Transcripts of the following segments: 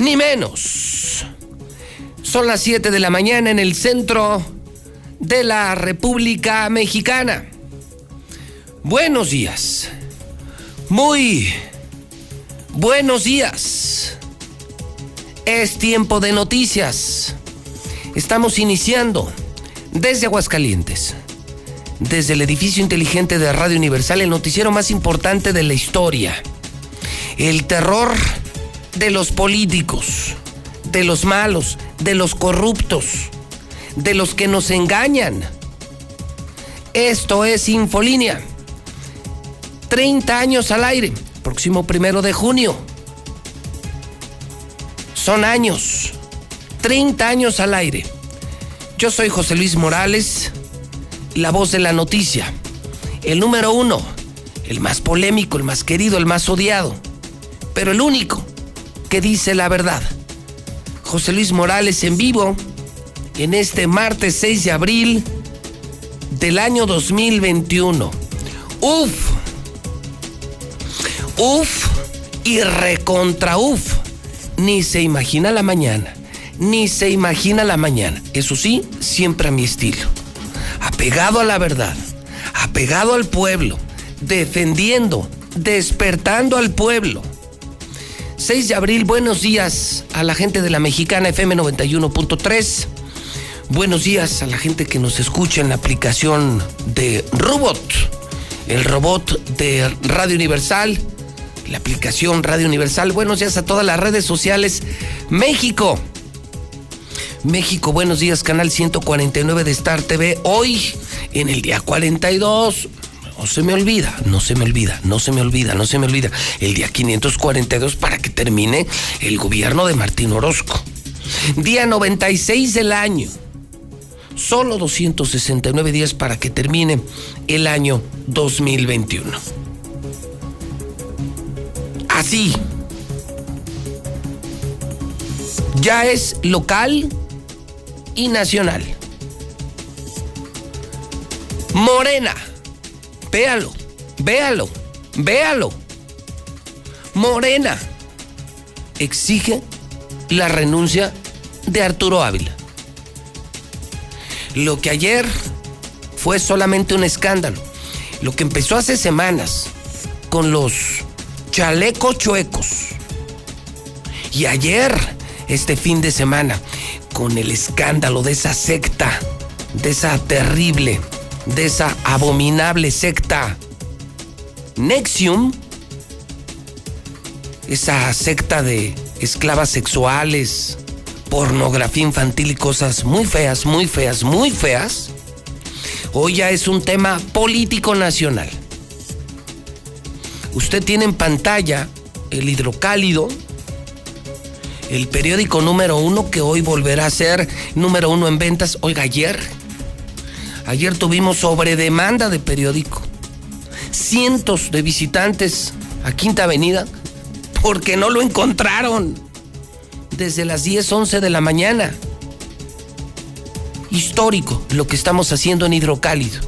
ni menos. Son las 7 de la mañana en el centro de la República Mexicana. Buenos días. Muy buenos días. Es tiempo de noticias. Estamos iniciando desde Aguascalientes, desde el edificio inteligente de Radio Universal, el noticiero más importante de la historia. El terror de los políticos, de los malos, de los corruptos, de los que nos engañan. Esto es Infolínea. 30 años al aire, próximo primero de junio. Son años, 30 años al aire. Yo soy José Luis Morales, la voz de la noticia, el número uno, el más polémico, el más querido, el más odiado, pero el único que dice la verdad. José Luis Morales en vivo en este martes 6 de abril del año 2021. Uf, uf y recontra uf. Ni se imagina la mañana, ni se imagina la mañana. Eso sí, siempre a mi estilo. Apegado a la verdad, apegado al pueblo, defendiendo, despertando al pueblo 6 de abril, buenos días a la gente de la mexicana FM 91.3. Buenos días a la gente que nos escucha en la aplicación de Robot, el robot de Radio Universal, la aplicación Radio Universal. Buenos días a todas las redes sociales. México. México, buenos días, canal 149 de Star TV. Hoy, en el día 42, no se me olvida, no se me olvida, no se me olvida, no se me olvida. El día 542 para que termine el gobierno de Martín Orozco. Día 96 del año. Solo 269 días para que termine el año 2021. Así. Ya es local y nacional. Morena Véalo, véalo, véalo. Morena exige la renuncia de Arturo Ávila. Lo que ayer fue solamente un escándalo, lo que empezó hace semanas con los chalecos chuecos y ayer, este fin de semana, con el escándalo de esa secta, de esa terrible de esa abominable secta Nexium, esa secta de esclavas sexuales, pornografía infantil y cosas muy feas, muy feas, muy feas, hoy ya es un tema político nacional. Usted tiene en pantalla el hidrocálido, el periódico número uno que hoy volverá a ser número uno en ventas. Oiga, ayer Ayer tuvimos sobre demanda de periódico. Cientos de visitantes a Quinta Avenida porque no lo encontraron desde las 10, 11 de la mañana. Histórico lo que estamos haciendo en Hidrocálido.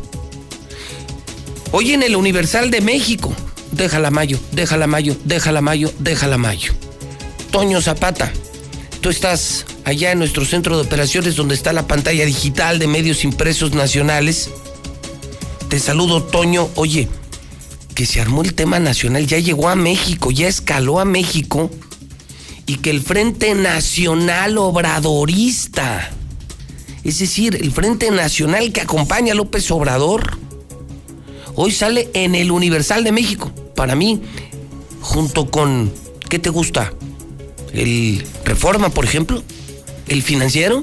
Hoy en el Universal de México, déjala mayo, déjala mayo, déjala mayo, déjala mayo. Toño Zapata, tú estás allá en nuestro centro de operaciones donde está la pantalla digital de medios impresos nacionales. Te saludo, Toño. Oye, que se armó el tema nacional, ya llegó a México, ya escaló a México y que el Frente Nacional Obradorista, es decir, el Frente Nacional que acompaña a López Obrador, hoy sale en el Universal de México. Para mí, junto con, ¿qué te gusta? El Reforma, por ejemplo el financiero,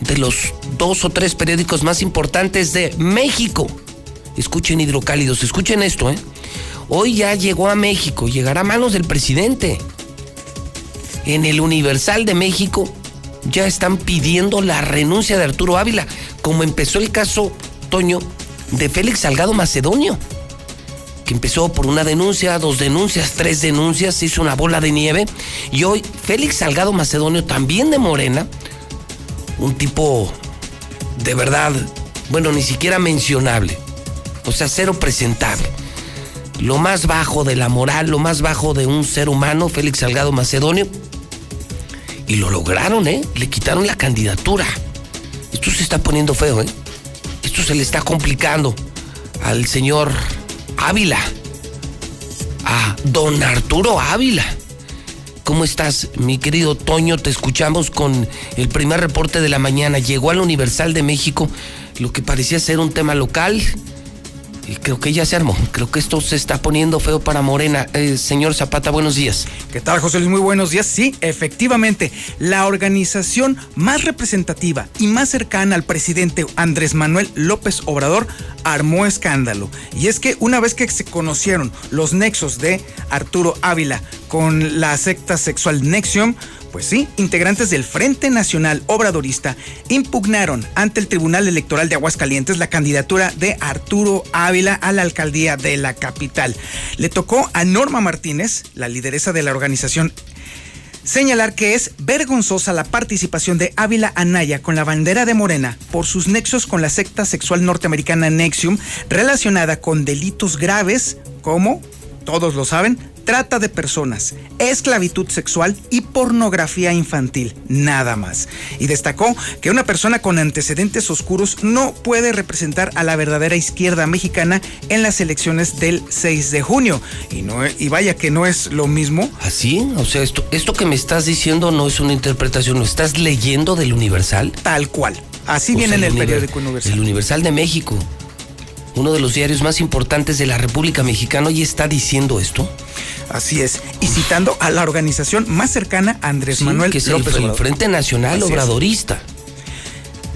de los dos o tres periódicos más importantes de México. Escuchen hidrocálidos, escuchen esto, ¿eh? Hoy ya llegó a México, llegará a manos del presidente. en el Universal de México ya están pidiendo la renuncia de Arturo Ávila, como empezó el caso, Toño, de Félix Salgado Macedonio, que empezó por una denuncia, dos denuncias, tres denuncias, se hizo una bola de nieve, y hoy Félix Salgado Macedonio, también de Morena, un tipo de verdad, bueno, ni siquiera mencionable, o sea, cero presentable. Lo más bajo de la moral, lo más bajo de un ser humano, Félix Salgado Macedonio, y lo lograron, ¿eh? Le quitaron la candidatura. Esto se está poniendo feo, ¿eh? Esto se le está complicando al señor Ávila. A don Arturo Ávila. ¿Cómo estás, mi querido Toño? Te escuchamos con el primer reporte de la mañana. Llegó al Universal de México lo que parecía ser un tema local creo que ya se armó. Creo que esto se está poniendo feo para Morena. Eh, señor Zapata, buenos días. ¿Qué tal, José Luis? Muy buenos días. Sí, efectivamente, la organización más representativa y más cercana al presidente Andrés Manuel López Obrador armó escándalo. Y es que una vez que se conocieron los nexos de Arturo Ávila con la secta sexual Nexium, pues sí, integrantes del Frente Nacional Obradorista impugnaron ante el Tribunal Electoral de Aguascalientes la candidatura de Arturo Ávila a la alcaldía de la capital. Le tocó a Norma Martínez, la lideresa de la organización señalar que es vergonzosa la participación de Ávila Anaya con la bandera de Morena por sus nexos con la secta sexual norteamericana Nexium relacionada con delitos graves como, todos lo saben, trata de personas, esclavitud sexual y pornografía infantil, nada más. Y destacó que una persona con antecedentes oscuros no puede representar a la verdadera izquierda mexicana en las elecciones del 6 de junio. Y, no, y vaya que no es lo mismo. ¿Así? O sea, esto, esto que me estás diciendo no es una interpretación, ¿lo estás leyendo del Universal? Tal cual. Así viene en el, periódico Universal. El Universal de México uno de los diarios más importantes de la República Mexicana, y está diciendo esto. Así es. Y citando a la organización más cercana a Andrés Manuel que es el, Frente Nacional Obradorista.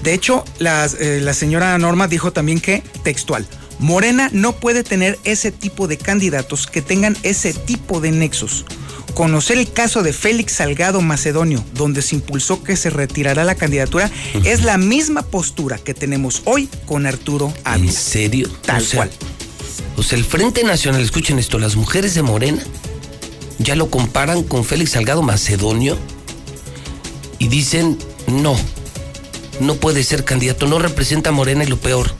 De hecho, eh, la señora Norma dijo también que, textual, Morena no puede tener ese tipo de candidatos que tengan ese tipo de nexos conocer el caso de Félix Salgado Macedonio, donde se impulsó que se retirará la candidatura, es la misma postura que tenemos hoy con Arturo Ávila. ¿En serio? Tal cual. O sea, el Frente Nacional, escuchen esto, las mujeres de Morena ya lo comparan con Félix Salgado Macedonio y dicen, no, no puede ser candidato, no representa a Morena y lo peor,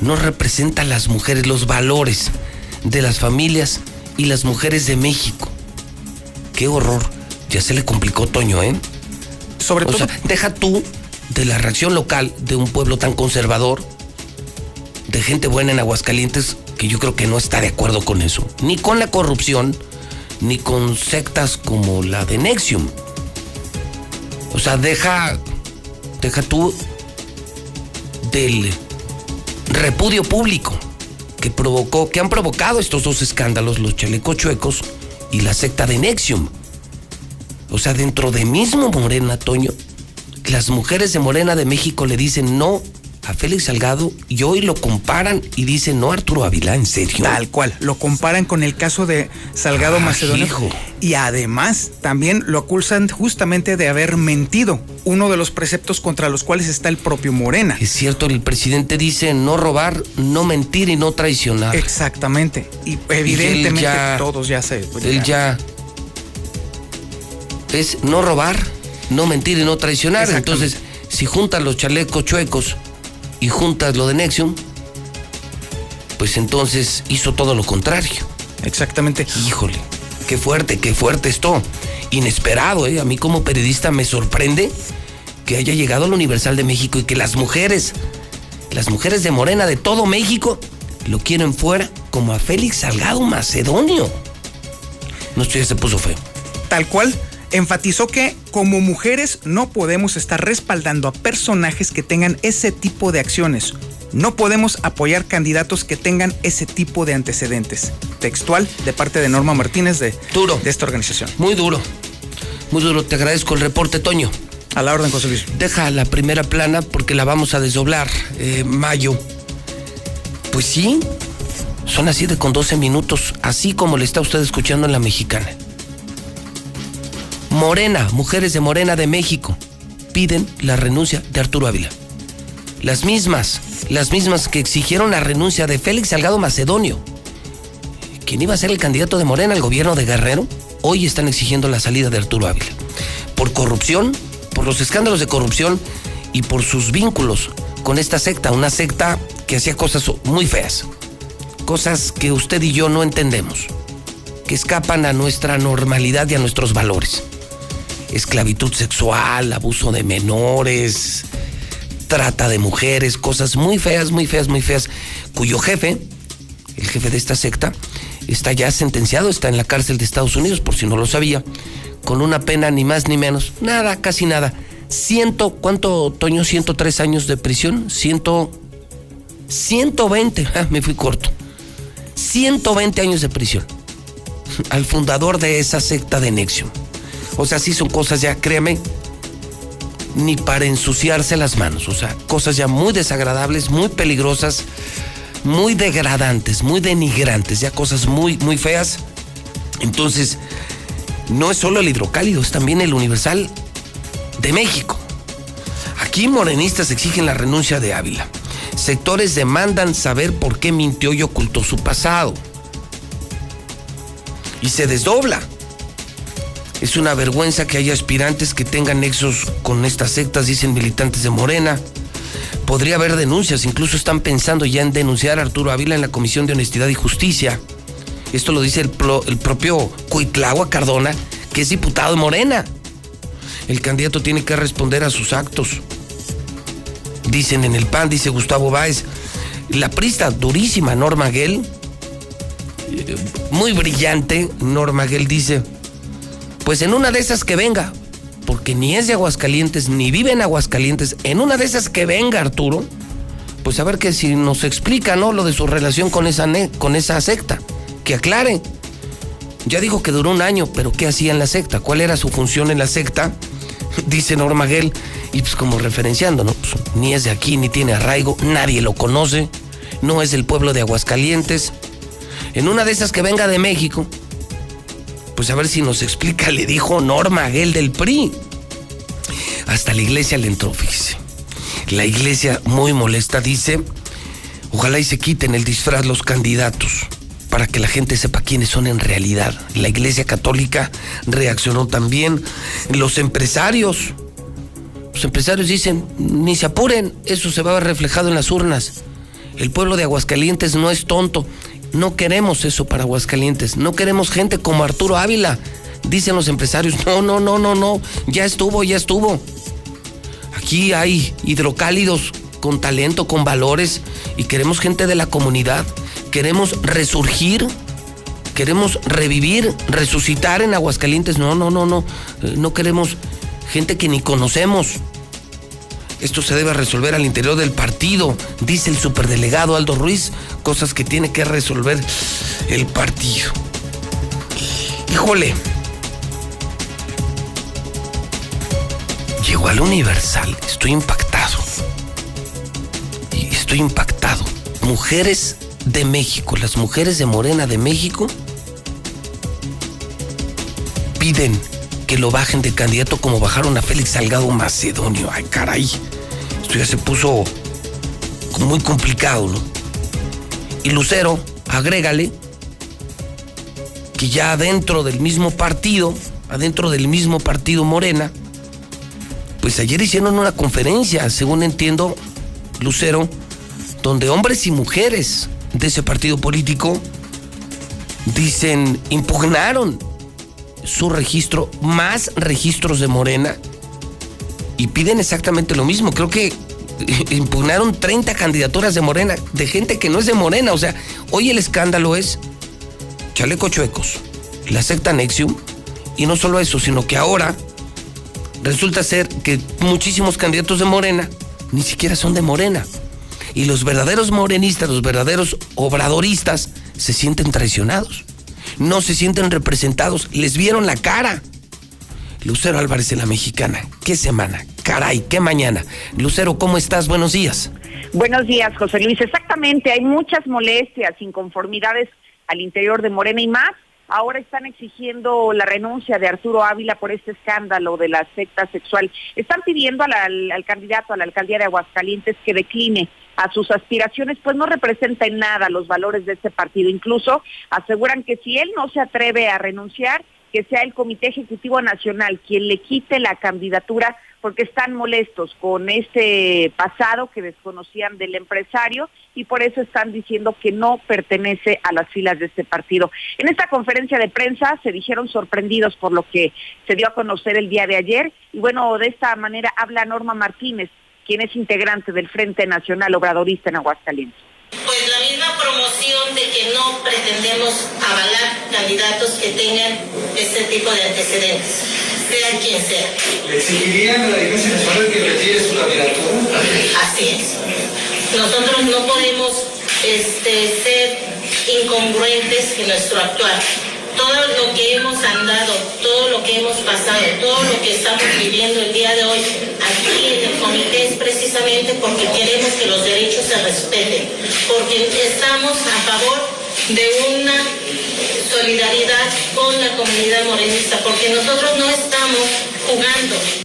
no representa a las mujeres, los valores de las familias y las mujeres de México. Qué horror. Ya se le complicó Toño, ¿eh? Sobre todo. deja tú de la reacción local de un pueblo tan conservador, de gente buena en Aguascalientes, que yo creo que no está de acuerdo con eso. Ni con la corrupción, ni con sectas como la de Nexium. O sea, deja. Deja tú del repudio público que provocó, que han provocado estos dos escándalos, los chalecos chuecos y la secta de Nexium. O sea, dentro de mismo Morena, Toño, las mujeres de Morena de México le dicen no a Félix Salgado y hoy lo comparan y dicen no Arturo Avilá, en serio. Tal cual, lo comparan con el caso de Salgado ah, Macedonio. Y además también lo acusan justamente de haber mentido, uno de los preceptos contra los cuales está el propio Morena. Es cierto, el presidente dice no robar, no mentir y no traicionar. Exactamente. Y evidentemente todos ya se. Pues, él ya es no robar, no mentir y no traicionar. Entonces, si juntan los chalecos chuecos y juntas lo de Nexium, pues entonces hizo todo lo contrario. Exactamente. Híjole, qué fuerte, qué fuerte esto. Inesperado, ¿eh? A mí como periodista me sorprende que haya llegado al Universal de México y que las mujeres, las mujeres de Morena de todo México, lo quieren fuera como a Félix Salgado Macedonio. No estoy, se puso feo. Tal cual, enfatizó que como mujeres no podemos estar respaldando a personajes que tengan ese tipo de acciones. No podemos apoyar candidatos que tengan ese tipo de antecedentes. Textual de parte de Norma Martínez de, duro. de esta organización. Muy duro. Muy duro. Te agradezco el reporte, Toño. A la orden, José Luis. Deja la primera plana porque la vamos a desdoblar. Eh, mayo. Pues sí, son las 7 con 12 minutos, así como le está usted escuchando en la mexicana. Morena, mujeres de Morena de México, piden la renuncia de Arturo Ávila. Las mismas, las mismas que exigieron la renuncia de Félix Salgado Macedonio. Quien iba a ser el candidato de Morena al gobierno de Guerrero, hoy están exigiendo la salida de Arturo Ávila. Por corrupción, por los escándalos de corrupción y por sus vínculos con esta secta, una secta que hacía cosas muy feas, cosas que usted y yo no entendemos, que escapan a nuestra normalidad y a nuestros valores. Esclavitud sexual, abuso de menores, trata de mujeres, cosas muy feas, muy feas, muy feas, cuyo jefe, el jefe de esta secta, está ya sentenciado, está en la cárcel de Estados Unidos, por si no lo sabía, con una pena ni más ni menos, nada, casi nada. Ciento, ¿cuánto, Toño? 103 años de prisión, ciento, 120, ah, me fui corto. 120 años de prisión al fundador de esa secta de Nexium. O sea, sí son cosas ya, créeme, ni para ensuciarse las manos. O sea, cosas ya muy desagradables, muy peligrosas, muy degradantes, muy denigrantes, ya cosas muy, muy feas. Entonces, no es solo el hidrocálido, es también el universal de México. Aquí morenistas exigen la renuncia de Ávila. Sectores demandan saber por qué mintió y ocultó su pasado. Y se desdobla. Es una vergüenza que haya aspirantes que tengan nexos con estas sectas, dicen militantes de Morena. Podría haber denuncias, incluso están pensando ya en denunciar a Arturo Ávila en la Comisión de Honestidad y Justicia. Esto lo dice el, propio Cuitlagua Cardona, que es diputado de Morena. El candidato tiene que responder a sus actos. Dicen en el PAN, dice Gustavo Báez. La prista durísima, Norma Gell, muy brillante, Norma Gell dice, pues en una de esas que venga, porque ni es de Aguascalientes, ni vive en Aguascalientes, en una de esas que venga Arturo, pues a ver que si nos explica, ¿no? Lo de su relación con esa, con esa secta, que aclare. Ya dijo que duró un año, pero ¿qué hacía en la secta? ¿Cuál era su función en la secta? Dice Norma Gell, y pues como referenciando, ¿no? Pues, ni es de aquí, ni tiene arraigo, nadie lo conoce, no es del pueblo de Aguascalientes. En una de esas que venga de México, pues a ver si nos explica, le dijo Norma Gell del PRI. Hasta la iglesia le entró, fíjese. La iglesia muy molesta dice, ojalá y se quiten el disfraz los candidatos para que la gente sepa quiénes son en realidad. La Iglesia Católica reaccionó también. Los empresarios, los empresarios dicen, ni se apuren, eso se va a ver reflejado en las urnas. El pueblo de Aguascalientes no es tonto. No queremos eso para Aguascalientes. No queremos gente como Arturo Ávila. Dicen los empresarios, no, no, no, no, no. Ya estuvo, ya estuvo. Aquí hay hidrocálidos con talento, con valores y queremos gente de la comunidad queremos resurgir, queremos revivir, resucitar en Aguascalientes. No, no, no, no. Eh, no queremos gente que ni conocemos. Esto se debe resolver al interior del partido, dice el superdelegado Aldo Ruiz, cosas que tiene que resolver el partido. Híjole. Llegó al Universal, estoy impactado. Estoy impactado. Mujeres de México, las mujeres de Morena de México, piden que lo bajen de candidato como bajaron a Félix Salgado Macedonio. Ay, caray. Esto ya se puso muy complicado, ¿no? Y Lucero, agrégale que ya adentro del mismo partido, adentro del mismo partido Morena, pues ayer hicieron una conferencia, según entiendo, Lucero, donde hombres y mujeres de ese partido político dicen, impugnaron su registro, más registros de Morena, y piden exactamente lo mismo. Creo que impugnaron 30 candidaturas de Morena, de gente que no es de Morena. O sea, hoy el escándalo es Chaleco Chuecos, la secta Nexium, y no solo eso, sino que ahora resulta ser que muchísimos candidatos de Morena ni siquiera son de Morena. Y los verdaderos morenistas, los verdaderos obradoristas, se sienten traicionados. No se sienten representados. Les vieron la cara. Lucero Álvarez en la mexicana. ¿Qué semana? Caray, qué mañana. Lucero, ¿cómo estás? Buenos días. Buenos días, José Luis. Exactamente, hay muchas molestias, inconformidades al interior de Morena y más ahora están exigiendo la renuncia de Arturo Ávila por este escándalo de la secta sexual. Están pidiendo al, al, candidato a la alcaldía de Aguascalientes que decline a sus aspiraciones, pues no representa en nada los valores de este partido. Incluso aseguran que si él no se atreve a renunciar, que sea el Comité Ejecutivo Nacional quien le quite la candidatura porque están molestos con este pasado que desconocían del empresario y por eso están diciendo que no pertenece a las filas de este partido. En esta conferencia de prensa se dijeron sorprendidos por lo que se dio a conocer el día de ayer y bueno, de esta manera habla Norma Martínez, quien es integrante del Frente Nacional Obradorista en Aguascalientes. Pues la misma promoción de que no pretendemos avalar candidatos que tengan este tipo de antecedentes, sea quien sea. ¿Le exigirían a la Iglesia Nacional que retire su candidatura? Así es. Nosotros no podemos este, ser incongruentes en nuestro actuar todo lo que hemos andado, todo lo que hemos pasado, todo lo que estamos viviendo el día de hoy aquí en el comité es precisamente porque queremos que los derechos se respeten, porque estamos a favor de una solidaridad con la comunidad morenista, porque nosotros no estamos jugando.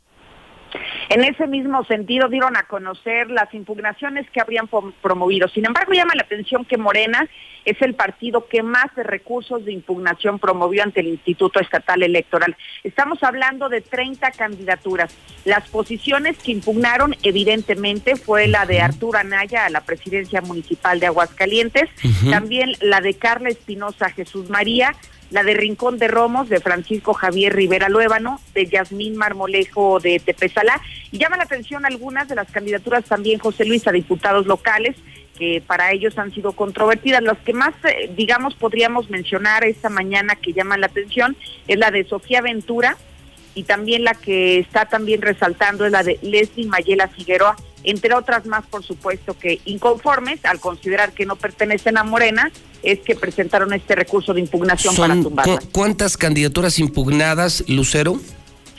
En ese mismo sentido dieron a conocer las impugnaciones que habrían promovido. Sin embargo, llama la atención que Morena es el partido que más recursos de impugnación promovió ante el Instituto Estatal Electoral. Estamos hablando de 30 candidaturas. Las posiciones que impugnaron, evidentemente, fue la de Arturo Anaya a la presidencia municipal de Aguascalientes, también la de Carla Espinosa Jesús María, la de Rincón de Romos, de Francisco Javier Rivera Luébano, de Yasmín Marmolejo de Tepezalá. Y llama la atención algunas de las candidaturas también, José Luis, a diputados locales, que para ellos han sido controvertidas. Las que más, eh, digamos, podríamos mencionar esta mañana que llaman la atención es la de Sofía Ventura y también la que está también resaltando es la de Leslie Mayela Figueroa entre otras más, por supuesto, que inconformes al considerar que no pertenecen a Morena, es que presentaron este recurso de impugnación para tumbarla. ¿Cuántas candidaturas impugnadas, Lucero?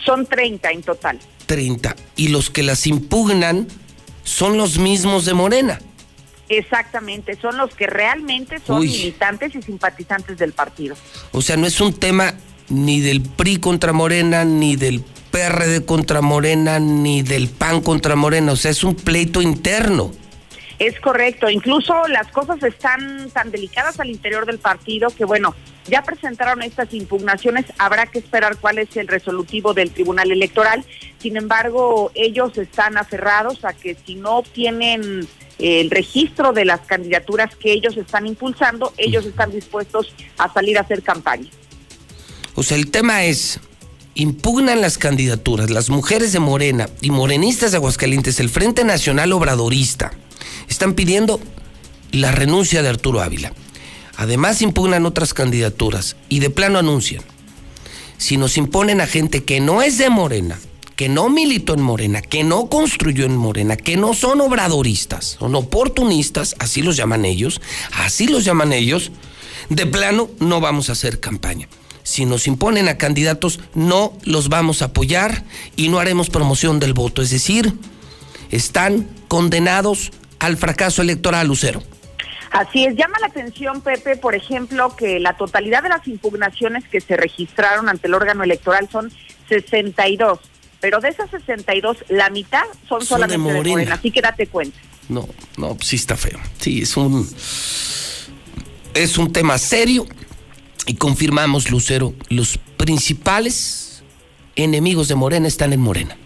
Son 30 en total. 30. Y los que las impugnan son los mismos de Morena. Exactamente, son los que realmente son militantes y simpatizantes del partido. O sea, no es un tema ni del PRI contra Morena, ni del PRD contra Morena ni del PAN contra Morena, o sea, es un pleito interno. Es correcto, incluso las cosas están tan delicadas al interior del partido que bueno, ya presentaron estas impugnaciones, habrá que esperar cuál es el resolutivo del Tribunal Electoral, sin embargo, ellos están aferrados a que si no obtienen el registro de las candidaturas que ellos están impulsando, ellos están dispuestos a salir a hacer campaña. Sea, el tema es, impugnan las candidaturas, las mujeres de Morena y morenistas de Aguascalientes, el Frente Nacional Obradorista, están pidiendo la renuncia de Arturo Ávila. Además impugnan otras candidaturas y de plano anuncian, si nos imponen a gente que no es de Morena, que no militó en Morena, que no construyó en Morena, que no son obradoristas, son oportunistas, así los llaman ellos, así los llaman ellos, de plano no vamos a hacer campaña si nos imponen a candidatos, no los vamos a apoyar y no haremos promoción del voto. Es decir, están condenados al fracaso electoral, Lucero. Así es, llama la atención, Pepe, por ejemplo, que la totalidad de las impugnaciones que se registraron ante el órgano electoral son 62, pero de esas 62, la mitad son, solamente de Morena. así que date cuenta. No, no, sí está feo. Sí, es un es un tema serio y confirmamos, Lucero, los principales enemigos de Morena están en Morena.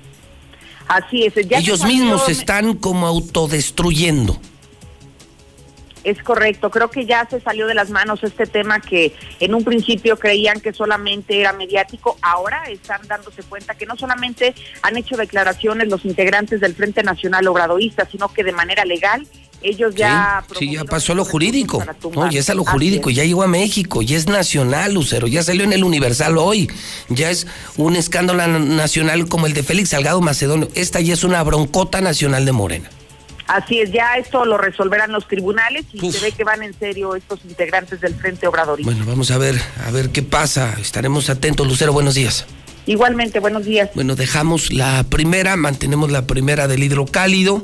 Así es. Ellos mismos se están como autodestruyendo. Es correcto, creo que ya se salió de las manos este tema que en un principio creían que solamente era mediático, ahora están dándose cuenta que no solamente han hecho declaraciones los integrantes del Frente Nacional Obradoísta, sino que de manera legal ellos ya... Sí, ya pasó a lo jurídico, no, ya es a lo jurídico, ya llegó a México, ya es nacional, Lucero, ya salió en el Universal hoy, ya es un escándalo nacional como el de Félix Salgado Macedonio, esta ya es una broncota nacional de Morena. Así es, ya esto lo resolverán los tribunales y se ve que van en serio estos integrantes del Frente Obradorista. Bueno, vamos a ver, a ver qué pasa, estaremos atentos, Lucero, buenos días. Igualmente, buenos días. Bueno, dejamos la primera, mantenemos la primera del hidrocálido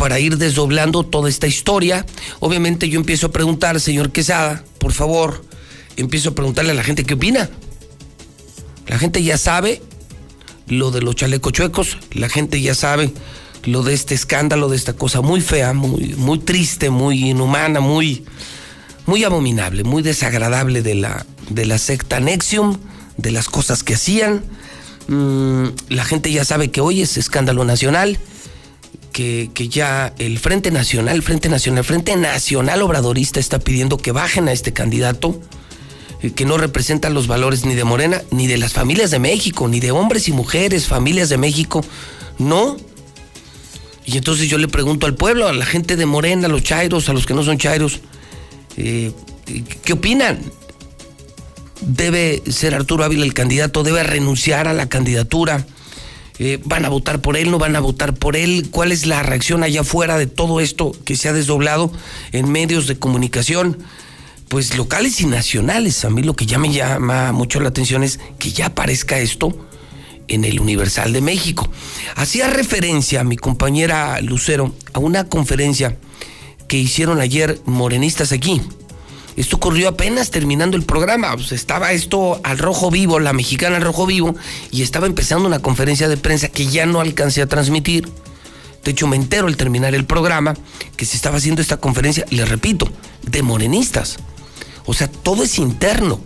para ir desdoblando toda esta historia. Obviamente yo empiezo a preguntar, señor Quesada, por favor, empiezo a preguntarle a la gente qué opina. La gente ya sabe lo de los chalecos chuecos, la gente ya sabe lo de este escándalo, de esta cosa muy fea, muy, muy triste, muy inhumana, muy, muy abominable, muy desagradable de la, de la secta Nexium, de las cosas que hacían. Mm, la gente ya sabe que hoy es escándalo nacional, que, ya el Frente Nacional, el Frente Nacional, el Frente Nacional Obradorista está pidiendo que bajen a este candidato que no representa los valores ni de Morena, ni de las familias de México, ni de hombres y mujeres, familias de México. No. Y entonces yo le pregunto al pueblo, a la gente de Morena, a los chairos, a los que no son chairos, eh, ¿qué opinan? ¿Debe ser Arturo Ávila el candidato? ¿Debe renunciar a la candidatura? Eh, ¿Van a votar por él? ¿No van a votar por él? ¿Cuál es la reacción allá afuera de todo esto que se ha desdoblado en medios de comunicación? pues locales y nacionales. A mí lo que ya me llama mucho la atención es que ya aparezca esto en el Universal de México. Hacía referencia mi compañera Lucero a una conferencia que hicieron ayer morenistas aquí. Esto ocurrió apenas terminando el programa. Estaba esto al rojo vivo, la mexicana al rojo vivo, y estaba empezando una conferencia de prensa que ya no alcancé a transmitir. De hecho, me entero al terminar el programa que se estaba haciendo esta conferencia, les repito, de morenistas. O sea, todo es interno.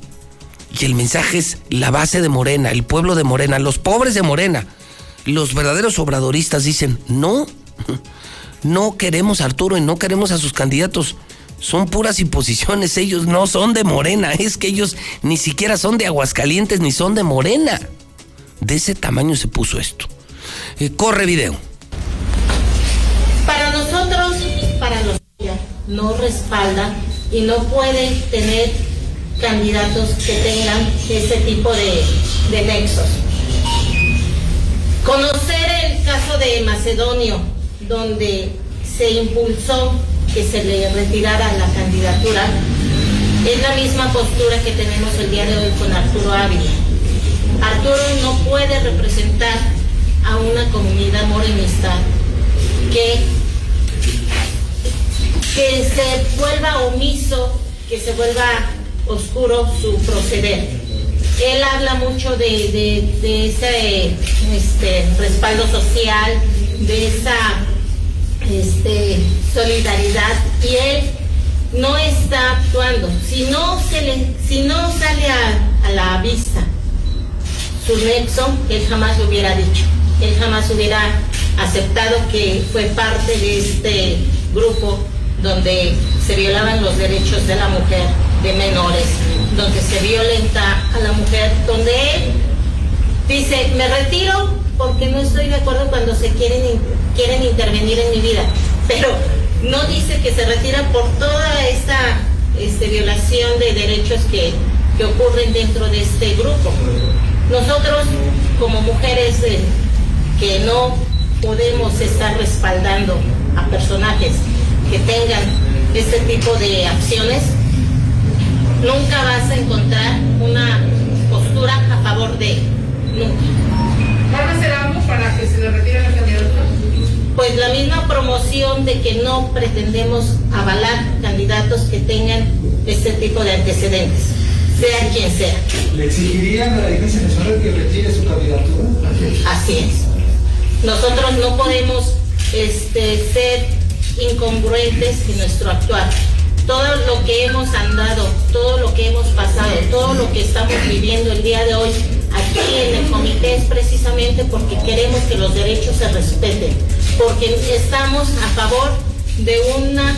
Y el mensaje es la base de Morena, el pueblo de Morena, los pobres de Morena. Los verdaderos obradoristas dicen, no, no queremos a Arturo y no queremos a sus candidatos. Son puras imposiciones, ellos no son de Morena, es que ellos ni siquiera son de Aguascalientes ni son de Morena. De ese tamaño se puso esto. Eh, corre video. Para nosotros, para los no respalda y no puede tener candidatos que tengan ese tipo de, de nexos. Conocer el caso de Macedonio, donde se impulsó que se le retirara la candidatura, es la misma postura que tenemos el día de hoy con Arturo Ávila. Arturo no puede representar a una comunidad morenista que que se vuelva omiso, que se vuelva oscuro su proceder. Él habla mucho de, ese este, respaldo social, de esa este, solidaridad y él no está actuando. Si no, se le, si no sale a, a la vista su nexo, él jamás lo hubiera dicho. Él jamás hubiera aceptado que fue parte de este grupo donde se violaban los derechos de la mujer, de menores, donde se violenta a la mujer, donde él dice, me retiro porque no estoy de acuerdo cuando se quieren, quieren intervenir en mi vida, pero no dice que se retira por toda esta este, violación de derechos que, que ocurren dentro de este grupo. Nosotros como mujeres eh, que no podemos estar respaldando a personajes que tengan este tipo de acciones, nunca vas a encontrar una postura a favor de nunca. ¿Van a hacer algo para que se le retire la candidatura? Pues la misma promoción de que no pretendemos avalar candidatos que tengan este tipo de antecedentes, sea quien sea. ¿Le exigirían a la Dirigencia Nacional que retire su candidatura? Así es. Nosotros no podemos este, ser incongruentes en nuestro actuar. Todo lo que hemos andado, todo lo que hemos pasado, todo lo que estamos viviendo el día de hoy en el comité es precisamente porque queremos que los derechos se respeten, porque estamos a favor de una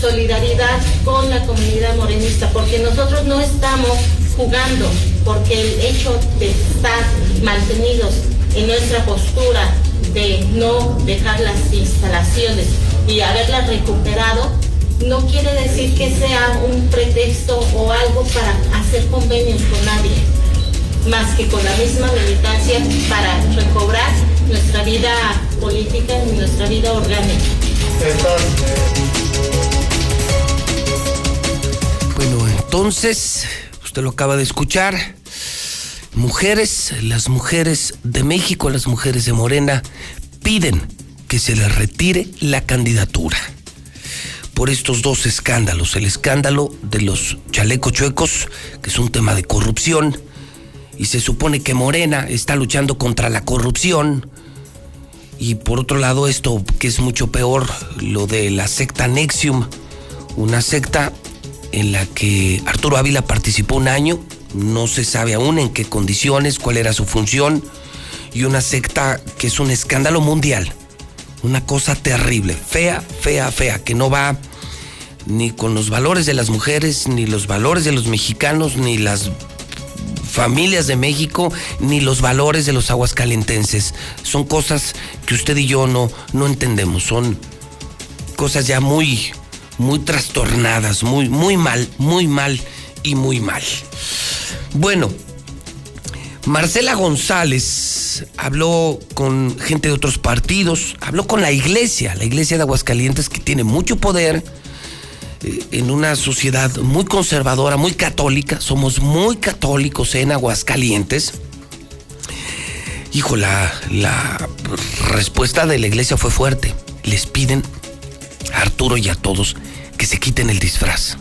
solidaridad con la comunidad morenista, porque nosotros no estamos jugando, porque el hecho de estar mantenidos en nuestra postura de no dejar las instalaciones y haberla recuperado, no quiere decir que sea un pretexto o algo para hacer convenios con nadie, más que con la misma militancia para recobrar nuestra vida política y nuestra vida orgánica. Bueno, entonces, usted lo acaba de escuchar. Mujeres, las mujeres de México, las mujeres de Morena, piden que se le retire la candidatura. por estos dos escándalos. El escándalo de los chalecos chuecos, que es un tema de corrupción, y se supone que Morena está luchando contra la corrupción. Y por otro lado, esto que es mucho peor, lo de la secta Nexium, una secta en la que Arturo Ávila participó un año, no se sabe aún en qué condiciones, cuál era su función, y una secta que es un escándalo mundial, una cosa terrible, fea, fea, fea, que no va ni con los valores de las mujeres, ni los valores de los mexicanos, ni las familias de México, ni los valores de los aguascalentenses. Son cosas que usted y yo no, no entendemos, son cosas ya muy, muy trastornadas, muy, muy mal, muy mal y muy mal. Bueno, Marcela González habló con gente de otros partidos, habló con la iglesia, la iglesia de Aguascalientes que tiene mucho poder en una sociedad muy conservadora, muy católica, somos muy católicos en Aguascalientes. Hijo, la, la respuesta de la iglesia fue fuerte. Les piden a Arturo y a todos que se quiten el disfraz,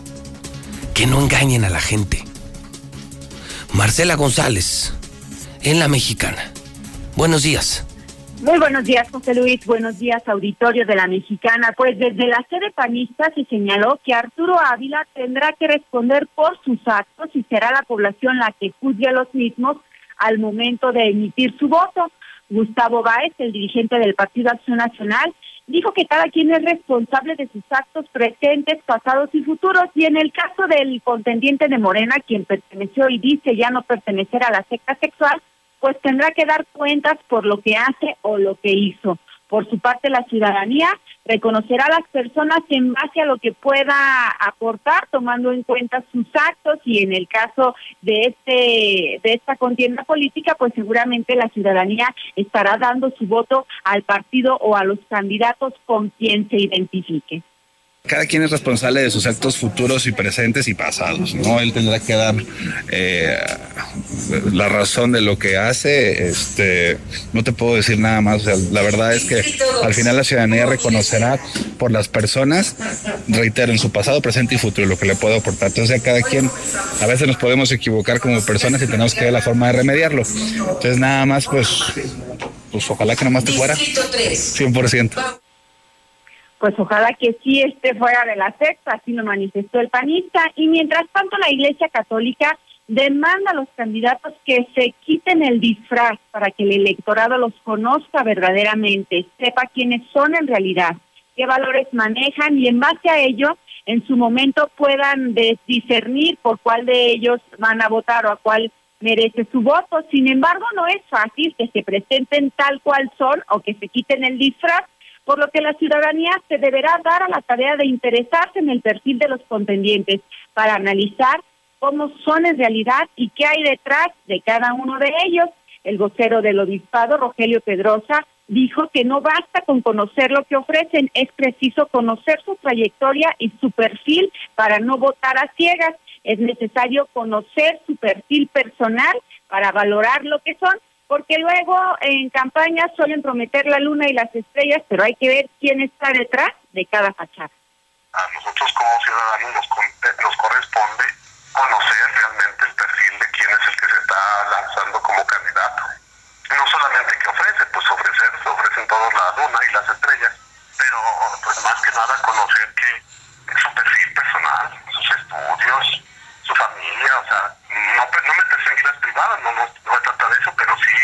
que no engañen a la gente. Marcela González, en La Mexicana. Buenos días. Muy buenos días, José Luis. Buenos días, auditorio de la Mexicana. Pues desde la sede panista se señaló que Arturo Ávila tendrá que responder por sus actos y será la población la que juzgue a los mismos al momento de emitir su voto. Gustavo Báez, el dirigente del Partido Acción Nacional, dijo que cada quien es responsable de sus actos presentes, pasados y futuros. Y en el caso del contendiente de Morena, quien perteneció y dice ya no pertenecer a la secta sexual, pues tendrá que dar cuentas por lo que hace o lo que hizo. Por su parte, la ciudadanía reconocerá a las personas en base a lo que pueda aportar, tomando en cuenta sus actos y en el caso de este de esta contienda política, pues seguramente la ciudadanía estará dando su voto al partido o a los candidatos con quien se identifique. Cada quien es responsable de sus actos futuros y presentes y pasados, ¿no? Él tendrá que dar eh, la razón de lo que hace. Este, no te puedo decir nada más. la verdad es que al final la ciudadanía reconocerá por las personas, reitero, en su pasado, presente y futuro, lo que le puedo aportar. Entonces, a cada quien, a veces nos podemos equivocar como personas y tenemos que ver la forma de remediarlo. Entonces, nada más, pues, pues ojalá que nomás te fuera. 100% pues ojalá que sí esté fuera de la secta, así lo manifestó el panista. Y mientras tanto, la Iglesia Católica demanda a los candidatos que se quiten el disfraz para que el electorado los conozca verdaderamente, sepa quiénes son en realidad, qué valores manejan y en base a ello, en su momento puedan discernir por cuál de ellos van a votar o a cuál merece su voto. Sin embargo, no es fácil que se presenten tal cual son o que se quiten el disfraz por lo que la ciudadanía se deberá dar a la tarea de interesarse en el perfil de los contendientes para analizar cómo son en realidad y qué hay detrás de cada uno de ellos. El vocero del obispado, Rogelio Pedrosa, dijo que no basta con conocer lo que ofrecen, es preciso conocer su trayectoria y su perfil para no votar a ciegas. Es necesario conocer su perfil personal para valorar lo que son porque luego en campaña suelen prometer la luna y las estrellas, pero hay que ver quién está detrás de cada fachada. A nosotros como ciudadanos nos, nos corresponde conocer realmente el perfil de quién es el que se está lanzando como candidato. No solamente que ofrece, pues ofrecer, se ofrecen todos la luna y las estrellas, pero pues más que nada conocer que su perfil personal, sus estudios, su familia, o sea, no, no meterse en vidas privadas, no, no, no se trata de eso, pero sí,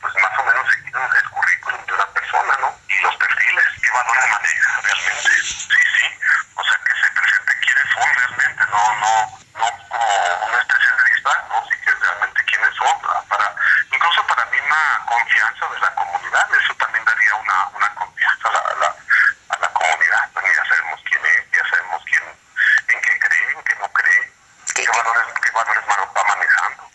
pues más o menos seguir el currículum de una persona, ¿no? Y los perfiles, qué valores maneja realmente. Sí, sí, o sea, que se presente quiénes son realmente, no, no, no como una especie de lista, ¿no? Sí que realmente quiénes son, para, incluso para la misma confianza de la comunidad, eso también daría una, una confianza a la, a la, a la comunidad, pues ya sabemos quién es, ya sabemos quién, en qué cree, en qué no cree, qué valores, qué valores va manejando.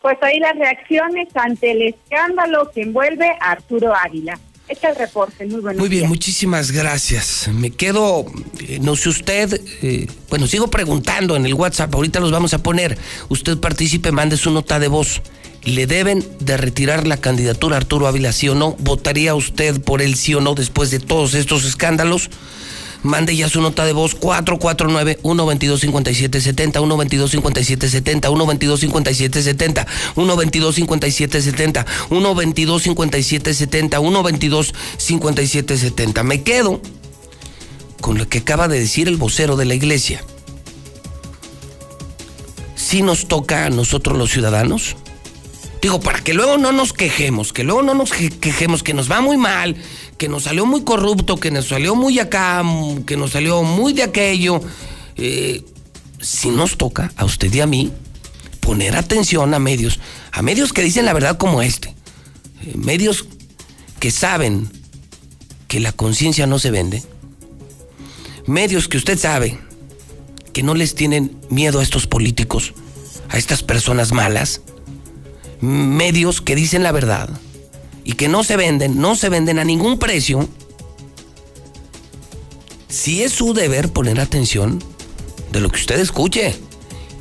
Pues ahí las reacciones ante el escándalo que envuelve a Arturo Ávila. Este es el reporte, muy bueno. Muy bien, muchísimas gracias. Me quedo, eh, no sé usted, eh, bueno, sigo preguntando en el WhatsApp, ahorita los vamos a poner. Usted participe, mande su nota de voz. ¿Le deben de retirar la candidatura a Arturo Ávila, sí o no? ¿Votaría usted por él, sí o no, después de todos estos escándalos? Mande ya su nota de voz 449-122-5770, 122-5770, 122-5770, 122-5770, 122-5770, 122-5770. Me quedo con lo que acaba de decir el vocero de la iglesia. Si nos toca a nosotros los ciudadanos, digo, para que luego no nos quejemos, que luego no nos quejemos, que nos va muy mal, que nos salió muy corrupto, que nos salió muy acá, que nos salió muy de aquello. Eh, si nos toca a usted y a mí poner atención a medios, a medios que dicen la verdad como este, eh, medios que saben que la conciencia no se vende, medios que usted sabe que no les tienen miedo a estos políticos, a estas personas malas, medios que dicen la verdad y que no se venden, no se venden a ningún precio, si es su deber poner atención de lo que usted escuche.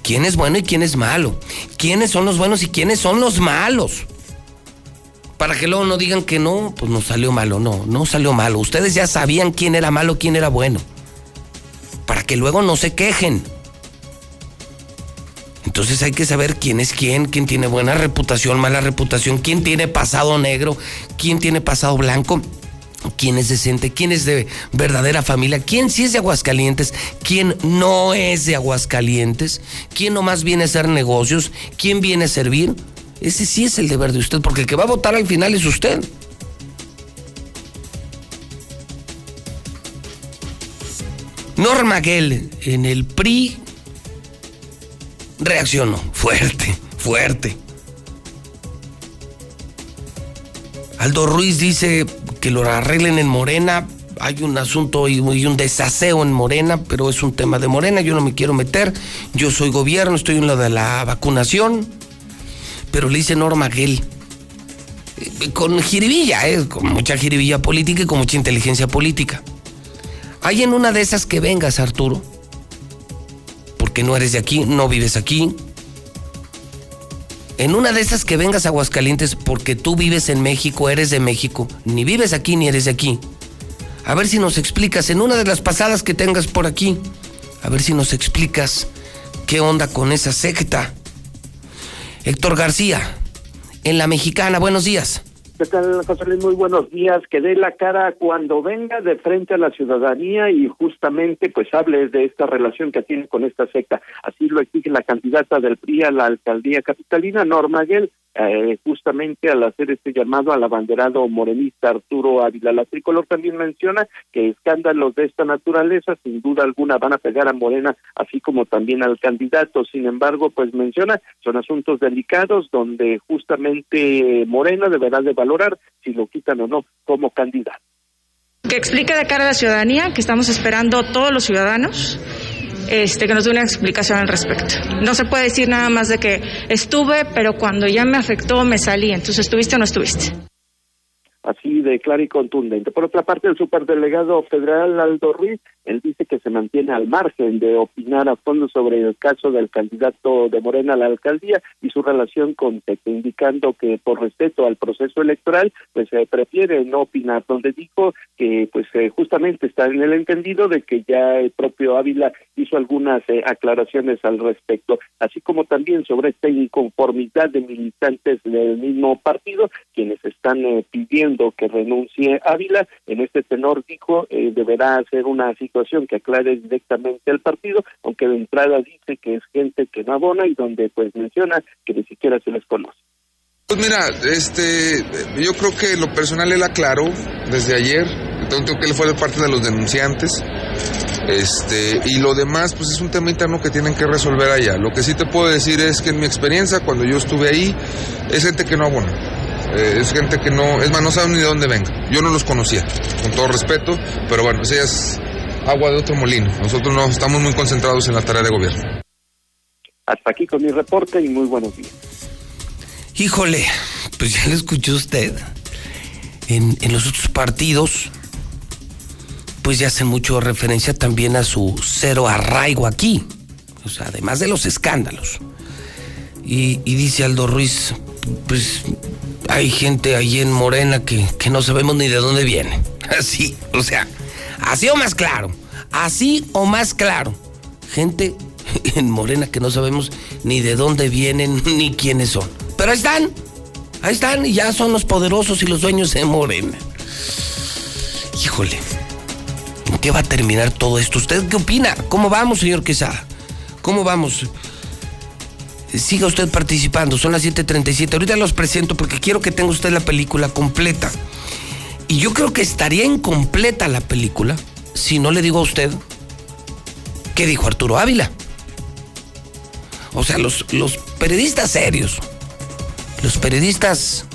¿Quién es bueno y quién es malo? ¿Quiénes son los buenos y quiénes son los malos? Para que luego no digan que no, pues no salió malo, no, no salió malo. Ustedes ya sabían quién era malo, quién era bueno. Para que luego no se quejen. Entonces hay que saber quién es quién, quién tiene buena reputación, mala reputación, quién tiene pasado negro, quién tiene pasado blanco, quién es decente, quién es de verdadera familia, quién sí es de Aguascalientes, quién no es de Aguascalientes, quién nomás viene a hacer negocios, quién viene a servir. Ese sí es el deber de usted, porque el que va a votar al final es usted. Norma Gell en el PRI reaccionó fuerte, fuerte. Aldo Ruiz dice que lo arreglen en Morena. Hay un asunto y un desaseo en Morena, pero es un tema de Morena. Yo no me quiero meter. Yo soy gobierno, estoy en lo de la vacunación. Pero le dice Norma Gell. Eh, con jiribilla, eh, con mucha jiribilla política y con mucha inteligencia política. Hay en una de esas que vengas, Arturo porque no eres de aquí, no vives aquí. En una de esas que vengas a Aguascalientes porque tú vives en México, eres de México, ni vives aquí ni eres de aquí. A ver si nos explicas, en una de las pasadas que tengas por aquí, a ver si nos explicas qué onda con esa secta. Héctor García, en la mexicana, buenos días. ¿Qué tal, José Luis? Muy buenos días. Que dé la cara cuando venga de frente a la ciudadanía y justamente pues hable de esta relación que tiene con esta secta. Así lo exige la candidata del PRI a la alcaldía capitalina, Norma Guel, eh, justamente al hacer este llamado al abanderado morenista Arturo Ávila. La tricolor también menciona que escándalos de esta naturaleza sin duda alguna van a pegar a Morena, así como también al candidato. Sin embargo, pues menciona, son asuntos delicados donde justamente Morena deberá de valorar si lo quitan o no como candidato. Que explique de cara a la ciudadanía que estamos esperando todos los ciudadanos este, que nos dé una explicación al respecto. No se puede decir nada más de que estuve, pero cuando ya me afectó me salí. Entonces, ¿estuviste o no estuviste? Así de claro y contundente. Por otra parte, el superdelegado federal Aldo Ruiz él dice que se mantiene al margen de opinar a fondo sobre el caso del candidato de Morena a la alcaldía y su relación con Tec, indicando que por respeto al proceso electoral, pues se prefiere no opinar, donde dijo que pues eh, justamente está en el entendido de que ya el propio Ávila hizo algunas eh, aclaraciones al respecto, así como también sobre esta inconformidad de militantes del mismo partido, quienes están eh, pidiendo que renuncie Ávila, en este tenor dijo deberá hacer una situación que aclare directamente el partido, aunque de entrada dice que es gente que no abona y donde pues menciona que ni siquiera se les conoce. Pues mira, este, yo creo que lo personal él aclaró desde ayer, entonces que él fue de parte de los denunciantes, este, y lo demás, pues es un tema interno que tienen que resolver allá. Lo que sí te puedo decir es que en mi experiencia, cuando yo estuve ahí, es gente que no abona. Eh, es gente que no, es más, no saben ni de dónde venga. Yo no los conocía, con todo respeto, pero bueno, esa es agua de otro molino. Nosotros no estamos muy concentrados en la tarea de gobierno. Hasta aquí con mi reporte y muy buenos días. Híjole, pues ya lo escuchó usted. En, en los otros partidos, pues ya hace mucho referencia también a su cero arraigo aquí. O sea, además de los escándalos. Y, y dice Aldo Ruiz, pues hay gente ahí en Morena que, que no sabemos ni de dónde viene. Así, o sea, Así o más claro. Así o más claro. Gente en Morena que no sabemos ni de dónde vienen ni quiénes son. Pero ahí están. Ahí están y ya son los poderosos y los dueños de Morena. Híjole. ¿En qué va a terminar todo esto? ¿Usted qué opina? ¿Cómo vamos, señor Quesada? ¿Cómo vamos? Siga usted participando, son las 7:37. Ahorita los presento porque quiero que tenga usted la película completa. Y yo creo que estaría incompleta la película si no le digo a usted qué dijo Arturo Ávila. O sea, los, los periodistas serios, los periodistas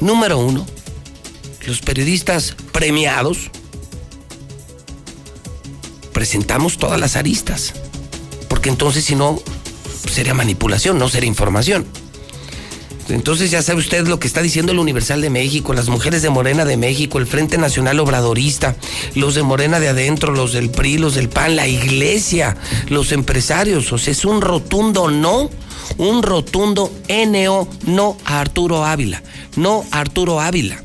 número uno, los periodistas premiados, presentamos todas las aristas. Porque entonces si no, sería manipulación, no sería información. Entonces ya sabe usted lo que está diciendo el Universal de México, las mujeres de Morena de México, el Frente Nacional Obradorista, los de Morena de adentro, los del PRI, los del PAN, la iglesia, los empresarios. O sea, es un rotundo no, un rotundo NO, no a Arturo Ávila, no a Arturo Ávila.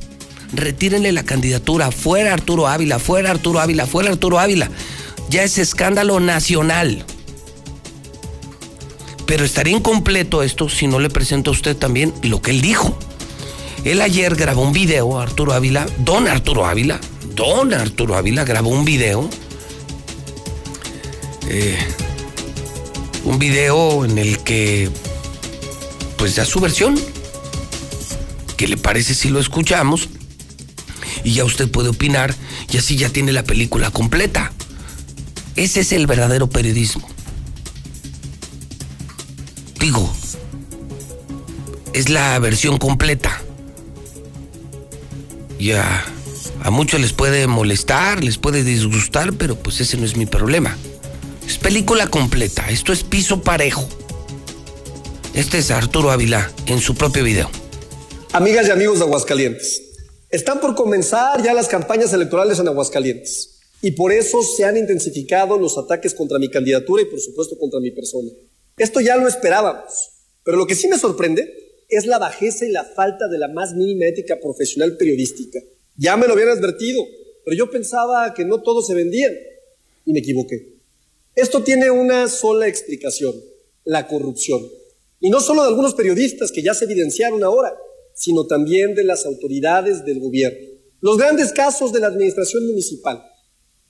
Retírenle la candidatura, fuera Arturo Ávila, fuera Arturo Ávila, fuera Arturo Ávila. Ya es escándalo nacional. Pero estaría incompleto esto si no le presento a usted también lo que él dijo. Él ayer grabó un video, Arturo Ávila, don Arturo Ávila, don Arturo Ávila grabó un video. Eh, un video en el que pues da su versión. ¿Qué le parece si lo escuchamos? Y ya usted puede opinar y así ya tiene la película completa. Ese es el verdadero periodismo. Es la versión completa. Ya a muchos les puede molestar, les puede disgustar, pero pues ese no es mi problema. Es película completa, esto es piso parejo. Este es Arturo Ávila en su propio video. Amigas y amigos de Aguascalientes, están por comenzar ya las campañas electorales en Aguascalientes y por eso se han intensificado los ataques contra mi candidatura y por supuesto contra mi persona. Esto ya lo esperábamos, pero lo que sí me sorprende es la bajeza y la falta de la más mínima ética profesional periodística. Ya me lo habían advertido, pero yo pensaba que no todos se vendían y me equivoqué. Esto tiene una sola explicación, la corrupción. Y no solo de algunos periodistas que ya se evidenciaron ahora, sino también de las autoridades del gobierno. Los grandes casos de la administración municipal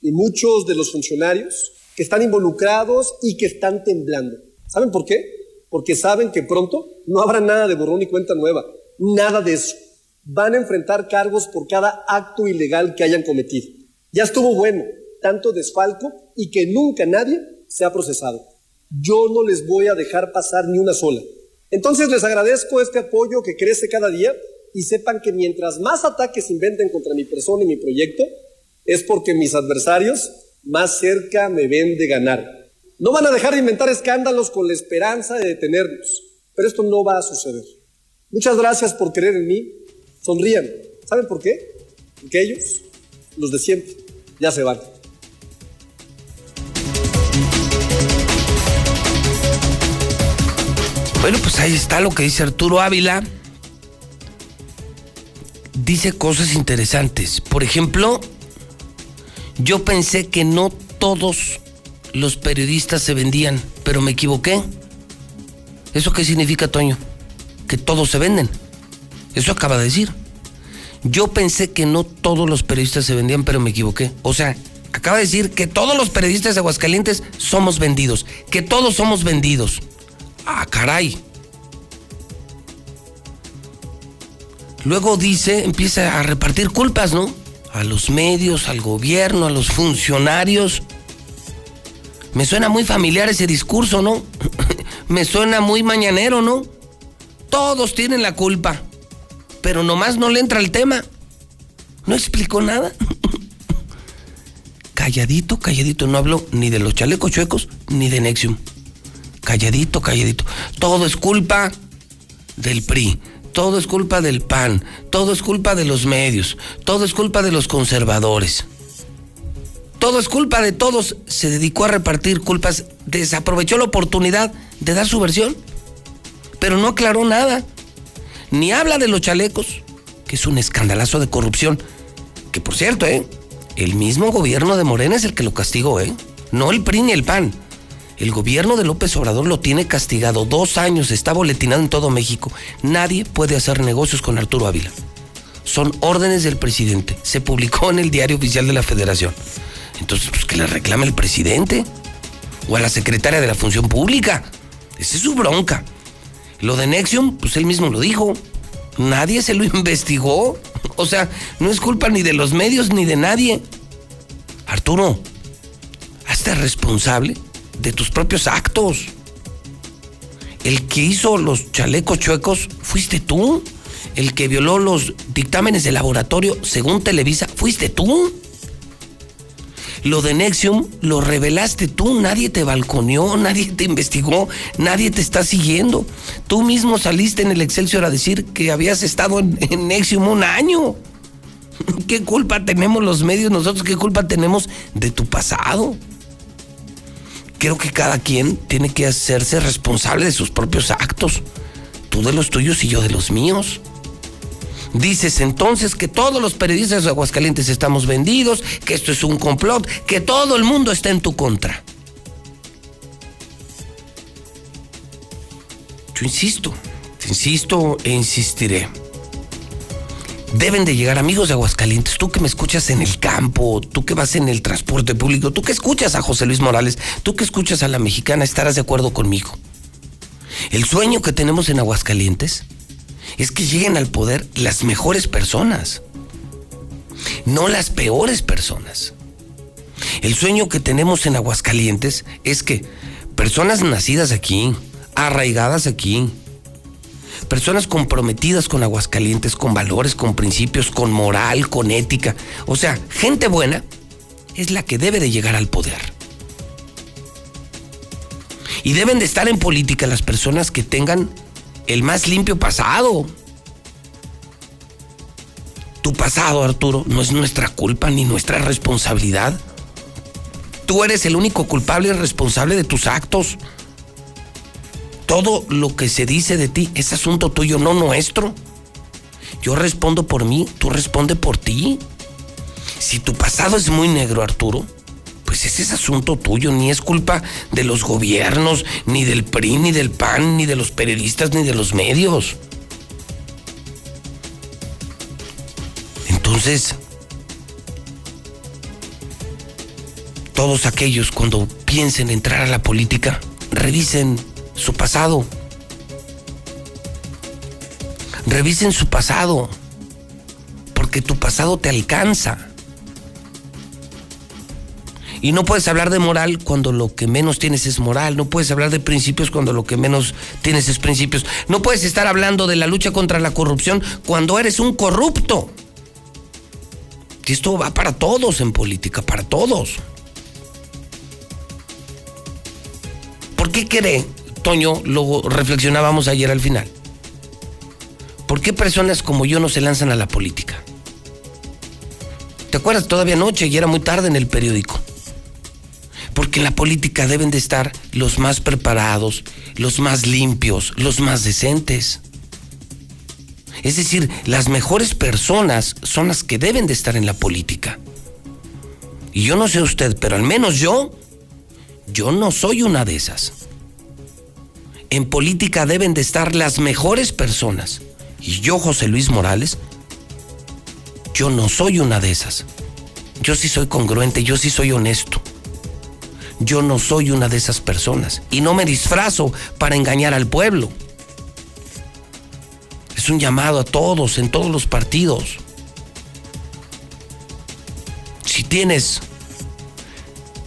y muchos de los funcionarios que están involucrados y que están temblando. ¿Saben por qué? Porque saben que pronto no habrá nada de borrón y cuenta nueva, nada de eso. Van a enfrentar cargos por cada acto ilegal que hayan cometido. Ya estuvo bueno, tanto desfalco y que nunca nadie se ha procesado. Yo no les voy a dejar pasar ni una sola. Entonces les agradezco este apoyo que crece cada día y sepan que mientras más ataques inventen contra mi persona y mi proyecto, es porque mis adversarios más cerca me ven de ganar. No van a dejar de inventar escándalos con la esperanza de detenernos, pero esto no va a suceder. Muchas gracias por creer en mí. Sonrían. ¿Saben por qué? Porque ellos, los de siempre, ya se van. Bueno, pues ahí está lo que dice Arturo Ávila. Dice cosas interesantes. Por ejemplo, yo pensé que no todos los periodistas se vendían, pero me equivoqué. ¿Eso qué significa, Toño? Que todos se venden. Eso acaba de decir. Yo pensé que no todos los periodistas se vendían, pero me equivoqué. O sea, acaba de decir que todos los periodistas de Aguascalientes somos vendidos, que todos somos vendidos. Ah, caray. Luego dice, empieza a repartir culpas, ¿no? A los medios, al gobierno, a los funcionarios. Me suena muy familiar ese discurso, ¿no? Me suena muy mañanero, ¿no? Todos tienen la culpa, pero nomás no le entra el tema. No explicó nada. calladito, calladito, no hablo ni de los chalecos chuecos ni de Nexium. Calladito, calladito. Todo es culpa del PRI, todo es culpa del PAN, todo es culpa de los medios, todo es culpa de los conservadores. Todo es culpa de todos. Se dedicó a repartir culpas, desaprovechó la oportunidad de dar su versión, pero no aclaró nada. Ni habla de los chalecos, que es un escandalazo de corrupción, que por cierto, ¿eh? el mismo gobierno de Morena es el que lo castigó, ¿eh? No el PRI ni el PAN. El gobierno de López Obrador lo tiene castigado. Dos años, está boletinado en todo México. Nadie puede hacer negocios con Arturo Ávila. Son órdenes del presidente. Se publicó en el diario oficial de la federación. Entonces, pues que le reclame el presidente. O a la secretaria de la Función Pública. Esa es su bronca. Lo de Nexium, pues él mismo lo dijo. Nadie se lo investigó. O sea, no es culpa ni de los medios ni de nadie. Arturo, hazte responsable de tus propios actos. El que hizo los chalecos chuecos fuiste tú. El que violó los dictámenes de laboratorio según Televisa fuiste tú. Lo de Nexium lo revelaste tú, nadie te balconeó, nadie te investigó, nadie te está siguiendo. Tú mismo saliste en el Excelsior a decir que habías estado en, en Nexium un año. ¿Qué culpa tenemos los medios nosotros? ¿Qué culpa tenemos de tu pasado? Creo que cada quien tiene que hacerse responsable de sus propios actos. Tú de los tuyos y yo de los míos. Dices entonces que todos los periodistas de Aguascalientes estamos vendidos, que esto es un complot, que todo el mundo está en tu contra. Yo insisto, insisto e insistiré. Deben de llegar amigos de Aguascalientes, tú que me escuchas en el campo, tú que vas en el transporte público, tú que escuchas a José Luis Morales, tú que escuchas a la mexicana, estarás de acuerdo conmigo. El sueño que tenemos en Aguascalientes es que lleguen al poder las mejores personas, no las peores personas. El sueño que tenemos en Aguascalientes es que personas nacidas aquí, arraigadas aquí, personas comprometidas con Aguascalientes, con valores, con principios, con moral, con ética, o sea, gente buena, es la que debe de llegar al poder. Y deben de estar en política las personas que tengan el más limpio pasado. Tu pasado, Arturo, no es nuestra culpa ni nuestra responsabilidad. Tú eres el único culpable y responsable de tus actos. Todo lo que se dice de ti es asunto tuyo, no nuestro. Yo respondo por mí, tú responde por ti. Si tu pasado es muy negro, Arturo, pues ese es asunto tuyo, ni es culpa de los gobiernos, ni del PRI, ni del PAN, ni de los periodistas, ni de los medios. Entonces, todos aquellos cuando piensen entrar a la política, revisen su pasado. Revisen su pasado, porque tu pasado te alcanza. Y no puedes hablar de moral cuando lo que menos tienes es moral. No puedes hablar de principios cuando lo que menos tienes es principios. No puedes estar hablando de la lucha contra la corrupción cuando eres un corrupto. Y esto va para todos en política, para todos. ¿Por qué cree, Toño, lo reflexionábamos ayer al final? ¿Por qué personas como yo no se lanzan a la política? ¿Te acuerdas? Todavía anoche y era muy tarde en el periódico porque en la política deben de estar los más preparados, los más limpios, los más decentes. Es decir, las mejores personas son las que deben de estar en la política. Y yo no sé usted, pero al menos yo, yo no soy una de esas. En política deben de estar las mejores personas. Y yo, José Luis Morales, yo no soy una de esas. Yo sí soy congruente, yo sí soy honesto. Yo no soy una de esas personas y no me disfrazo para engañar al pueblo. Es un llamado a todos, en todos los partidos. Si tienes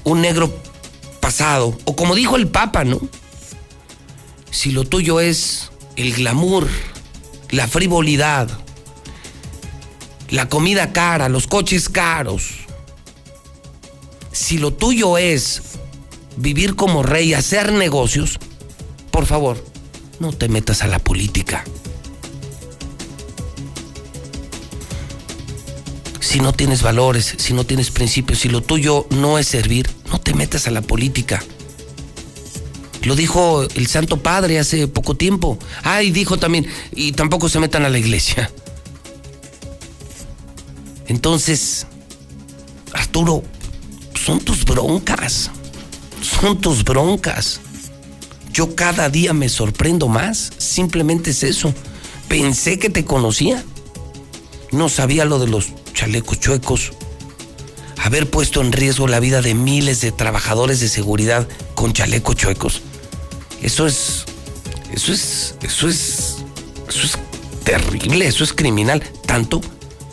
un negro pasado, o como dijo el Papa, ¿no? Si lo tuyo es el glamour, la frivolidad, la comida cara, los coches caros, si lo tuyo es vivir como rey, hacer negocios, por favor, no te metas a la política. Si no tienes valores, si no tienes principios, si lo tuyo no es servir, no te metas a la política. Lo dijo el Santo Padre hace poco tiempo. Ah, y dijo también, y tampoco se metan a la iglesia. Entonces, Arturo, son tus broncas. Son tus broncas. Yo cada día me sorprendo más. Simplemente es eso. Pensé que te conocía. No sabía lo de los chalecos chuecos. Haber puesto en riesgo la vida de miles de trabajadores de seguridad con chalecos chuecos. Eso es. Eso es. Eso es. Eso es terrible. Eso es criminal. Tanto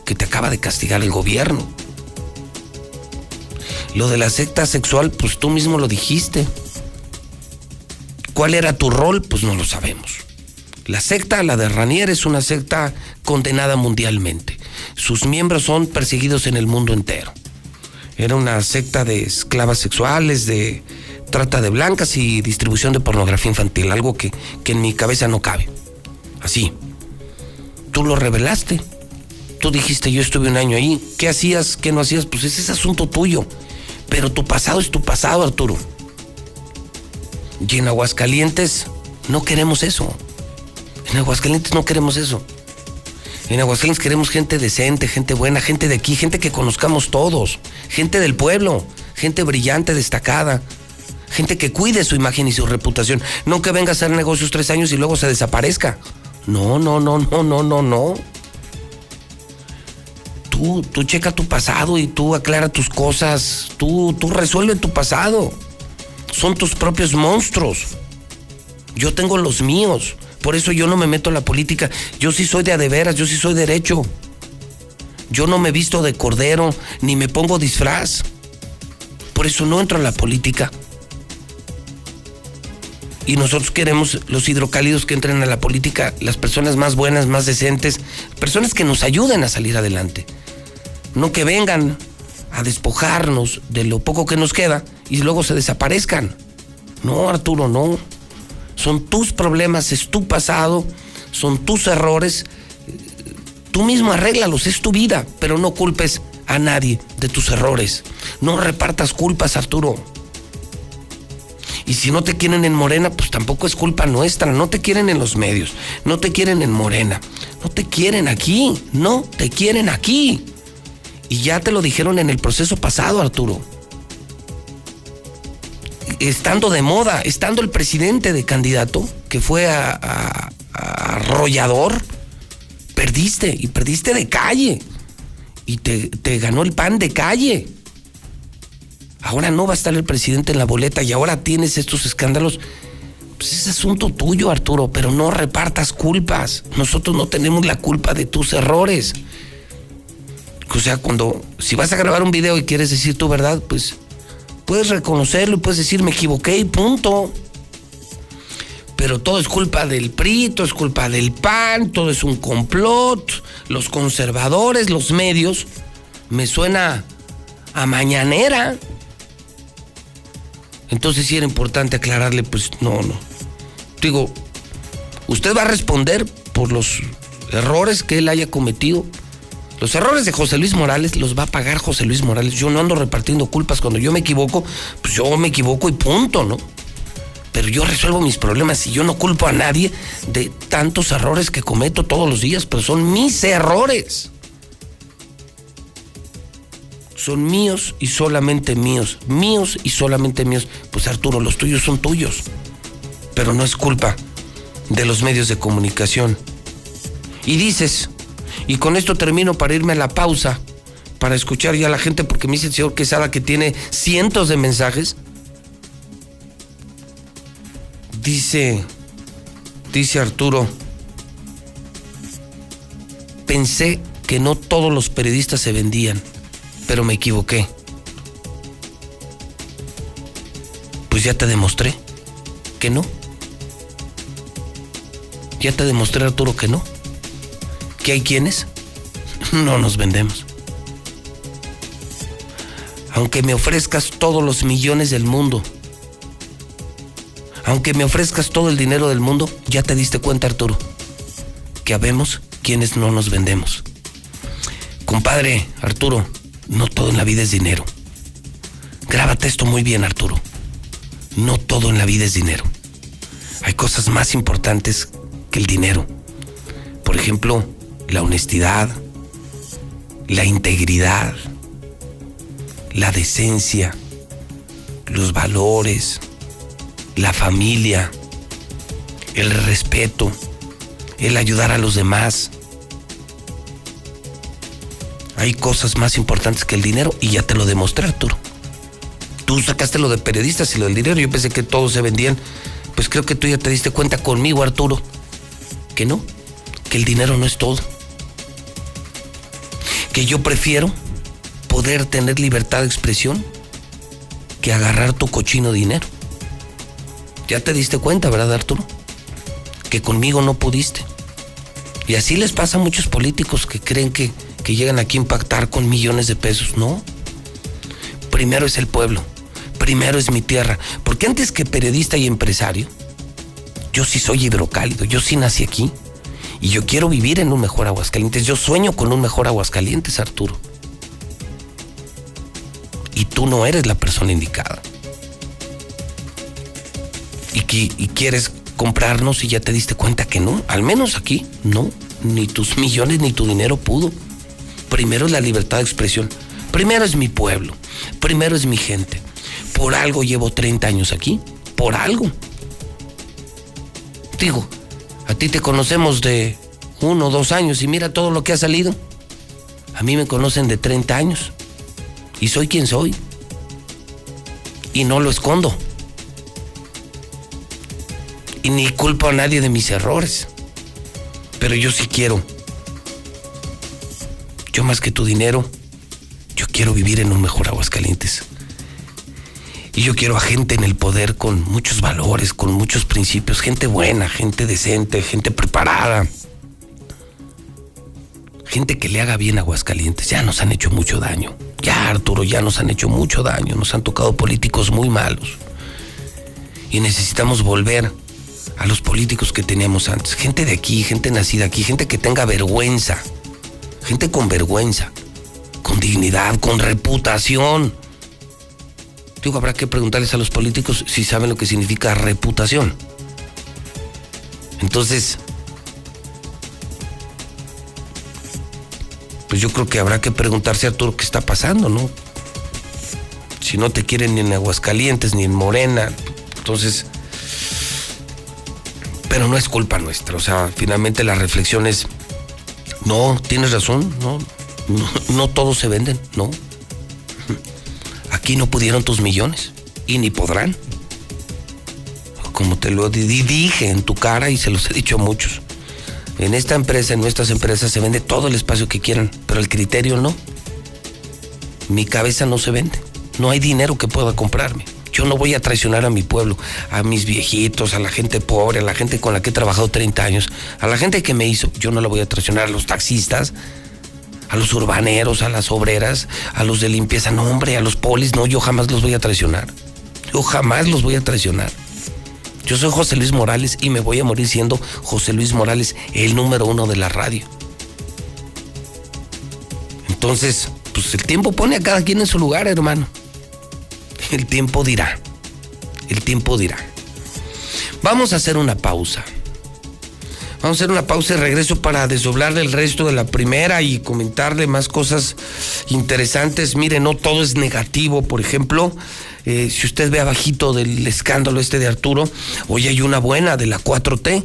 que te acaba de castigar el gobierno. Lo de la secta sexual, pues tú mismo lo dijiste. ¿Cuál era tu rol? Pues no lo sabemos. La secta, la de Ranier, es una secta condenada mundialmente. Sus miembros son perseguidos en el mundo entero. Era una secta de esclavas sexuales, de trata de blancas y distribución de pornografía infantil, algo que, que en mi cabeza no cabe. Así. Tú lo revelaste. Tú dijiste, yo estuve un año ahí. ¿Qué hacías? ¿Qué no hacías? Pues ese es asunto tuyo. Pero tu pasado es tu pasado, Arturo. Y en Aguascalientes no queremos eso. En Aguascalientes no queremos eso. En Aguascalientes queremos gente decente, gente buena, gente de aquí, gente que conozcamos todos, gente del pueblo, gente brillante, destacada, gente que cuide su imagen y su reputación. No que venga a hacer negocios tres años y luego se desaparezca. No, no, no, no, no, no, no. Tú, tú checa tu pasado y tú aclara tus cosas. Tú, tú tu pasado. Son tus propios monstruos. Yo tengo los míos. Por eso yo no me meto en la política. Yo sí soy de adeveras, yo sí soy derecho. Yo no me visto de cordero, ni me pongo disfraz. Por eso no entro a la política. Y nosotros queremos los hidrocálidos que entren a la política, las personas más buenas, más decentes, personas que nos ayuden a salir adelante. No que vengan a despojarnos de lo poco que nos queda y luego se desaparezcan. No, Arturo, no. Son tus problemas, es tu pasado, son tus errores. Tú mismo arréglalos, es tu vida, pero no culpes a nadie de tus errores. No repartas culpas, Arturo. Y si no te quieren en Morena, pues tampoco es culpa nuestra. No te quieren en los medios, no te quieren en Morena, no te quieren aquí, no te quieren aquí. Y ya te lo dijeron en el proceso pasado, Arturo. Estando de moda, estando el presidente de candidato, que fue a, arrollador, perdiste y perdiste de calle. Y te, te ganó el pan de calle. Ahora no va a estar el presidente en la boleta y ahora tienes estos escándalos. Pues es asunto tuyo, Arturo, pero no repartas culpas. Nosotros no tenemos la culpa de tus errores. O sea, cuando, si vas a grabar un video y quieres decir tu verdad, pues puedes reconocerlo y puedes decir me equivoqué y punto. Pero todo es culpa del PRI, todo es culpa del PAN, todo es un complot, los conservadores, los medios. Me suena a mañanera. Entonces sí era importante aclararle, pues no, no. Digo, usted va a responder por los errores que él haya cometido. Los errores de José Luis Morales los va a pagar José Luis Morales. Yo no ando repartiendo culpas. Cuando yo me equivoco, pues yo me equivoco y punto, ¿no? Pero yo resuelvo mis problemas y yo no culpo a nadie de tantos errores que cometo todos los días, pero son mis errores son míos y solamente míos, míos y solamente míos. Pues Arturo, los tuyos son tuyos, pero no es culpa de los medios de comunicación. Y dices, y con esto termino para irme a la pausa, para escuchar ya a la gente, porque me dice el señor Quesada que tiene cientos de mensajes. Dice, dice Arturo, pensé que no todos los periodistas se vendían pero me equivoqué. Pues ya te demostré que no. Ya te demostré, Arturo, que no. Hay quienes no nos vendemos. Aunque me ofrezcas todos los millones del mundo, aunque me ofrezcas todo el dinero del mundo, ya te diste cuenta, Arturo, que habemos quienes no nos vendemos. Compadre, Arturo, no todo en la vida es dinero. Grábate esto muy bien, Arturo. No todo en la vida es dinero. Hay cosas más importantes que el dinero. Por ejemplo, la honestidad, la integridad, la decencia, los valores, la familia, el respeto, el ayudar a los demás. Hay cosas más importantes que el dinero y ya te lo demostré, Arturo. Tú sacaste lo de periodistas y lo del dinero. Yo pensé que todos se vendían. Pues creo que tú ya te diste cuenta conmigo, Arturo, que no, que el dinero no es todo. Que yo prefiero poder tener libertad de expresión que agarrar tu cochino dinero. Ya te diste cuenta, ¿verdad, Arturo? Que conmigo no pudiste. Y así les pasa a muchos políticos que creen que, que llegan aquí a impactar con millones de pesos. No. Primero es el pueblo. Primero es mi tierra. Porque antes que periodista y empresario, yo sí soy hidrocálido. Yo sí nací aquí. Y yo quiero vivir en un mejor Aguascalientes. Yo sueño con un mejor Aguascalientes, Arturo. Y tú no eres la persona indicada. Y, que, y quieres comprarnos y ya te diste cuenta que no. Al menos aquí, no. Ni tus millones ni tu dinero pudo. Primero es la libertad de expresión. Primero es mi pueblo. Primero es mi gente. Por algo llevo 30 años aquí. Por algo. Digo, a ti te conocemos de uno o dos años y mira todo lo que ha salido. A mí me conocen de 30 años. Y soy quien soy. Y no lo escondo. Y ni culpo a nadie de mis errores. Pero yo sí quiero. Yo más que tu dinero, yo quiero vivir en un mejor Aguascalientes. Y yo quiero a gente en el poder con muchos valores, con muchos principios, gente buena, gente decente, gente preparada. Gente que le haga bien a Aguascalientes. Ya nos han hecho mucho daño. Ya, Arturo, ya nos han hecho mucho daño. Nos han tocado políticos muy malos. Y necesitamos volver a los políticos que teníamos antes. Gente de aquí, gente nacida aquí, gente que tenga vergüenza. Gente con vergüenza, con dignidad, con reputación. Digo, habrá que preguntarles a los políticos si saben lo que significa reputación. Entonces, pues yo creo que habrá que preguntarse a lo que está pasando, ¿no? Si no te quieren ni en Aguascalientes ni en Morena, entonces... Pero no es culpa nuestra, o sea, finalmente la reflexión es, no, tienes razón, no, no todos se venden, no. Aquí no pudieron tus millones y ni podrán. Como te lo dije en tu cara y se los he dicho a muchos. En esta empresa, en nuestras empresas, se vende todo el espacio que quieran, pero el criterio no. Mi cabeza no se vende. No hay dinero que pueda comprarme. Yo no voy a traicionar a mi pueblo, a mis viejitos, a la gente pobre, a la gente con la que he trabajado 30 años, a la gente que me hizo. Yo no la voy a traicionar, a los taxistas, a los urbaneros, a las obreras, a los de limpieza. No, hombre, a los polis, no, yo jamás los voy a traicionar. Yo jamás los voy a traicionar. Yo soy José Luis Morales y me voy a morir siendo José Luis Morales, el número uno de la radio. Entonces, pues el tiempo pone a cada quien en su lugar, hermano. El tiempo dirá. El tiempo dirá. Vamos a hacer una pausa. Vamos a hacer una pausa y regreso para desdoblarle el resto de la primera y comentarle más cosas interesantes. Mire, no todo es negativo. Por ejemplo, eh, si usted ve abajito del escándalo este de Arturo, hoy hay una buena de la 4T.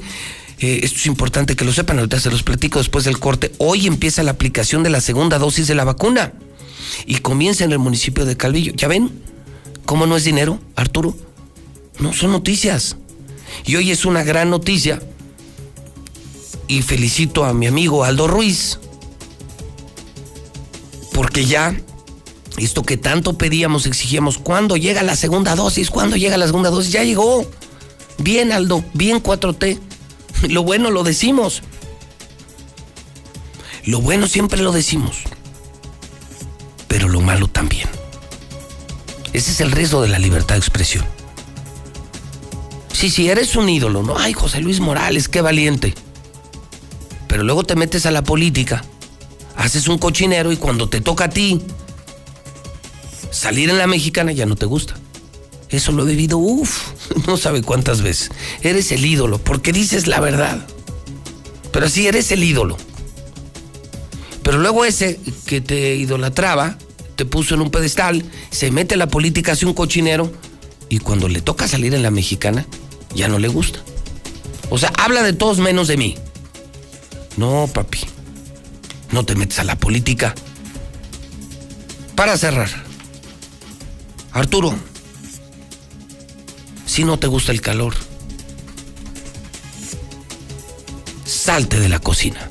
Eh, esto es importante que lo sepan, ahorita se los platico después del corte. Hoy empieza la aplicación de la segunda dosis de la vacuna y comienza en el municipio de Calvillo. ¿Ya ven cómo no es dinero, Arturo? No, son noticias. Y hoy es una gran noticia y felicito a mi amigo Aldo Ruiz, porque ya esto que tanto pedíamos, exigíamos, ¿cuándo llega la segunda dosis? ¿Cuándo llega la segunda dosis? Ya llegó. Bien, Aldo, bien 4T. Lo bueno lo decimos. Lo bueno siempre lo decimos. Pero lo malo también. Ese es el riesgo de la libertad de expresión. Sí, sí, eres un ídolo, ¿no? Ay, José Luis Morales, qué valiente pero luego te metes a la política, haces un cochinero y cuando te toca a ti salir en la mexicana ya no te gusta. Eso lo he vivido, uff, no sabe cuántas veces. Eres el ídolo porque dices la verdad. Pero sí, eres el ídolo. Pero luego ese que te idolatraba, te puso en un pedestal, se mete en la política, hace un cochinero, y cuando le toca salir en la mexicana, ya no le gusta. O sea, habla de todos menos de mí. No, papi, no te metes a la política. Para cerrar, Arturo, si no te gusta el calor, salte de la cocina.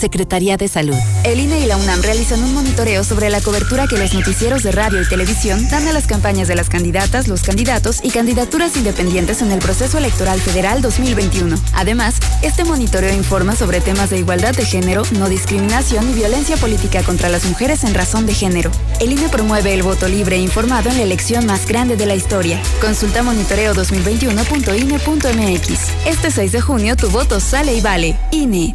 Secretaría de Salud. El INE y la UNAM realizan un monitoreo sobre la cobertura que los noticieros de radio y televisión dan a las campañas de las candidatas, los candidatos y candidaturas independientes en el proceso electoral federal 2021. Además, este monitoreo informa sobre temas de igualdad de género, no discriminación y violencia política contra las mujeres en razón de género. El INE promueve el voto libre e informado en la elección más grande de la historia. Consulta monitoreo2021.ine.mx. Este 6 de junio tu voto sale y vale. INE.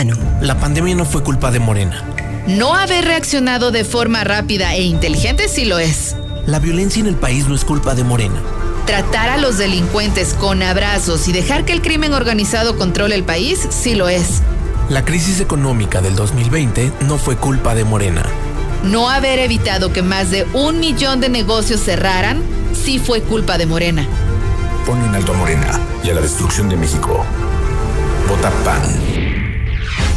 La pandemia no fue culpa de Morena. No haber reaccionado de forma rápida e inteligente sí lo es. La violencia en el país no es culpa de Morena. Tratar a los delincuentes con abrazos y dejar que el crimen organizado controle el país sí lo es. La crisis económica del 2020 no fue culpa de Morena. No haber evitado que más de un millón de negocios cerraran sí fue culpa de Morena. Pone un alto a Morena y a la destrucción de México. Vota PAN.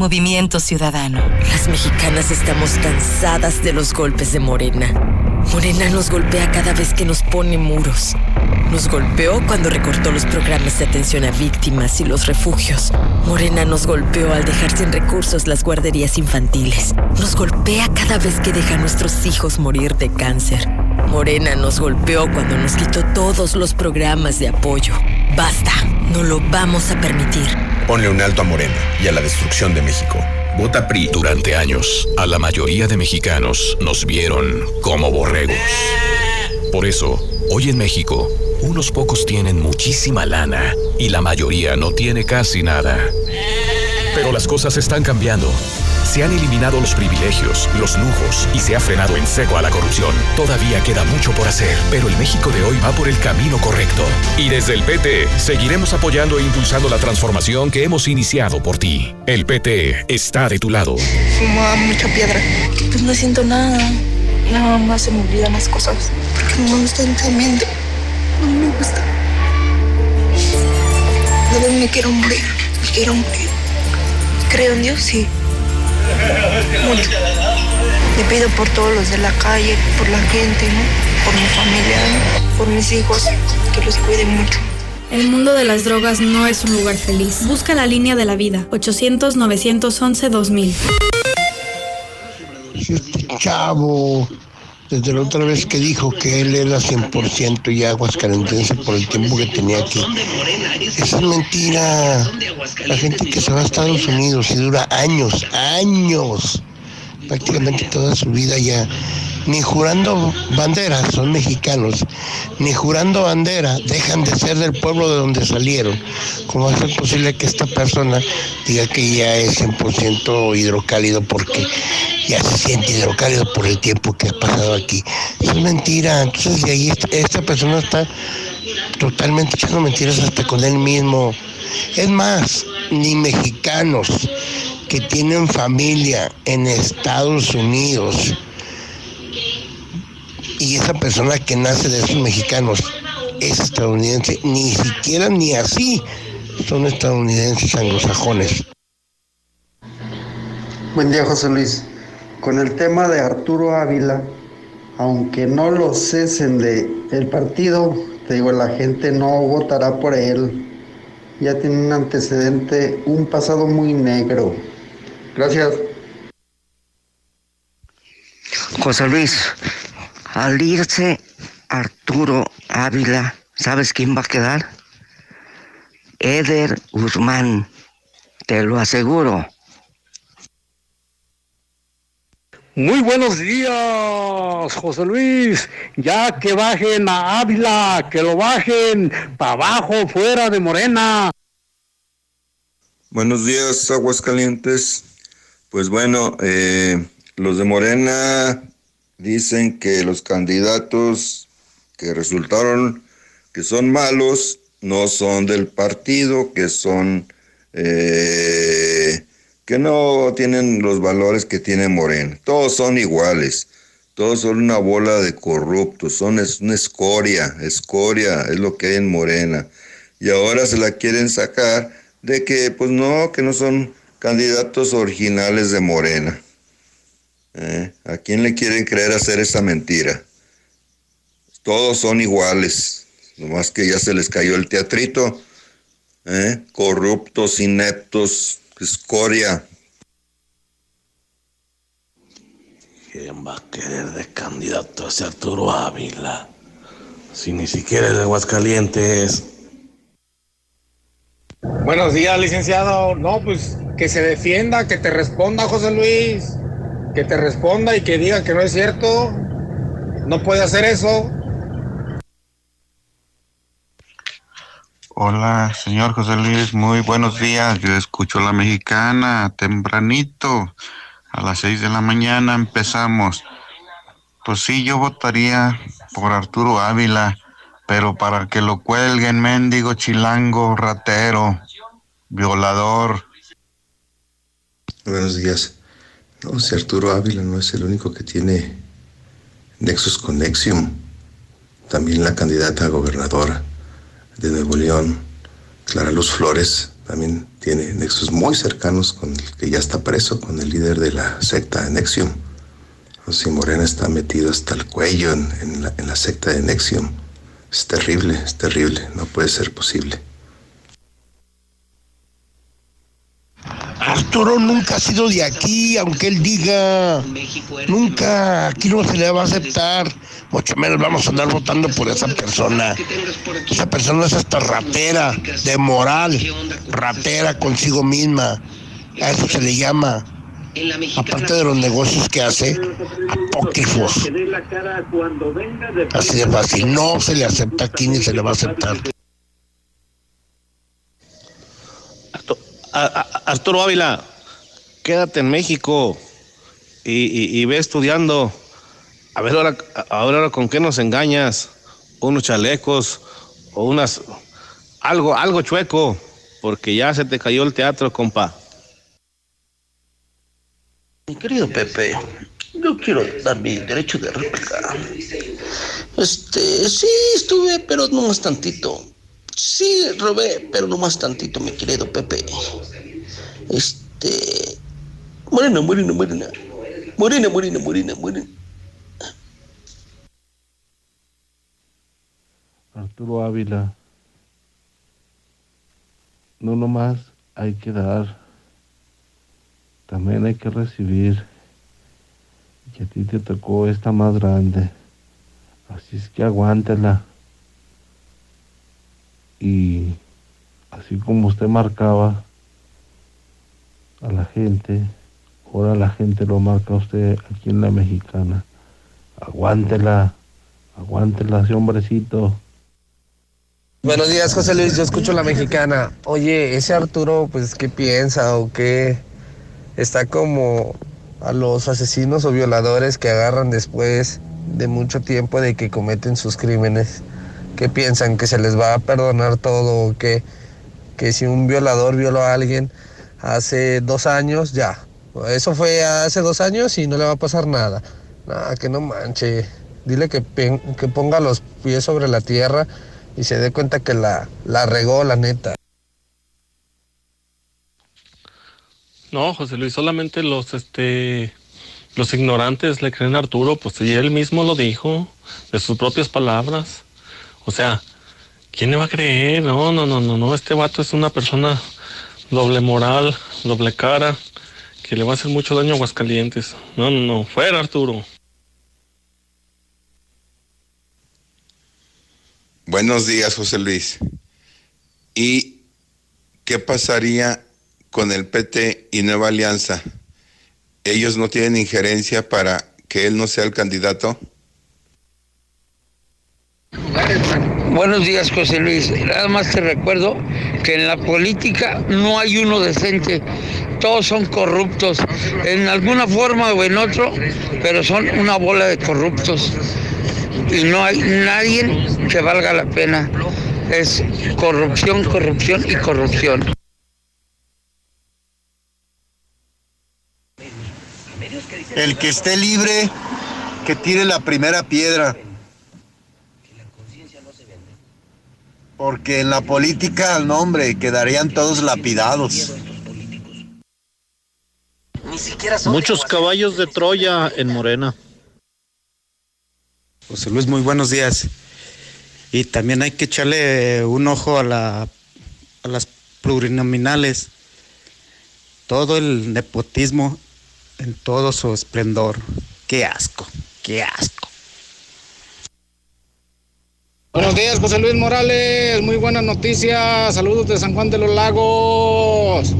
Movimiento Ciudadano. Las mexicanas estamos cansadas de los golpes de Morena. Morena nos golpea cada vez que nos pone muros. Nos golpeó cuando recortó los programas de atención a víctimas y los refugios. Morena nos golpeó al dejar sin recursos las guarderías infantiles. Nos golpea cada vez que deja a nuestros hijos morir de cáncer. Morena nos golpeó cuando nos quitó todos los programas de apoyo. Basta, no lo vamos a permitir. Ponle un alto a Morena y a la destrucción de México. Vota PRI. Durante años, a la mayoría de mexicanos nos vieron como borregos. Por eso, hoy en México, unos pocos tienen muchísima lana y la mayoría no tiene casi nada. Pero las cosas están cambiando. Se han eliminado los privilegios, los lujos y se ha frenado en seco a la corrupción. Todavía queda mucho por hacer, pero el México de hoy va por el camino correcto. Y desde el PT seguiremos apoyando e impulsando la transformación que hemos iniciado por ti. El PT está de tu lado. Fumaba mucha piedra. Pues no siento nada. Nada más se me olvidan las cosas. Porque no me están temiendo. No me gusta. Verdad me quiero morir. Me quiero morir. Creo en Dios, sí. Mucho. Le pido por todos los de la calle, por la gente, ¿no? Por mi familia, ¿no? por mis hijos, que los cuiden mucho. El mundo de las drogas no es un lugar feliz. Busca la línea de la vida. 800-911-2000. Si este chavo, desde la otra vez que dijo que él era 100% ya aguascalentense por el tiempo que tenía aquí. Esa es mentira. La gente que se va a Estados Unidos y dura años, años, prácticamente toda su vida ya, ni jurando bandera, son mexicanos, ni jurando bandera, dejan de ser del pueblo de donde salieron. ¿Cómo va a ser posible que esta persona diga que ya es 100% hidrocálido porque ya se siente hidrocálido por el tiempo que ha pasado aquí? Es mentira, entonces de ahí esta, esta persona está totalmente echando mentiras hasta con él mismo. Es más, ni mexicanos que tienen familia en Estados Unidos y esa persona que nace de esos mexicanos es estadounidense, ni siquiera ni así son estadounidenses anglosajones. Buen día, José Luis. Con el tema de Arturo Ávila, aunque no lo cesen de el partido, te digo, la gente no votará por él. Ya tiene un antecedente, un pasado muy negro. Gracias. José Luis, al irse Arturo Ávila, ¿sabes quién va a quedar? Eder Guzmán, te lo aseguro. Muy buenos días, José Luis. Ya que bajen a Ávila, que lo bajen para abajo, fuera de Morena. Buenos días, Aguascalientes. Pues bueno, eh, los de Morena dicen que los candidatos que resultaron que son malos no son del partido, que son eh, que no tienen los valores que tiene Morena. Todos son iguales, todos son una bola de corruptos, son es una escoria, escoria es lo que hay en Morena. Y ahora se la quieren sacar de que, pues no, que no son candidatos originales de Morena. ¿Eh? ¿A quién le quieren creer hacer esa mentira? Todos son iguales, nomás que ya se les cayó el teatrito. ¿Eh? Corruptos, ineptos, escoria. ¿Quién va a querer de candidato a ese Arturo Ávila? Si ni siquiera es de Aguascalientes. Buenos días, licenciado. No, pues que se defienda, que te responda, José Luis. Que te responda y que diga que no es cierto. No puede hacer eso. Hola, señor José Luis, muy buenos días. Yo escucho la mexicana tempranito. A las seis de la mañana empezamos. Pues sí, yo votaría por Arturo Ávila, pero para que lo cuelguen, mendigo, chilango, ratero, violador. Buenos días. No, si Arturo Ávila no es el único que tiene nexos con Nexium. También la candidata a gobernadora de Nuevo León, Clara Luz Flores, también tiene nexos muy cercanos con el que ya está preso, con el líder de la secta de Nexium. José Morena está metido hasta el cuello en, en la secta de Nexium. Es terrible, es terrible, no puede ser posible. Arturo nunca ha sido de aquí, aunque él diga. Nunca, aquí no se le va a aceptar. Mucho menos vamos a andar votando por esa persona. Esa persona es hasta ratera, de moral, ratera consigo misma. A eso se le llama. Aparte de los negocios que hace, apócrifos. Así de fácil. No se le acepta aquí ni se le va a aceptar. Arturo Ávila, quédate en México y, ve estudiando. A ver ahora, ahora con qué nos engañas. Unos chalecos o unas algo, algo chueco, porque ya se te cayó el teatro, compa. Mi querido Pepe, yo quiero dar mi derecho de réplica. Este, sí, estuve, pero no más tantito. Sí, robé, pero no más tantito, mi querido Pepe. Este. Morena, morena, morena. Morena, morena, morena, morena. Arturo Ávila, no nomás hay que dar, también hay que recibir. Y a ti te tocó esta más grande, así es que aguántela. Y así como usted marcaba a la gente, ahora la gente lo marca a usted aquí en la mexicana. Aguántela, aguántela, ese hombrecito. Buenos días, José Luis. Yo escucho la mexicana. Oye, ese Arturo, pues, ¿qué piensa o qué? Está como a los asesinos o violadores que agarran después de mucho tiempo de que cometen sus crímenes. ¿Qué piensan? ¿Que se les va a perdonar todo o qué? Que si un violador violó a alguien hace dos años, ya. Eso fue hace dos años y no le va a pasar nada. Nada, que no manche. Dile que, que ponga los pies sobre la tierra y se dé cuenta que la, la regó, la neta. No, José Luis, solamente los, este, los ignorantes le creen a Arturo, pues si él mismo lo dijo, de sus propias palabras. O sea, ¿quién le va a creer? No, no, no, no, no, este vato es una persona doble moral, doble cara, que le va a hacer mucho daño a Aguascalientes. No, no, no, fuera Arturo. Buenos días, José Luis. ¿Y qué pasaría con el PT y Nueva Alianza? ¿Ellos no tienen injerencia para que él no sea el candidato? Buenos días, José Luis. Nada más te recuerdo que en la política no hay uno decente. Todos son corruptos, en alguna forma o en otro, pero son una bola de corruptos. Y no hay nadie que valga la pena. Es corrupción, corrupción y corrupción. El que esté libre, que tire la primera piedra. Porque en la política, no hombre, quedarían todos lapidados. Muchos caballos de Troya en Morena. José Luis, muy buenos días. Y también hay que echarle un ojo a, la, a las plurinominales. Todo el nepotismo en todo su esplendor. Qué asco, qué asco. Buenos días, José Luis Morales. Muy buenas noticias. Saludos de San Juan de los Lagos.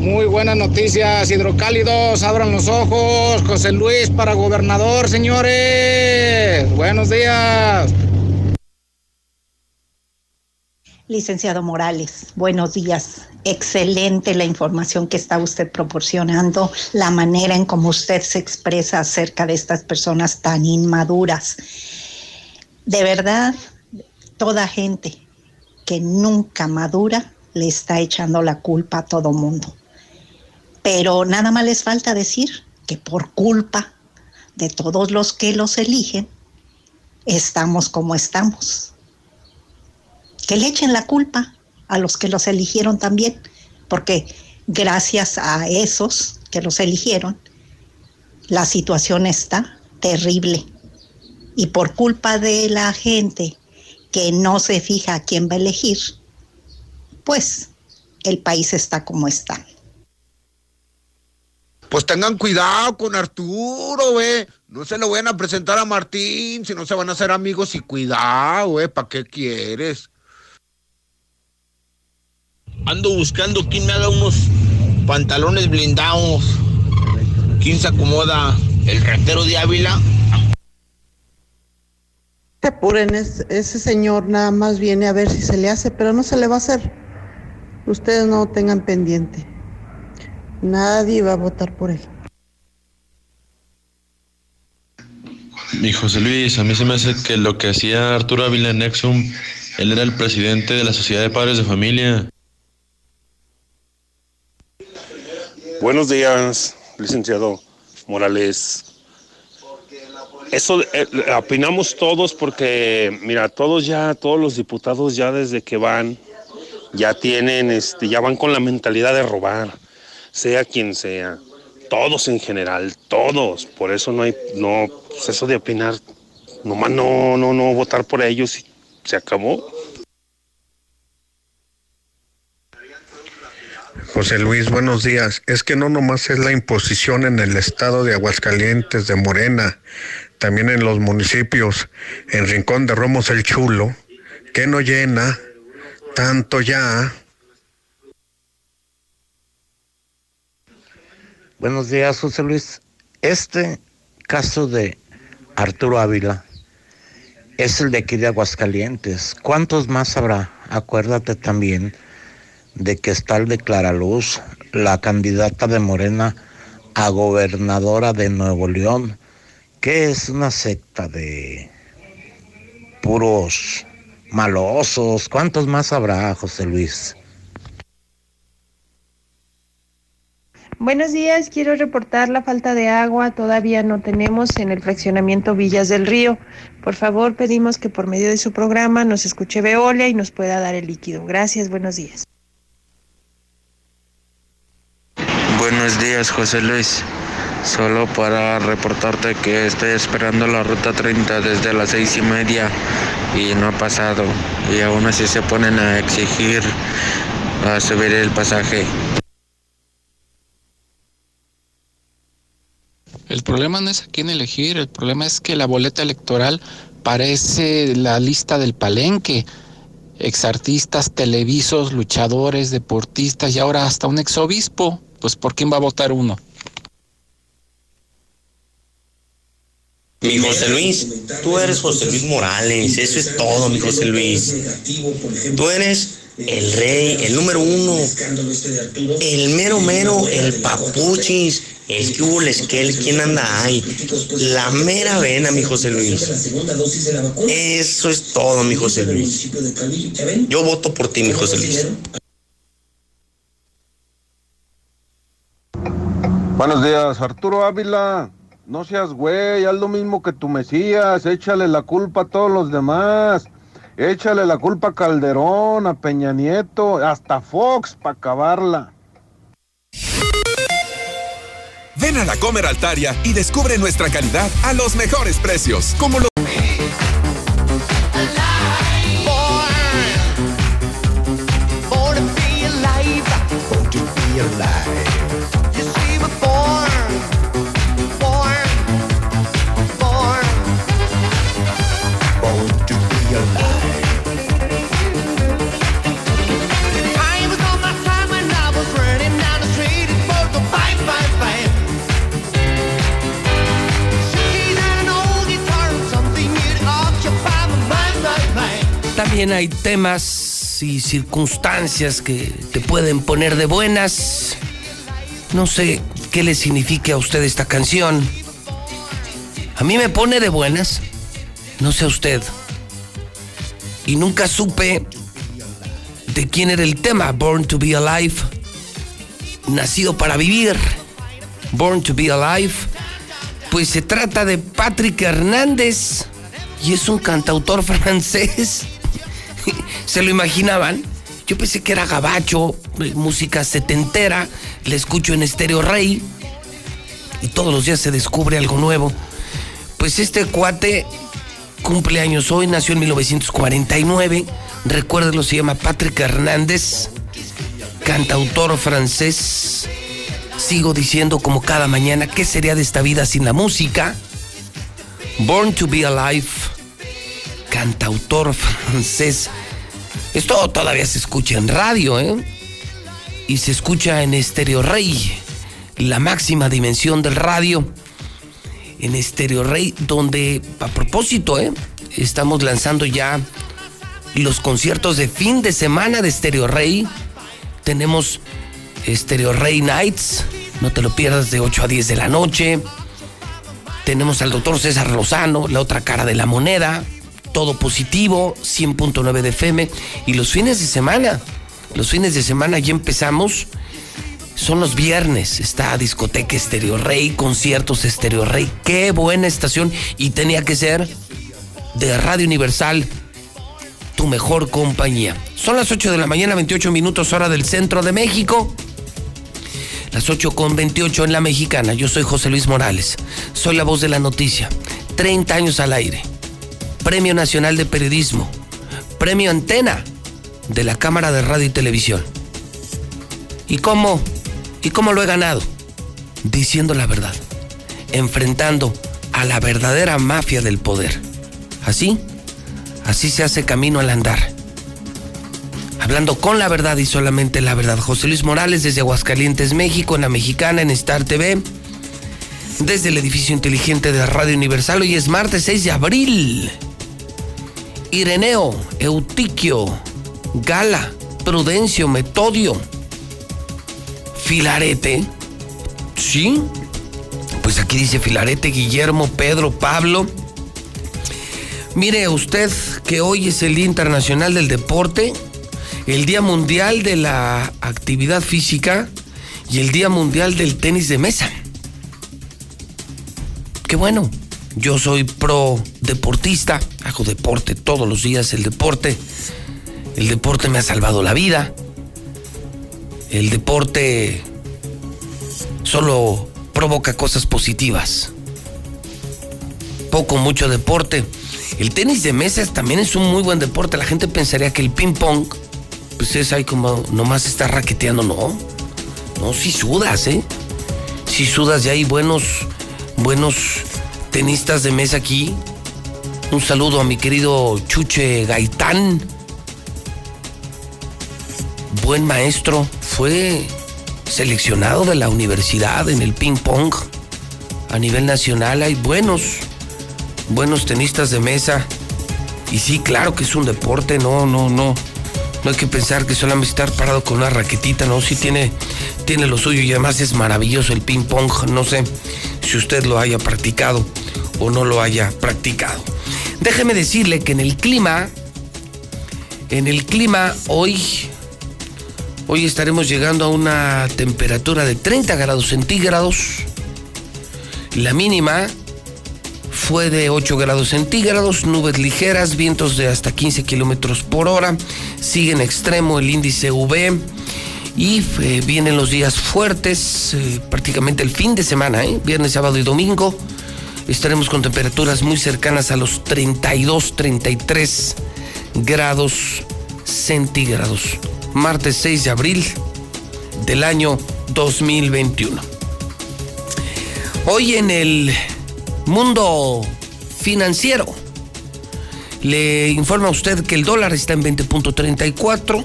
Muy buenas noticias. Hidrocálidos, abran los ojos. José Luis para gobernador, señores. Buenos días. Licenciado Morales, buenos días. Excelente la información que está usted proporcionando, la manera en cómo usted se expresa acerca de estas personas tan inmaduras. De verdad, toda gente que nunca madura le está echando la culpa a todo mundo. Pero nada más les falta decir que por culpa de todos los que los eligen, estamos como estamos que le echen la culpa a los que los eligieron también, porque gracias a esos que los eligieron, la situación está terrible. Y por culpa de la gente que no se fija a quién va a elegir, pues el país está como está. Pues tengan cuidado con Arturo, güey. No se lo vayan a presentar a Martín, si no se van a hacer amigos y cuidado, güey. ¿Para qué quieres? Ando buscando quién me haga unos pantalones blindados. ¿Quién se acomoda? ¿El ratero de Ávila? Se apuren, es- ese señor nada más viene a ver si se le hace, pero no se le va a hacer. Ustedes no tengan pendiente. Nadie va a votar por él. Mi José Luis, a mí se me hace que lo que hacía Arturo Ávila en Nexum, él era el presidente de la Sociedad de Padres de Familia. Buenos días, licenciado Morales. Eso eh, opinamos todos porque, mira, todos ya, todos los diputados ya desde que van, ya tienen, este, ya van con la mentalidad de robar, sea quien sea, todos en general, todos. Por eso no hay, no, pues eso de opinar, nomás no, no, no votar por ellos y se acabó. José Luis, buenos días. Es que no nomás es la imposición en el estado de Aguascalientes, de Morena, también en los municipios, en Rincón de Romos el Chulo, que no llena tanto ya. Buenos días, José Luis. Este caso de Arturo Ávila, es el de aquí de Aguascalientes. ¿Cuántos más habrá? Acuérdate también de que está el de Claraluz, la candidata de Morena a gobernadora de Nuevo León, que es una secta de puros malosos. ¿Cuántos más habrá, José Luis? Buenos días, quiero reportar la falta de agua. Todavía no tenemos en el fraccionamiento Villas del Río. Por favor, pedimos que por medio de su programa nos escuche Veolia y nos pueda dar el líquido. Gracias, buenos días. Buenos días, José Luis. Solo para reportarte que estoy esperando la ruta 30 desde las seis y media y no ha pasado. Y aún así se ponen a exigir a subir el pasaje. El problema no es a quién elegir, el problema es que la boleta electoral parece la lista del palenque. Exartistas, televisos, luchadores, deportistas y ahora hasta un exobispo. Pues ¿por quién va a votar uno? Mi José Luis, tú eres José Luis Morales, eso es todo, mi José Luis. Tú eres el rey, el número uno, el mero mero, el papuchis, el que hubo, el esquel, quién anda ahí, la mera vena, mi José Luis. Eso es todo, mi José Luis. Yo voto por ti, mi José Luis. Buenos días, Arturo Ávila. No seas güey, haz lo mismo que tu Mesías, échale la culpa a todos los demás. Échale la culpa a Calderón, a Peña Nieto, hasta Fox para acabarla. Ven a la Comer Altaria y descubre nuestra calidad a los mejores precios, como lo También hay temas y circunstancias que te pueden poner de buenas. No sé qué le signifique a usted esta canción. A mí me pone de buenas. No sé usted. Y nunca supe de quién era el tema. Born to be Alive. Nacido para vivir. Born to be Alive. Pues se trata de Patrick Hernández. Y es un cantautor francés. ¿Se lo imaginaban? Yo pensé que era gabacho, música setentera, le escucho en Estéreo Rey y todos los días se descubre algo nuevo. Pues este cuate cumple años hoy, nació en 1949, recuérdelo, se llama Patrick Hernández, cantautor francés. Sigo diciendo como cada mañana, ¿qué sería de esta vida sin la música? Born to be Alive, cantautor francés. Esto todavía se escucha en radio, ¿eh? Y se escucha en Estéreo Rey, la máxima dimensión del radio. En Estéreo Rey, donde, a propósito, ¿eh? Estamos lanzando ya los conciertos de fin de semana de Estéreo Rey. Tenemos Estéreo Rey Nights, no te lo pierdas de 8 a 10 de la noche. Tenemos al doctor César Lozano, la otra cara de la moneda todo positivo, 100.9 de FM. Y los fines de semana, los fines de semana ya empezamos. Son los viernes, está discoteca Estéreo Rey, conciertos Estéreo Rey. Qué buena estación. Y tenía que ser de Radio Universal, tu mejor compañía. Son las 8 de la mañana, 28 minutos hora del centro de México. Las 8 con 28 en la mexicana. Yo soy José Luis Morales. Soy la voz de la noticia. 30 años al aire. Premio Nacional de Periodismo, Premio Antena de la Cámara de Radio y Televisión. ¿Y cómo? ¿Y cómo lo he ganado? Diciendo la verdad, enfrentando a la verdadera mafia del poder. Así, así se hace camino al andar. Hablando con la verdad y solamente la verdad. José Luis Morales desde Aguascalientes, México, en la Mexicana, en Star TV. desde el edificio inteligente de Radio Universal. Hoy es martes 6 de abril. Ireneo, Eutiquio, Gala, Prudencio, Metodio, Filarete. ¿Sí? Pues aquí dice Filarete, Guillermo, Pedro, Pablo. Mire usted que hoy es el Día Internacional del Deporte, el Día Mundial de la Actividad Física y el Día Mundial del Tenis de Mesa. Qué bueno, yo soy pro deportista, hago deporte todos los días, el deporte. El deporte me ha salvado la vida. El deporte solo provoca cosas positivas. Poco, mucho deporte. El tenis de mesa también es un muy buen deporte. La gente pensaría que el ping pong, pues es ahí como nomás está raqueteando. No, no, si sudas, ¿eh? Si sudas, ya hay buenos, buenos tenistas de mesa aquí. Un saludo a mi querido Chuche Gaitán. Buen maestro. Fue seleccionado de la universidad en el ping pong. A nivel nacional hay buenos, buenos tenistas de mesa. Y sí, claro que es un deporte, no, no, no. No hay que pensar que solamente estar parado con una raquetita, no, sí tiene, tiene lo suyo y además es maravilloso el ping pong. No sé si usted lo haya practicado o no lo haya practicado. Déjeme decirle que en el clima, en el clima hoy, hoy estaremos llegando a una temperatura de 30 grados centígrados. La mínima fue de 8 grados centígrados, nubes ligeras, vientos de hasta 15 kilómetros por hora. Sigue en extremo el índice UV y eh, vienen los días fuertes, eh, prácticamente el fin de semana, ¿eh? viernes, sábado y domingo. Estaremos con temperaturas muy cercanas a los 32, 33 grados centígrados. Martes 6 de abril del año 2021. Hoy en el mundo financiero le informa a usted que el dólar está en 20.34,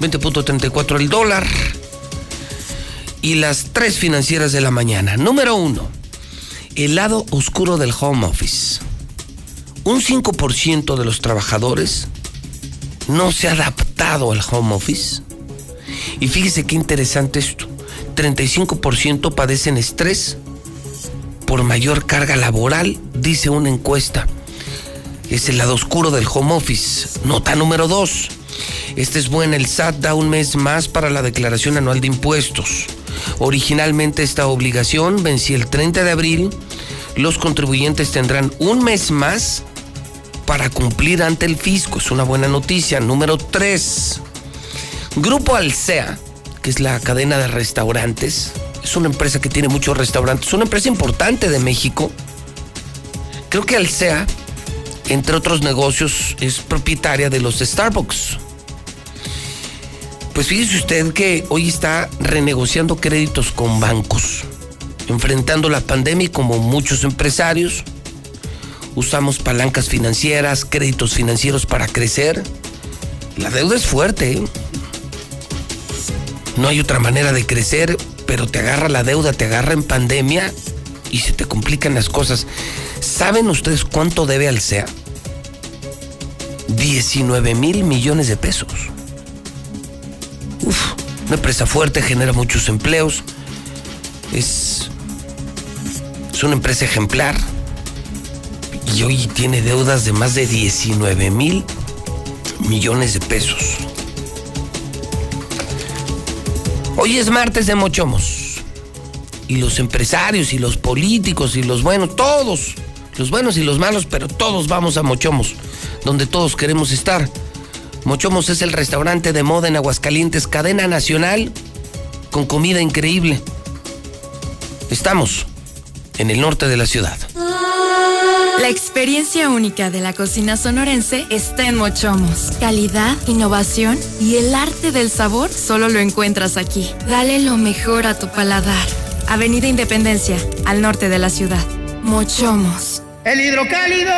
20.34 el dólar y las tres financieras de la mañana. Número uno, el lado oscuro del home office. Un 5% de los trabajadores no se ha adaptado al home office. Y fíjese qué interesante esto. 35% padecen estrés por mayor carga laboral, dice una encuesta. Es el lado oscuro del home office. Nota número 2. Este es bueno, el SAT da un mes más para la declaración anual de impuestos. Originalmente esta obligación vencía el 30 de abril. Los contribuyentes tendrán un mes más para cumplir ante el fisco. Es una buena noticia. Número 3. Grupo Alsea, que es la cadena de restaurantes, es una empresa que tiene muchos restaurantes, es una empresa importante de México. Creo que Alsea, entre otros negocios, es propietaria de los Starbucks. Pues fíjese usted que hoy está renegociando créditos con bancos, enfrentando la pandemia como muchos empresarios, usamos palancas financieras, créditos financieros para crecer. La deuda es fuerte. ¿eh? No hay otra manera de crecer, pero te agarra la deuda, te agarra en pandemia y se te complican las cosas. ¿Saben ustedes cuánto debe al SEA? 19 mil millones de pesos. Uf, una empresa fuerte, genera muchos empleos. Es, es una empresa ejemplar. Y hoy tiene deudas de más de 19 mil millones de pesos. Hoy es martes de Mochomos. Y los empresarios y los políticos y los buenos, todos, los buenos y los malos, pero todos vamos a Mochomos, donde todos queremos estar. Mochomos es el restaurante de moda en Aguascalientes, cadena nacional, con comida increíble. Estamos en el norte de la ciudad. La experiencia única de la cocina sonorense está en Mochomos. Calidad, innovación y el arte del sabor solo lo encuentras aquí. Dale lo mejor a tu paladar. Avenida Independencia, al norte de la ciudad. Mochomos. El hidrocálido.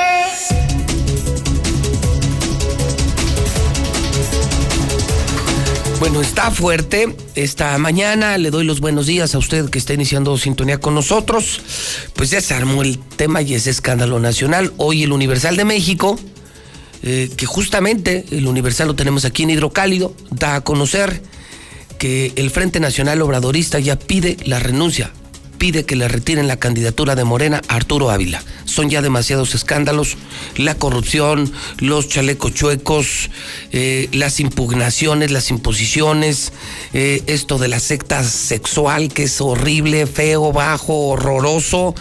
Bueno, está fuerte esta mañana. Le doy los buenos días a usted que está iniciando sintonía con nosotros. Pues ya se armó el tema y es escándalo nacional. Hoy el Universal de México, eh, que justamente el Universal lo tenemos aquí en Hidrocálido, da a conocer que el Frente Nacional Obradorista ya pide la renuncia pide que le retiren la candidatura de Morena a Arturo Ávila. Son ya demasiados escándalos, la corrupción, los chalecos chuecos, eh, las impugnaciones, las imposiciones, eh, esto de la secta sexual que es horrible, feo, bajo, horroroso,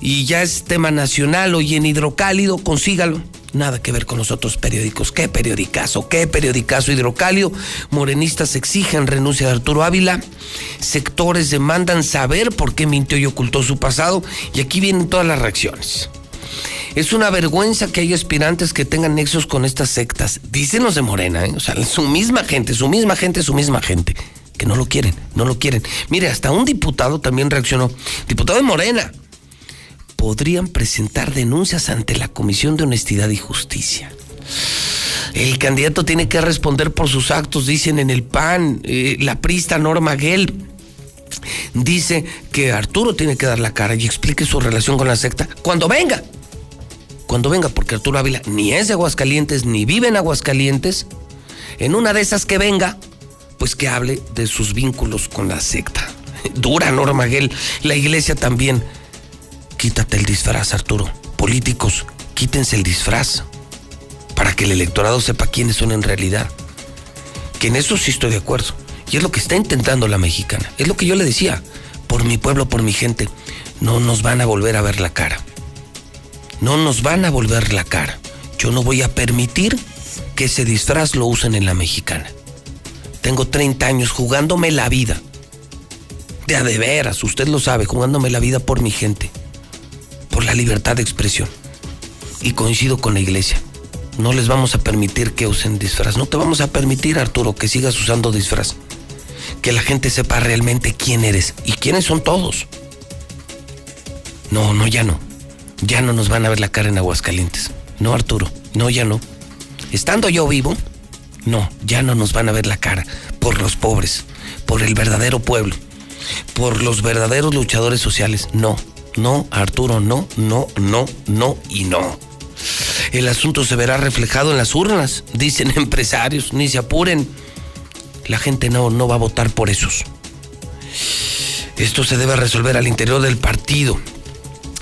y ya es tema nacional, hoy en Hidrocálido, consígalo nada que ver con los otros periódicos. ¿Qué periodicazo? ¿Qué periodicazo hidrocalio? Morenistas exigen renuncia de Arturo Ávila. Sectores demandan saber por qué mintió y ocultó su pasado. Y aquí vienen todas las reacciones. Es una vergüenza que haya aspirantes que tengan nexos con estas sectas. Dicen los de Morena, ¿eh? o sea, su misma gente, su misma gente, su misma gente. Que no lo quieren, no lo quieren. Mire, hasta un diputado también reaccionó. Diputado de Morena podrían presentar denuncias ante la Comisión de Honestidad y Justicia. El candidato tiene que responder por sus actos, dicen en el PAN. Eh, la prista Norma Gell dice que Arturo tiene que dar la cara y explique su relación con la secta cuando venga. Cuando venga, porque Arturo Ávila ni es de Aguascalientes, ni vive en Aguascalientes. En una de esas que venga, pues que hable de sus vínculos con la secta. Dura Norma Gell. La iglesia también quítate el disfraz, Arturo. Políticos, quítense el disfraz para que el electorado sepa quiénes son en realidad. Que en eso sí estoy de acuerdo. Y es lo que está intentando la mexicana. Es lo que yo le decía. Por mi pueblo, por mi gente, no nos van a volver a ver la cara. No nos van a volver la cara. Yo no voy a permitir que ese disfraz lo usen en la mexicana. Tengo 30 años jugándome la vida. De a de veras, usted lo sabe, jugándome la vida por mi gente libertad de expresión. Y coincido con la iglesia. No les vamos a permitir que usen disfraz. No te vamos a permitir, Arturo, que sigas usando disfraz. Que la gente sepa realmente quién eres y quiénes son todos. No, no, ya no. Ya no nos van a ver la cara en Aguascalientes. No, Arturo. No, ya no. Estando yo vivo, no, ya no nos van a ver la cara por los pobres, por el verdadero pueblo, por los verdaderos luchadores sociales. No, no, Arturo, no, no, no, no y no. El asunto se verá reflejado en las urnas, dicen empresarios, ni se apuren. La gente no, no va a votar por esos. Esto se debe resolver al interior del partido.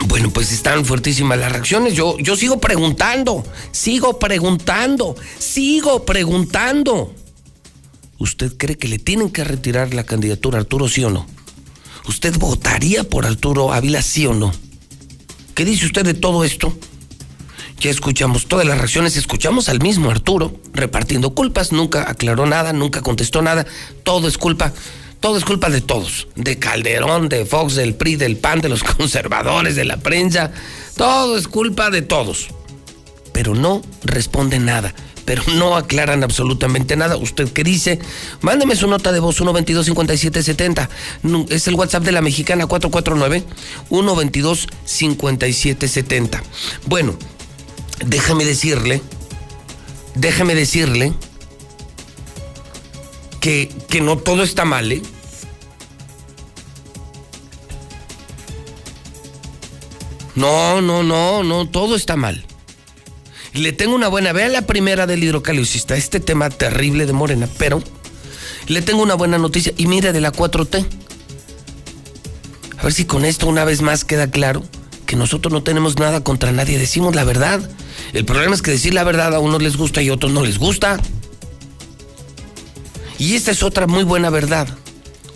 Bueno, pues están fuertísimas las reacciones. Yo, yo sigo preguntando, sigo preguntando, sigo preguntando. ¿Usted cree que le tienen que retirar la candidatura Arturo, sí o no? ¿Usted votaría por Arturo Ávila, sí o no? ¿Qué dice usted de todo esto? Ya escuchamos todas las reacciones, escuchamos al mismo Arturo repartiendo culpas, nunca aclaró nada, nunca contestó nada, todo es culpa, todo es culpa de todos, de Calderón, de Fox, del PRI, del PAN, de los conservadores, de la prensa, todo es culpa de todos. Pero no responde nada pero no aclaran absolutamente nada. ¿Usted qué dice? Mándeme su nota de voz 122-5770. Es el WhatsApp de la mexicana 449-122-5770. Bueno, déjame decirle, déjame decirle que, que no todo está mal, ¿eh? No, no, no, no, todo está mal. Le tengo una buena, vea la primera del hidrocaliocista, este tema terrible de Morena, pero le tengo una buena noticia y mire de la 4T. A ver si con esto una vez más queda claro que nosotros no tenemos nada contra nadie, decimos la verdad. El problema es que decir la verdad a unos les gusta y a otros no les gusta. Y esta es otra muy buena verdad.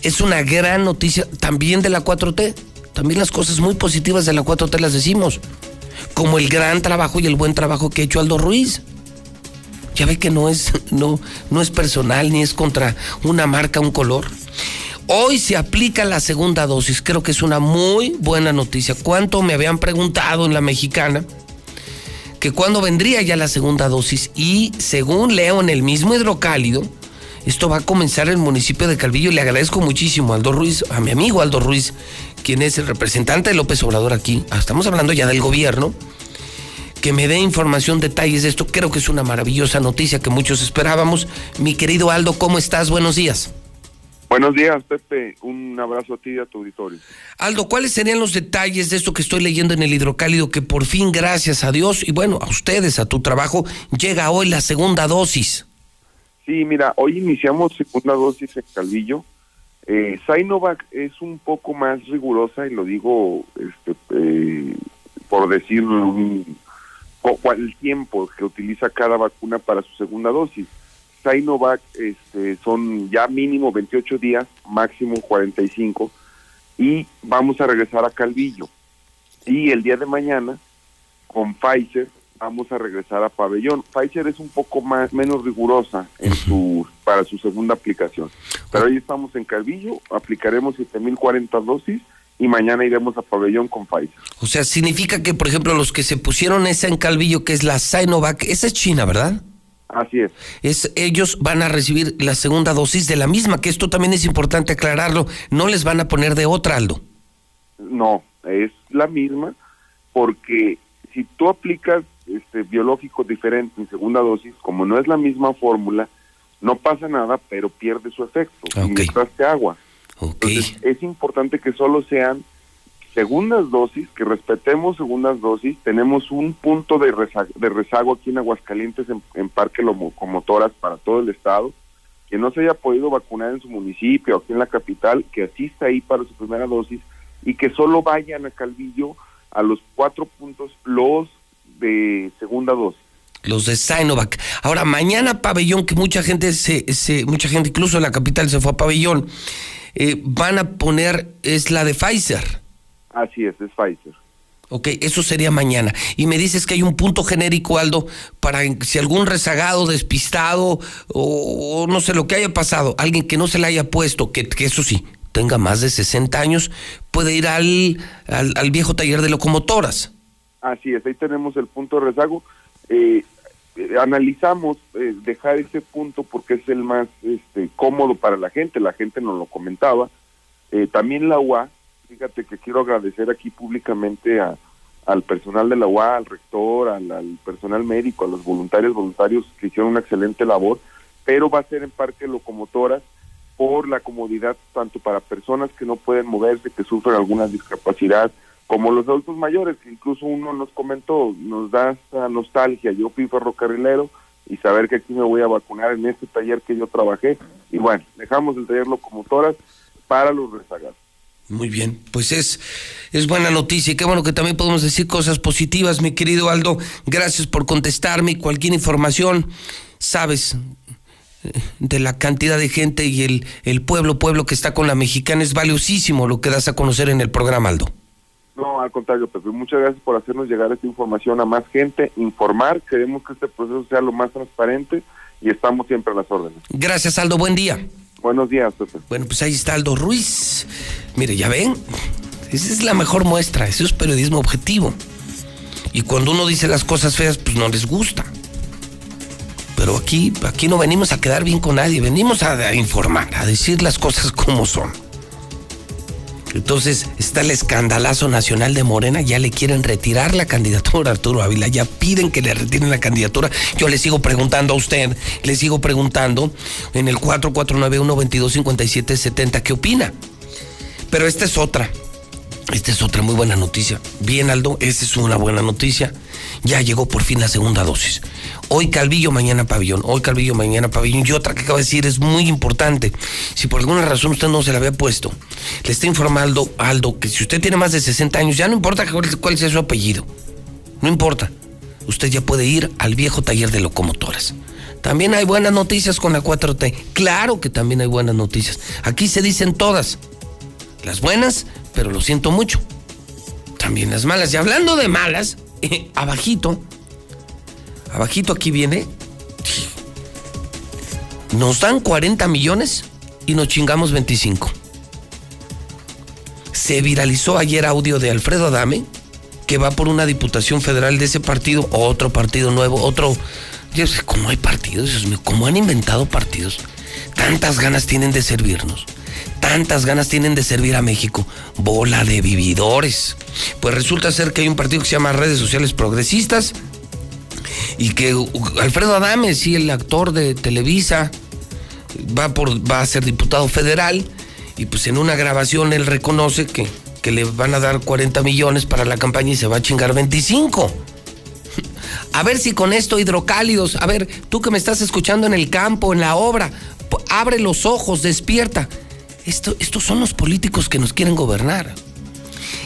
Es una gran noticia también de la 4T. También las cosas muy positivas de la 4T las decimos como el gran trabajo y el buen trabajo que ha hecho Aldo Ruiz. Ya ve que no es, no, no es personal ni es contra una marca, un color. Hoy se aplica la segunda dosis, creo que es una muy buena noticia. ¿Cuánto me habían preguntado en la mexicana? Que cuándo vendría ya la segunda dosis y según leo en el mismo hidrocálido, esto va a comenzar en el municipio de Calvillo. Le agradezco muchísimo a Aldo Ruiz, a mi amigo Aldo Ruiz, quien es el representante de López Obrador aquí. Ah, estamos hablando ya del gobierno que me dé información, detalles de esto. Creo que es una maravillosa noticia que muchos esperábamos. Mi querido Aldo, ¿cómo estás? Buenos días. Buenos días, Pepe. Un abrazo a ti y a tu auditorio. Aldo, ¿cuáles serían los detalles de esto que estoy leyendo en el hidrocálido? Que por fin, gracias a Dios y bueno, a ustedes, a tu trabajo, llega hoy la segunda dosis. Sí, mira, hoy iniciamos segunda dosis en Calvillo. Eh, Sinovac es un poco más rigurosa y lo digo este, eh, por decir un, el tiempo que utiliza cada vacuna para su segunda dosis. Sinovac este, son ya mínimo 28 días, máximo 45, y vamos a regresar a Calvillo. Y el día de mañana, con Pfizer, vamos a regresar a Pabellón. Pfizer es un poco más menos rigurosa en su para su segunda aplicación. Pero hoy estamos en Calvillo, aplicaremos 7040 dosis y mañana iremos a Pabellón con Pfizer. O sea, significa que, por ejemplo, los que se pusieron esa en Calvillo, que es la Sinovac, esa es China, ¿verdad? Así es. es. Ellos van a recibir la segunda dosis de la misma, que esto también es importante aclararlo. No les van a poner de otra, Aldo. No, es la misma, porque si tú aplicas este biológico diferente en segunda dosis, como no es la misma fórmula, no pasa nada, pero pierde su efecto. Okay. agua. Entonces, es importante que solo sean segundas dosis, que respetemos segundas dosis. Tenemos un punto de, de rezago aquí en Aguascalientes, en, en Parque Locomotoras para todo el estado. Que no se haya podido vacunar en su municipio aquí en la capital, que asista ahí para su primera dosis y que solo vayan a Calvillo a los cuatro puntos los de segunda dosis. Los de Sinovac. Ahora, mañana pabellón, que mucha gente, se, se mucha gente incluso en la capital se fue a pabellón, eh, van a poner, es la de Pfizer. Así es, es Pfizer. Ok, eso sería mañana. Y me dices que hay un punto genérico, Aldo, para si algún rezagado, despistado o, no sé lo que haya pasado, alguien que no se le haya puesto, que, que eso sí, tenga más de 60 años, puede ir al, al, viejo taller de locomotoras. Así es, ahí tenemos el punto de rezago. Eh, eh, analizamos eh, dejar ese punto porque es el más este, cómodo para la gente, la gente nos lo comentaba. también la UA fíjate que quiero agradecer aquí públicamente al personal de la UA, al rector, al, personal médico, a los voluntarios, voluntarios que hicieron una excelente labor, pero va a ser en Parque Locomotoras por la comodidad tanto para personas que no pueden moverse, que sufren alguna discapacidad, como los adultos mayores, que incluso uno nos comentó, nos da nostalgia, yo fui ferrocarrilero y saber que aquí me voy a vacunar en este taller que yo trabajé, y bueno, dejamos el taller Locomotoras para los rezagados. Muy bien, pues es, es buena noticia y qué bueno que también podemos decir cosas positivas, mi querido Aldo. Gracias por contestarme. Cualquier información, sabes, de la cantidad de gente y el, el pueblo, pueblo que está con la mexicana, es valiosísimo lo que das a conocer en el programa, Aldo. No, al contrario, Pepe, muchas gracias por hacernos llegar esta información a más gente, informar, queremos que este proceso sea lo más transparente y estamos siempre a las órdenes. Gracias, Aldo, buen día. Buenos días, Pepe. Bueno, pues ahí está Aldo Ruiz. Mire, ya ven, esa es la mejor muestra, eso es periodismo objetivo. Y cuando uno dice las cosas feas, pues no les gusta. Pero aquí, aquí no venimos a quedar bien con nadie, venimos a informar, a decir las cosas como son. Entonces está el escandalazo nacional de Morena, ya le quieren retirar la candidatura a Arturo Ávila, ya piden que le retiren la candidatura. Yo le sigo preguntando a usted, le sigo preguntando en el 4491-225770, ¿qué opina? Pero esta es otra, esta es otra muy buena noticia. Bien, Aldo, esta es una buena noticia. Ya llegó por fin la segunda dosis. Hoy Calvillo, mañana Pabellón. Hoy Calvillo, mañana Pabellón. Y otra que acabo de decir es muy importante. Si por alguna razón usted no se la había puesto, le está informando Aldo que si usted tiene más de 60 años, ya no importa cuál sea su apellido. No importa. Usted ya puede ir al viejo taller de locomotoras. También hay buenas noticias con la 4T. Claro que también hay buenas noticias. Aquí se dicen todas. Las buenas, pero lo siento mucho. También las malas. Y hablando de malas, abajito, abajito aquí viene, nos dan 40 millones y nos chingamos 25. Se viralizó ayer audio de Alfredo Adame, que va por una diputación federal de ese partido, otro partido nuevo, otro... Yo sé cómo hay partidos, cómo han inventado partidos. Tantas ganas tienen de servirnos tantas ganas tienen de servir a México? Bola de vividores. Pues resulta ser que hay un partido que se llama Redes Sociales Progresistas Y que Alfredo Adame, sí, el actor de Televisa, va, por, va a ser diputado federal y pues en una grabación él reconoce que, que le van a dar 40 millones para la campaña y se va a chingar 25. A ver si con esto hidrocálidos, a ver, tú que me estás escuchando en el campo, en la obra, abre los ojos, despierta. Esto, estos son los políticos que nos quieren gobernar.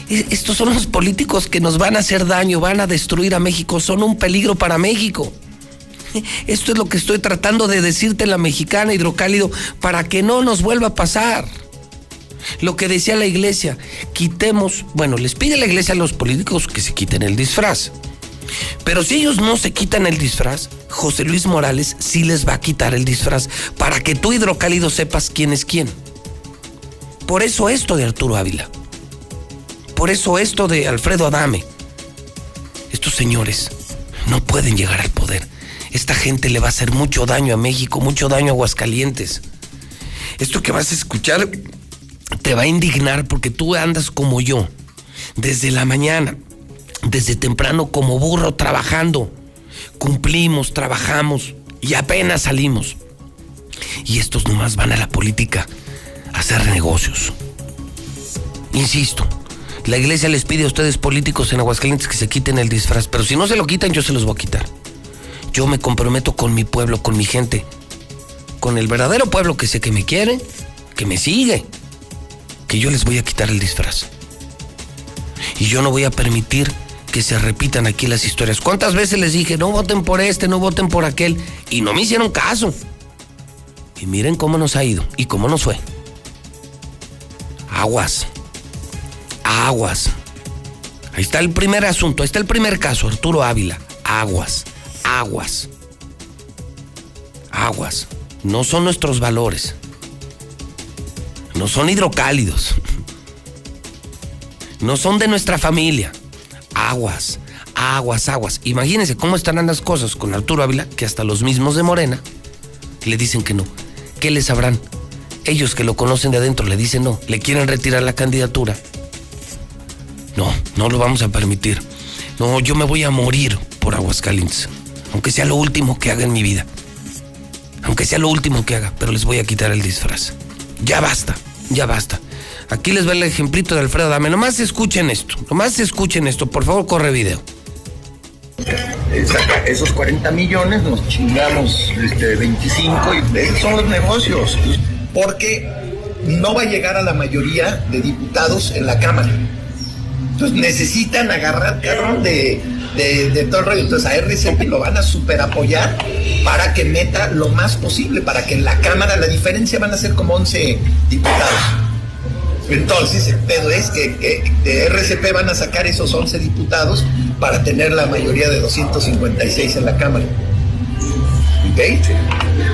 Estos son los políticos que nos van a hacer daño, van a destruir a México, son un peligro para México. Esto es lo que estoy tratando de decirte la mexicana hidrocálido para que no nos vuelva a pasar. Lo que decía la iglesia, quitemos, bueno, les pide la iglesia a los políticos que se quiten el disfraz. Pero si ellos no se quitan el disfraz, José Luis Morales sí les va a quitar el disfraz para que tú hidrocálido sepas quién es quién. Por eso esto de Arturo Ávila. Por eso esto de Alfredo Adame. Estos señores no pueden llegar al poder. Esta gente le va a hacer mucho daño a México, mucho daño a Aguascalientes. Esto que vas a escuchar te va a indignar porque tú andas como yo, desde la mañana, desde temprano como burro trabajando. Cumplimos, trabajamos y apenas salimos. Y estos nomás van a la política hacer negocios. Insisto, la iglesia les pide a ustedes políticos en Aguascalientes que se quiten el disfraz, pero si no se lo quitan, yo se los voy a quitar. Yo me comprometo con mi pueblo, con mi gente, con el verdadero pueblo que sé que me quiere, que me sigue, que yo les voy a quitar el disfraz. Y yo no voy a permitir que se repitan aquí las historias. ¿Cuántas veces les dije, no voten por este, no voten por aquel? Y no me hicieron caso. Y miren cómo nos ha ido y cómo nos fue. Aguas. Aguas. Ahí está el primer asunto, ahí está el primer caso, Arturo Ávila. Aguas, aguas. Aguas. No son nuestros valores. No son hidrocálidos. No son de nuestra familia aguas, aguas, aguas. Imagínense cómo estarán las cosas con Arturo Ávila, que hasta los mismos de Morena le dicen que no. ¿Qué les sabrán? Ellos que lo conocen de adentro le dicen no, le quieren retirar la candidatura. No, no lo vamos a permitir. No, yo me voy a morir por Aguascalientes, aunque sea lo último que haga en mi vida. Aunque sea lo último que haga, pero les voy a quitar el disfraz. Ya basta, ya basta. Aquí les va el ejemplito de Alfredo Dame. Nomás escuchen esto, nomás escuchen esto. Por favor, corre video. esos 40 millones, nos chingamos este, 25 y esos son los negocios. Porque no va a llegar a la mayoría de diputados en la Cámara. Entonces necesitan agarrar cabrón de, de, todo el rollo. Entonces a RCP lo van a super apoyar para que meta lo más posible, para que en la Cámara la diferencia van a ser como 11 diputados. Entonces, el pedo es que, de RCP van a sacar esos 11 diputados para tener la mayoría de 256 en la Cámara. ¿Ok?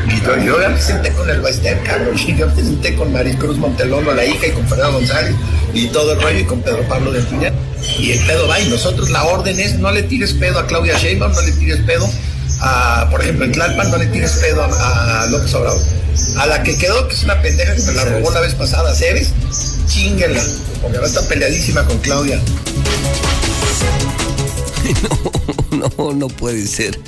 Y yo, yo ya me senté con el Baester, cabrón, y yo me senté con Maricruz Montelolo, la hija, y con Fernando González, y todo el rollo, y con Pedro Pablo de Piña. Y el pedo va, y nosotros la orden es, no le tires pedo a Claudia Sheinbaum, no le tires pedo a, por ejemplo, en Tlalpan, no le tires pedo a, a López Obrador. A la que quedó, que es una pendeja que me la robó la vez pasada, Ceres, chinguela, porque ahora está peleadísima con Claudia. No, no, no puede ser.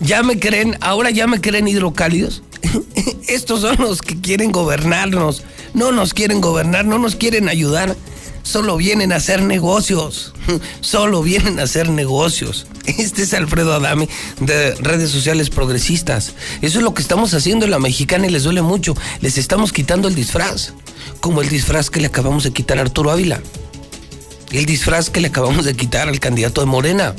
¿Ya me creen? ¿Ahora ya me creen hidrocálidos? Estos son los que quieren gobernarnos. No nos quieren gobernar, no nos quieren ayudar. Solo vienen a hacer negocios. Solo vienen a hacer negocios. Este es Alfredo Adame de redes sociales progresistas. Eso es lo que estamos haciendo en la mexicana y les duele mucho. Les estamos quitando el disfraz como el disfraz que le acabamos de quitar a Arturo Ávila. El disfraz que le acabamos de quitar al candidato de Morena.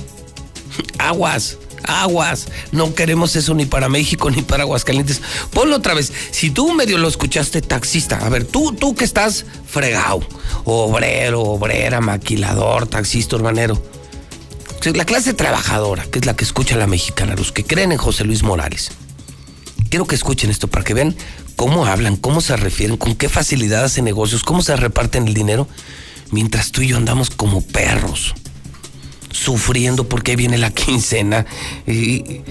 Aguas, aguas. No queremos eso ni para México ni para Aguascalientes. Ponlo otra vez. Si tú medio lo escuchaste, taxista. A ver, tú, tú que estás fregado. Obrero, obrera, maquilador, taxista, urbanero. La clase trabajadora, que es la que escucha a la mexicana, los que creen en José Luis Morales. Quiero que escuchen esto para que vean cómo hablan, cómo se refieren, con qué facilidad hacen negocios, cómo se reparten el dinero, mientras tú y yo andamos como perros, sufriendo porque viene la quincena y,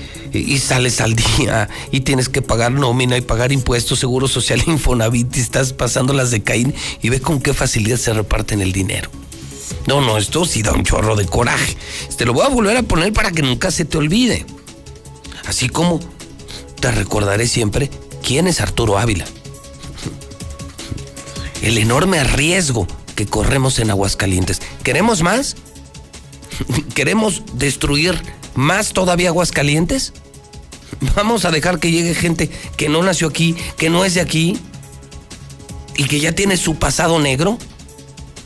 sales al día y tienes que pagar nómina y pagar impuestos, seguro social, Infonavit, y estás pasando las de Caín y ve con qué facilidad se reparten el dinero. No, no, esto sí da un chorro de coraje. Te lo voy a volver a poner para que nunca se te olvide. Así como te recordaré siempre quién es Arturo Ávila. El enorme riesgo que corremos en Aguascalientes. ¿Queremos más? ¿Queremos destruir más todavía Aguascalientes? ¿Vamos a dejar que llegue gente que no nació aquí, que no es de aquí y que ya tiene su pasado negro?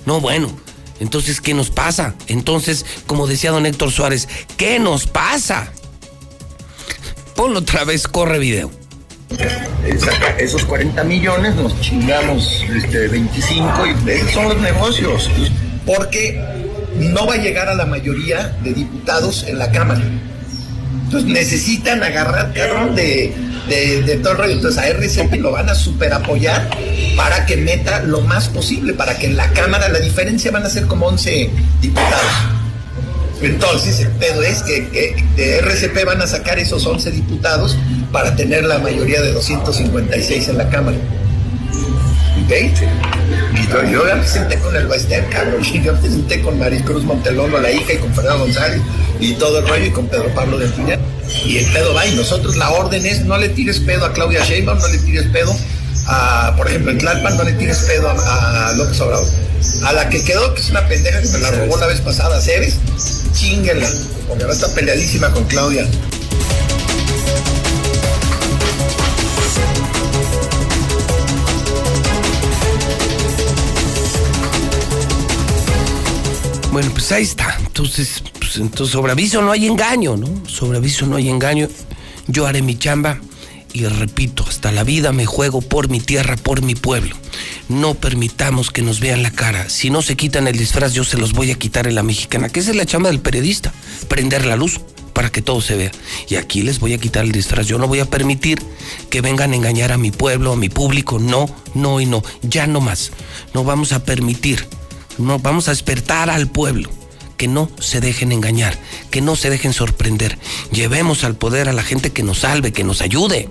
No, bueno, entonces, ¿qué nos pasa? Entonces, como decía don Héctor Suárez, ¿qué nos pasa? Ponlo otra vez, corre video. Esos 40 millones nos chingamos este, 25 y esos son los negocios. Porque no va a llegar a la mayoría de diputados en la Cámara. Entonces necesitan agarrar cabrón de, de, todo el rollo. Entonces a RCP lo van a super apoyar para que meta lo más posible, para que en la Cámara la diferencia van a ser como 11 diputados. Entonces el pedo es que, de RCP van a sacar esos 11 diputados para tener la mayoría de 256 en la Cámara. ¿Ok? Y yo, yo ya me senté con el Baester, cabrón, y yo me senté con Maricruz Montelolo, la hija, y con Fernando González, y todo el rollo, y con Pedro Pablo del Piñar. Y el pedo va, y nosotros la orden es, no le tires pedo a Claudia Sheinbaum, no le tires pedo a, por ejemplo, en Tlalpan, no le tires pedo a, López Obrador. A la que quedó, que es una pendeja que me la robó la vez pasada, Ceres, chinguela, porque ahora está peleadísima con Claudia. Bueno, pues ahí está. Entonces, pues, entonces sobre aviso no hay engaño, ¿no? Sobre aviso no hay engaño. Yo haré mi chamba y repito, hasta la vida me juego por mi tierra, por mi pueblo. No permitamos que nos vean la cara. Si no se quitan el disfraz, yo se los voy a quitar en la mexicana, que es la chamba del periodista, prender la luz para que todo se vea. Y aquí les voy a quitar el disfraz. Yo no voy a permitir que vengan a engañar a mi pueblo, a mi público. No, no y no. Ya no más. No vamos a permitir no, vamos a despertar al pueblo. Que no se dejen engañar, que no se dejen sorprender. Llevemos al poder a la gente que nos salve, que nos ayude,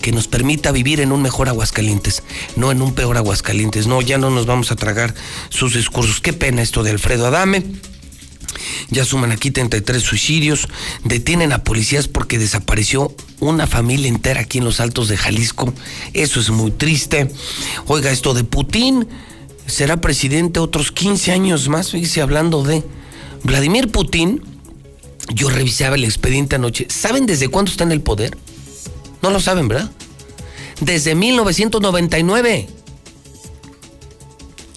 que nos permita vivir en un mejor Aguascalientes, no en un peor Aguascalientes. No, ya no nos vamos a tragar sus discursos. Qué pena esto de Alfredo Adame. Ya suman aquí 33 suicidios. Detienen a policías porque desapareció una familia entera aquí en los altos de Jalisco. Eso es muy triste. Oiga, esto de Putin será presidente otros 15 años más, fíjese, hablando de Vladimir Putin. Yo revisaba el expediente anoche. ¿Saben desde cuándo está en el poder? No lo saben, ¿verdad? Desde 1999.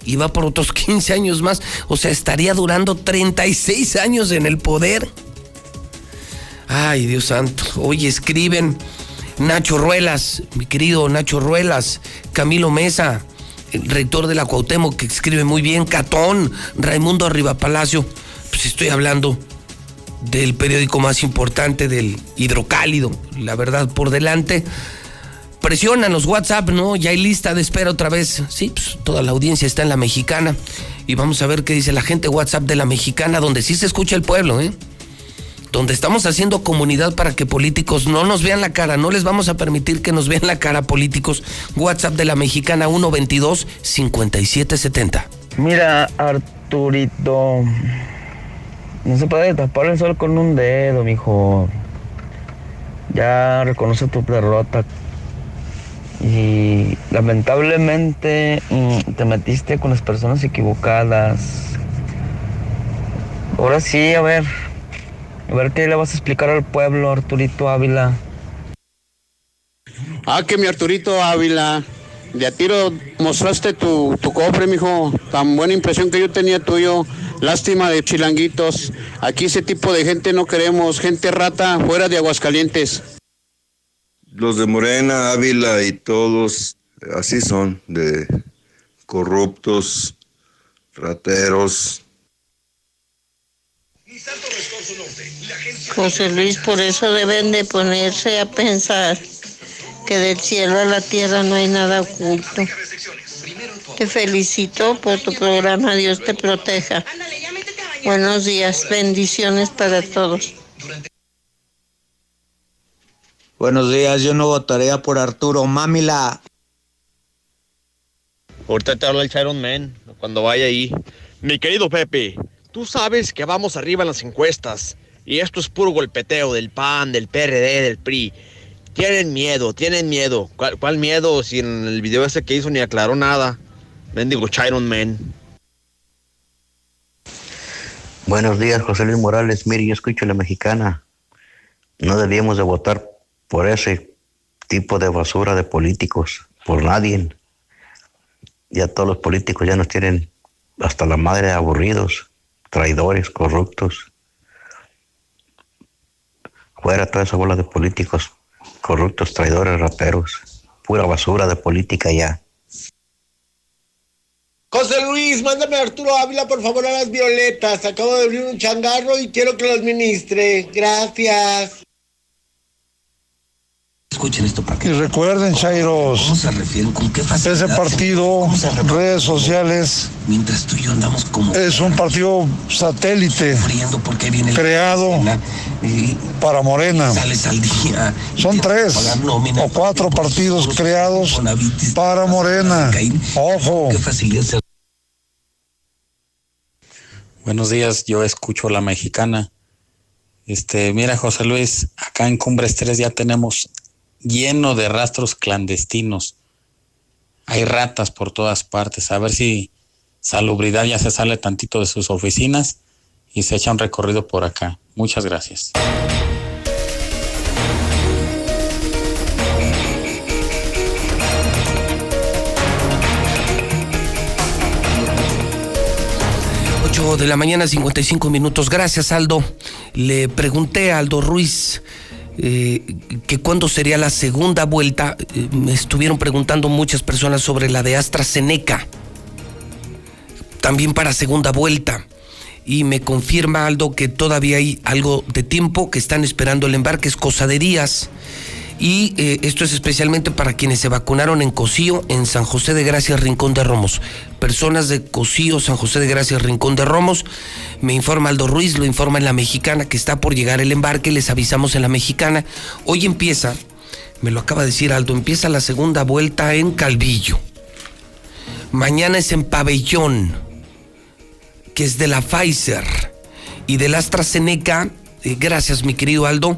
Y va por otros 15 años más. O sea, estaría durando 36 años en el poder. Ay, Dios santo. Hoy escriben Nacho Ruelas, mi querido Nacho Ruelas, Camilo Mesa, rector de la Cuauhtémoc, que escribe muy bien, Catón, Raimundo Arriba Palacio, pues estoy hablando del periódico más importante del hidrocálido, la verdad por delante. Presionan los WhatsApp, ¿no? Ya hay lista de espera otra vez. Sí, pues toda la audiencia está en la mexicana. Y vamos a ver qué dice la gente WhatsApp de la mexicana, donde sí se escucha el pueblo, ¿eh? Donde estamos haciendo comunidad para que políticos no nos vean la cara, no les vamos a permitir que nos vean la cara políticos. WhatsApp de la mexicana 122 5770. Mira, Arturito, no se puede tapar el sol con un dedo, mijo. Ya reconoce tu derrota. Y lamentablemente mm, te metiste con las personas equivocadas. Ahora sí, a ver, a ver qué le vas a explicar al pueblo, Arturito Ávila. Ah, que mi Arturito Ávila, de a tiro mostraste tu, tu cofre, mijo. Tan buena impresión que yo tenía tuyo. Lástima de chilanguitos. Aquí ese tipo de gente no queremos. Gente rata fuera de Aguascalientes. Los de Morena, Ávila y todos así son, de corruptos, rateros. José Luis, por eso deben de ponerse a pensar que del cielo a la tierra no hay nada oculto. Te felicito por tu programa, Dios te proteja. Buenos días, bendiciones para todos. Buenos días, yo no votaría por Arturo, Mamila. Ahorita te habla el Chiron Man, cuando vaya ahí. Mi querido Pepe, tú sabes que vamos arriba en las encuestas Y esto es puro golpeteo del PAN, del PRD, del PRI. Tienen miedo, tienen miedo. ¿Cuál, miedo si en el video ese que hizo ni aclaró nada? Mendigo Chiron Man. Buenos días, José Luis Morales. Mire, yo escucho la mexicana. No debíamos de votar por ese tipo de basura de políticos, por nadie. Ya todos los políticos ya nos tienen hasta la madre aburridos, traidores, corruptos. Fuera toda esa bola de políticos corruptos, traidores, raperos. Pura basura de política ya. José Luis, mándame a Arturo Ávila por favor a las violetas. Acabo de abrir un changarro y quiero que lo administre. Gracias. Escuchen esto para que. Y recuerden, Chairos. ¿Cómo se refieren? ¿Con qué Ese partido, redes sociales. Mientras tú y yo andamos como. Es un partido satélite. Porque viene creado para Morena. Sales al día. Son tres o cuatro partidos creados para Morena. Ojo. Buenos días, yo escucho la mexicana. Este, mira, José Luis, acá en Cumbres 3 ya tenemos lleno de rastros clandestinos. Hay ratas por todas partes. A ver si Salubridad ya se sale tantito de sus oficinas y se echa un recorrido por acá. Muchas gracias. de la mañana, 55 minutos. Gracias, Aldo. Le pregunté a Aldo Ruiz eh, que cuándo sería la segunda vuelta. Eh, me estuvieron preguntando muchas personas sobre la de AstraZeneca. También para segunda vuelta. Y me confirma Aldo que todavía hay algo de tiempo, que están esperando el embarque, es cosa de días. Y eh, esto es especialmente para quienes se vacunaron en Cocío, en San José de Gracias, Rincón de Romos. Personas de Cocío, San José de Gracias, Rincón de Romos. Me informa Aldo Ruiz, lo informa en la mexicana, que está por llegar el embarque, les avisamos en la mexicana. Hoy empieza, me lo acaba de decir Aldo, empieza la segunda vuelta en Calvillo. Mañana es en Pabellón, que es de la Pfizer. Y del AstraZeneca, eh, gracias mi querido Aldo,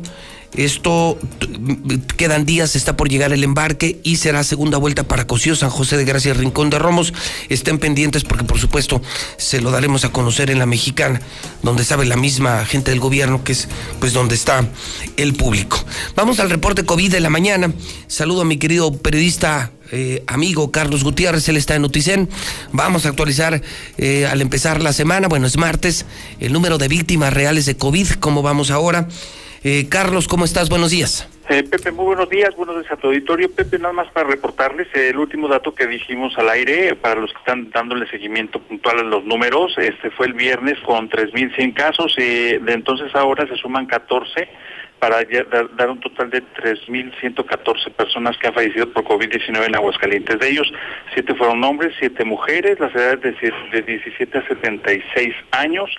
esto quedan días, está por llegar el embarque y será segunda vuelta para Cocío, San José de Gracia, Rincón de Romos. Estén pendientes porque por supuesto se lo daremos a conocer en la mexicana, donde sabe la misma gente del gobierno que es pues donde está el público. Vamos al reporte COVID de la mañana. Saludo a mi querido periodista eh, amigo Carlos Gutiérrez, él está en Noticen. Vamos a actualizar eh, al empezar la semana, bueno, es martes, el número de víctimas reales de COVID, cómo vamos ahora. Eh, Carlos, ¿cómo estás? Buenos días. Eh, Pepe, muy buenos días, buenos días a tu auditorio. Pepe, nada más para reportarles el último dato que dijimos al aire, para los que están dándole seguimiento puntual a los números, este fue el viernes con 3.100 casos, eh, de entonces ahora se suman 14 para dar un total de 3.114 personas que han fallecido por COVID-19 en Aguascalientes. De ellos, siete fueron hombres, siete mujeres, las edades de, de 17 a 76 años.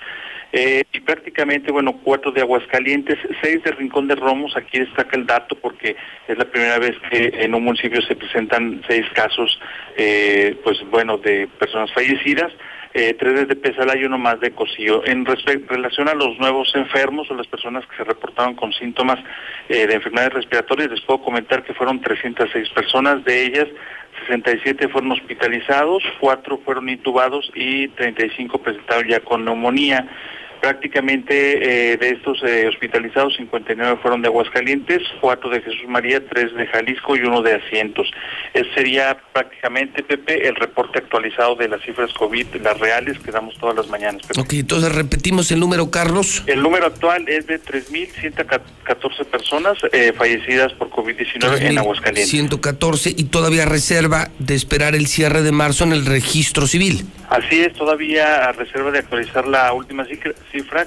Eh, y prácticamente, bueno, cuatro de Aguascalientes, seis de Rincón de Romos, aquí destaca el dato porque es la primera vez que en un municipio se presentan seis casos, eh, pues bueno, de personas fallecidas. Eh, tres de Pesala y uno más de Cocío. En relación a los nuevos enfermos o las personas que se reportaron con síntomas de enfermedades respiratorias, les puedo comentar que fueron 306 personas, de ellas 67 fueron hospitalizados, cuatro fueron intubados y 35 presentaron ya con neumonía. Prácticamente eh, de estos eh, hospitalizados, 59 fueron de Aguascalientes, 4 de Jesús María, 3 de Jalisco y uno de Asientos. Ese sería prácticamente, Pepe, el reporte actualizado de las cifras COVID, las reales que damos todas las mañanas. Pepe. Ok, entonces repetimos el número, Carlos. El número actual es de 3.114 personas eh, fallecidas por COVID-19 en Aguascalientes. 114 y todavía reserva de esperar el cierre de marzo en el registro civil. Así es, todavía a reserva de actualizar la última cifra,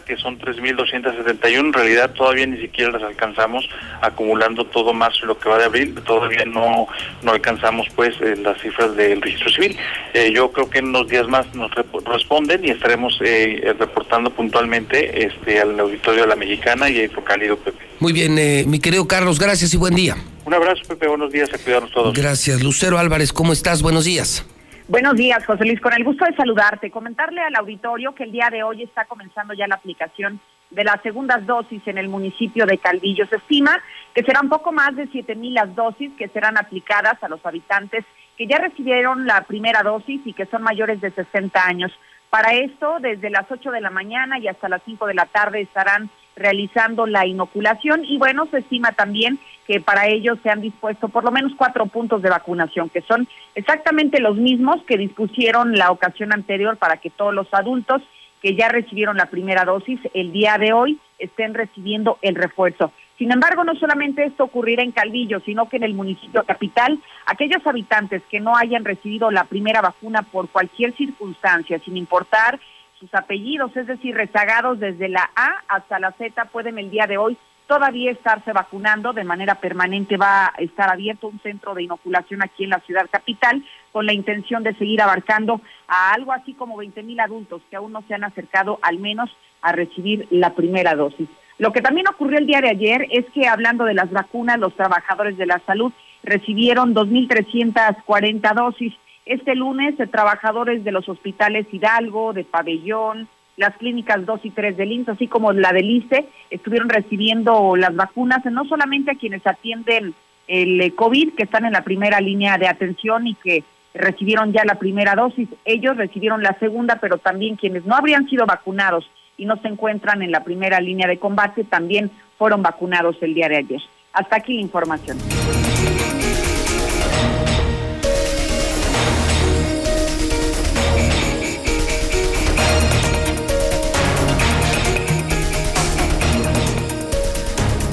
que son 3.271. En realidad todavía ni siquiera las alcanzamos, acumulando todo marzo y lo que va de abril. Todavía no, no alcanzamos pues eh, las cifras del registro civil. Eh, yo creo que en unos días más nos responden y estaremos eh, reportando puntualmente este al auditorio de la Mexicana y a Hidrocálido, Pepe. Muy bien, mi querido Carlos, gracias y buen día. Un abrazo, Pepe, buenos días, a cuidarnos todos. Gracias. Lucero Álvarez, ¿cómo estás? Buenos días. Buenos días, José Luis. Con el gusto de saludarte. Comentarle al auditorio que el día de hoy está comenzando ya la aplicación de las segundas dosis en el municipio de Calvillo. Se estima que serán poco más de 7 mil las dosis que serán aplicadas a los habitantes que ya recibieron la primera dosis y que son mayores de 60 años. Para esto, desde las 8 de la mañana y hasta las 5 de la tarde estarán realizando la inoculación y bueno, se estima también que para ello se han dispuesto por lo menos cuatro puntos de vacunación, que son exactamente los mismos que dispusieron la ocasión anterior para que todos los adultos que ya recibieron la primera dosis el día de hoy estén recibiendo el refuerzo. Sin embargo, no solamente esto ocurrirá en Calvillo, sino que en el municipio capital, aquellos habitantes que no hayan recibido la primera vacuna por cualquier circunstancia, sin importar sus apellidos, es decir, rezagados desde la A hasta la Z, pueden el día de hoy todavía estarse vacunando. De manera permanente va a estar abierto un centro de inoculación aquí en la ciudad capital con la intención de seguir abarcando a algo así como 20 mil adultos que aún no se han acercado al menos a recibir la primera dosis. Lo que también ocurrió el día de ayer es que hablando de las vacunas, los trabajadores de la salud recibieron 2.340 dosis. Este lunes, trabajadores de los hospitales Hidalgo, de Pabellón, las clínicas 2 y 3 del INSS, así como la del ICE, estuvieron recibiendo las vacunas, no solamente a quienes atienden el eh, COVID, que están en la primera línea de atención y que recibieron ya la primera dosis, ellos recibieron la segunda, pero también quienes no habrían sido vacunados y no se encuentran en la primera línea de combate también fueron vacunados el día de ayer. Hasta aquí la información.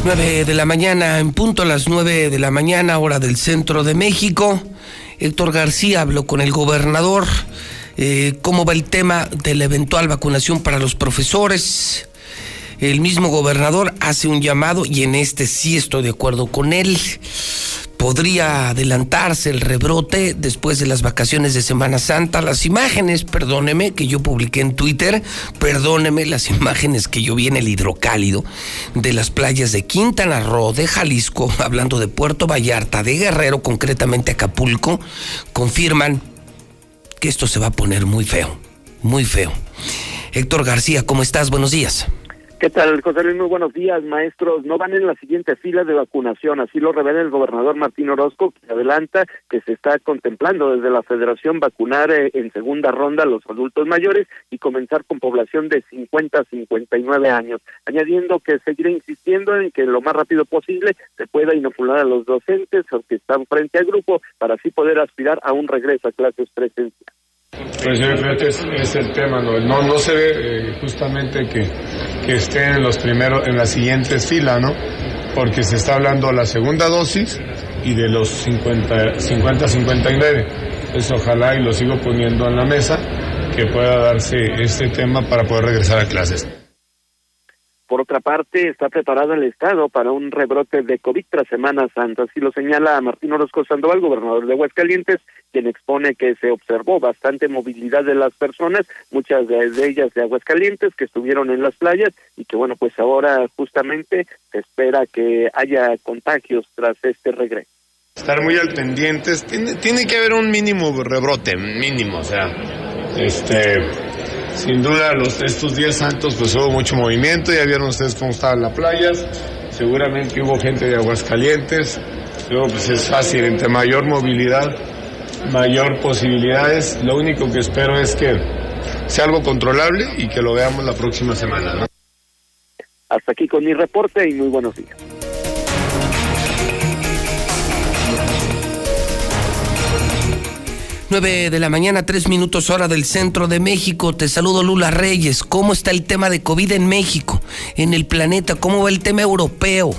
Nueve de la mañana, en punto a las nueve de la mañana, hora del centro de México. Héctor García habló con el gobernador eh, cómo va el tema de la eventual vacunación para los profesores. El mismo gobernador hace un llamado y en este sí estoy de acuerdo con él. Podría adelantarse el rebrote después de las vacaciones de Semana Santa. Las imágenes, perdóneme, que yo publiqué en Twitter, perdóneme las imágenes que yo vi en el hidrocálido de las playas de Quintana Roo, de Jalisco, hablando de Puerto Vallarta, de Guerrero, concretamente Acapulco, confirman que esto se va a poner muy feo, muy feo. Héctor García, ¿cómo estás? Buenos días. ¿Qué tal, José Luis? Muy buenos días, maestros. No van en la siguiente fila de vacunación, así lo revela el gobernador Martín Orozco, que adelanta que se está contemplando desde la federación vacunar eh, en segunda ronda a los adultos mayores y comenzar con población de 50 a 59 años, añadiendo que seguirá insistiendo en que lo más rápido posible se pueda inocular a los docentes que están frente al grupo para así poder aspirar a un regreso a clases presenciales. Pues yo creo que es, el tema, ¿no? No, no se ve eh, justamente que, que estén en los primeros, en las siguientes filas, ¿no? Porque se está hablando de la segunda dosis y de los 50, 50 59. Pues ojalá y lo sigo poniendo en la mesa que pueda darse este tema para poder regresar a clases. Por otra parte, está preparado el Estado para un rebrote de COVID tras Semana Santa. Así lo señala Martín Orozco Sandoval, gobernador de Aguascalientes, quien expone que se observó bastante movilidad de las personas, muchas de ellas de Aguascalientes, que estuvieron en las playas y que, bueno, pues ahora justamente se espera que haya contagios tras este regreso. Estar muy al pendientes, tiene, que haber un mínimo rebrote, mínimo, o sea, este sin duda, los, estos días santos pues hubo mucho movimiento, ya vieron ustedes cómo estaban las playas, seguramente hubo gente de Aguascalientes, luego pues es fácil, entre mayor movilidad, mayor posibilidades, lo único que espero es que sea algo controlable y que lo veamos la próxima semana. Hasta aquí con mi reporte y muy buenos días. 9 de la mañana, tres minutos hora del centro de México. Te saludo Lula Reyes. ¿Cómo está el tema de COVID en México, en el planeta? ¿Cómo va el tema europeo?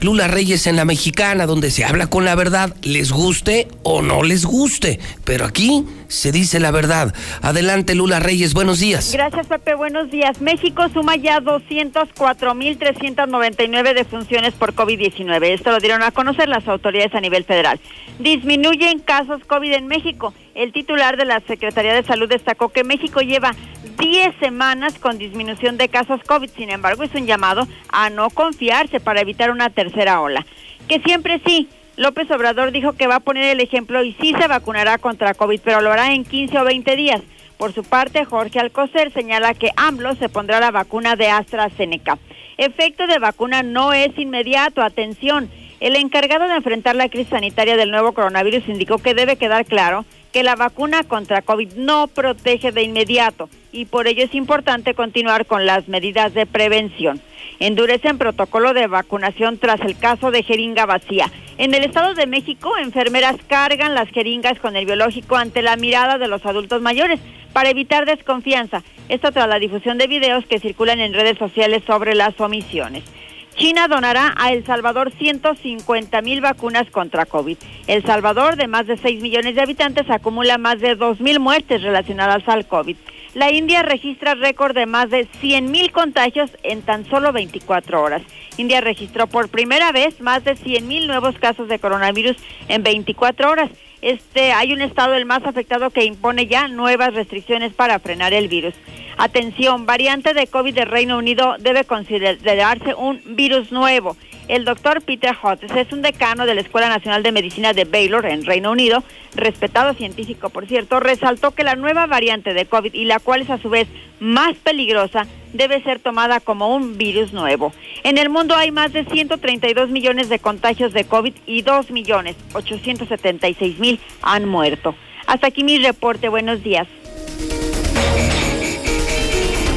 Lula Reyes en la mexicana, donde se habla con la verdad, les guste o no les guste. Pero aquí se dice la verdad. Adelante, Lula Reyes, buenos días. Gracias, Pepe, buenos días. México suma ya 204.399 defunciones por COVID-19. Esto lo dieron a conocer las autoridades a nivel federal. Disminuyen casos COVID en México. El titular de la Secretaría de Salud destacó que México lleva 10 semanas con disminución de casos COVID. Sin embargo, es un llamado a no confiarse para evitar una tercera ola. Que siempre sí. López Obrador dijo que va a poner el ejemplo y sí se vacunará contra COVID, pero lo hará en 15 o 20 días. Por su parte, Jorge Alcocer señala que AMLO se pondrá la vacuna de AstraZeneca. Efecto de vacuna no es inmediato, atención. El encargado de enfrentar la crisis sanitaria del nuevo coronavirus indicó que debe quedar claro que la vacuna contra COVID no protege de inmediato y por ello es importante continuar con las medidas de prevención. Endurecen protocolo de vacunación tras el caso de jeringa vacía. En el Estado de México, enfermeras cargan las jeringas con el biológico ante la mirada de los adultos mayores para evitar desconfianza. Esto tras la difusión de videos que circulan en redes sociales sobre las omisiones. China donará a El Salvador 150 mil vacunas contra COVID. El Salvador, de más de 6 millones de habitantes, acumula más de 2 mil muertes relacionadas al COVID. La India registra récord de más de 100 mil contagios en tan solo 24 horas. India registró por primera vez más de 100 mil nuevos casos de coronavirus en 24 horas. Este, hay un estado el más afectado que impone ya nuevas restricciones para frenar el virus. Atención, variante de COVID del Reino Unido debe considerarse un virus nuevo. El doctor Peter Hodges es un decano de la Escuela Nacional de Medicina de Baylor en Reino Unido, respetado científico por cierto, resaltó que la nueva variante de COVID y la cual es a su vez más peligrosa debe ser tomada como un virus nuevo. En el mundo hay más de 132 millones de contagios de COVID y 2 millones 876 mil han muerto. Hasta aquí mi reporte. Buenos días.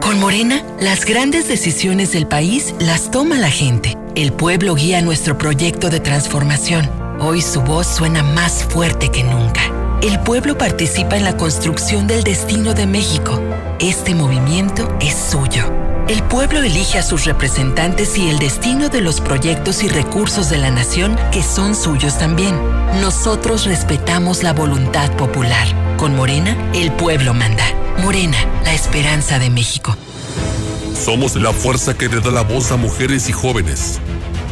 Con Morena, las grandes decisiones del país las toma la gente. El pueblo guía nuestro proyecto de transformación. Hoy su voz suena más fuerte que nunca. El pueblo participa en la construcción del destino de México. Este movimiento es suyo. El pueblo elige a sus representantes y el destino de los proyectos y recursos de la nación que son suyos también. Nosotros respetamos la voluntad popular. Con Morena, el pueblo manda. Morena, la esperanza de México. Somos la fuerza que le da la voz a mujeres y jóvenes.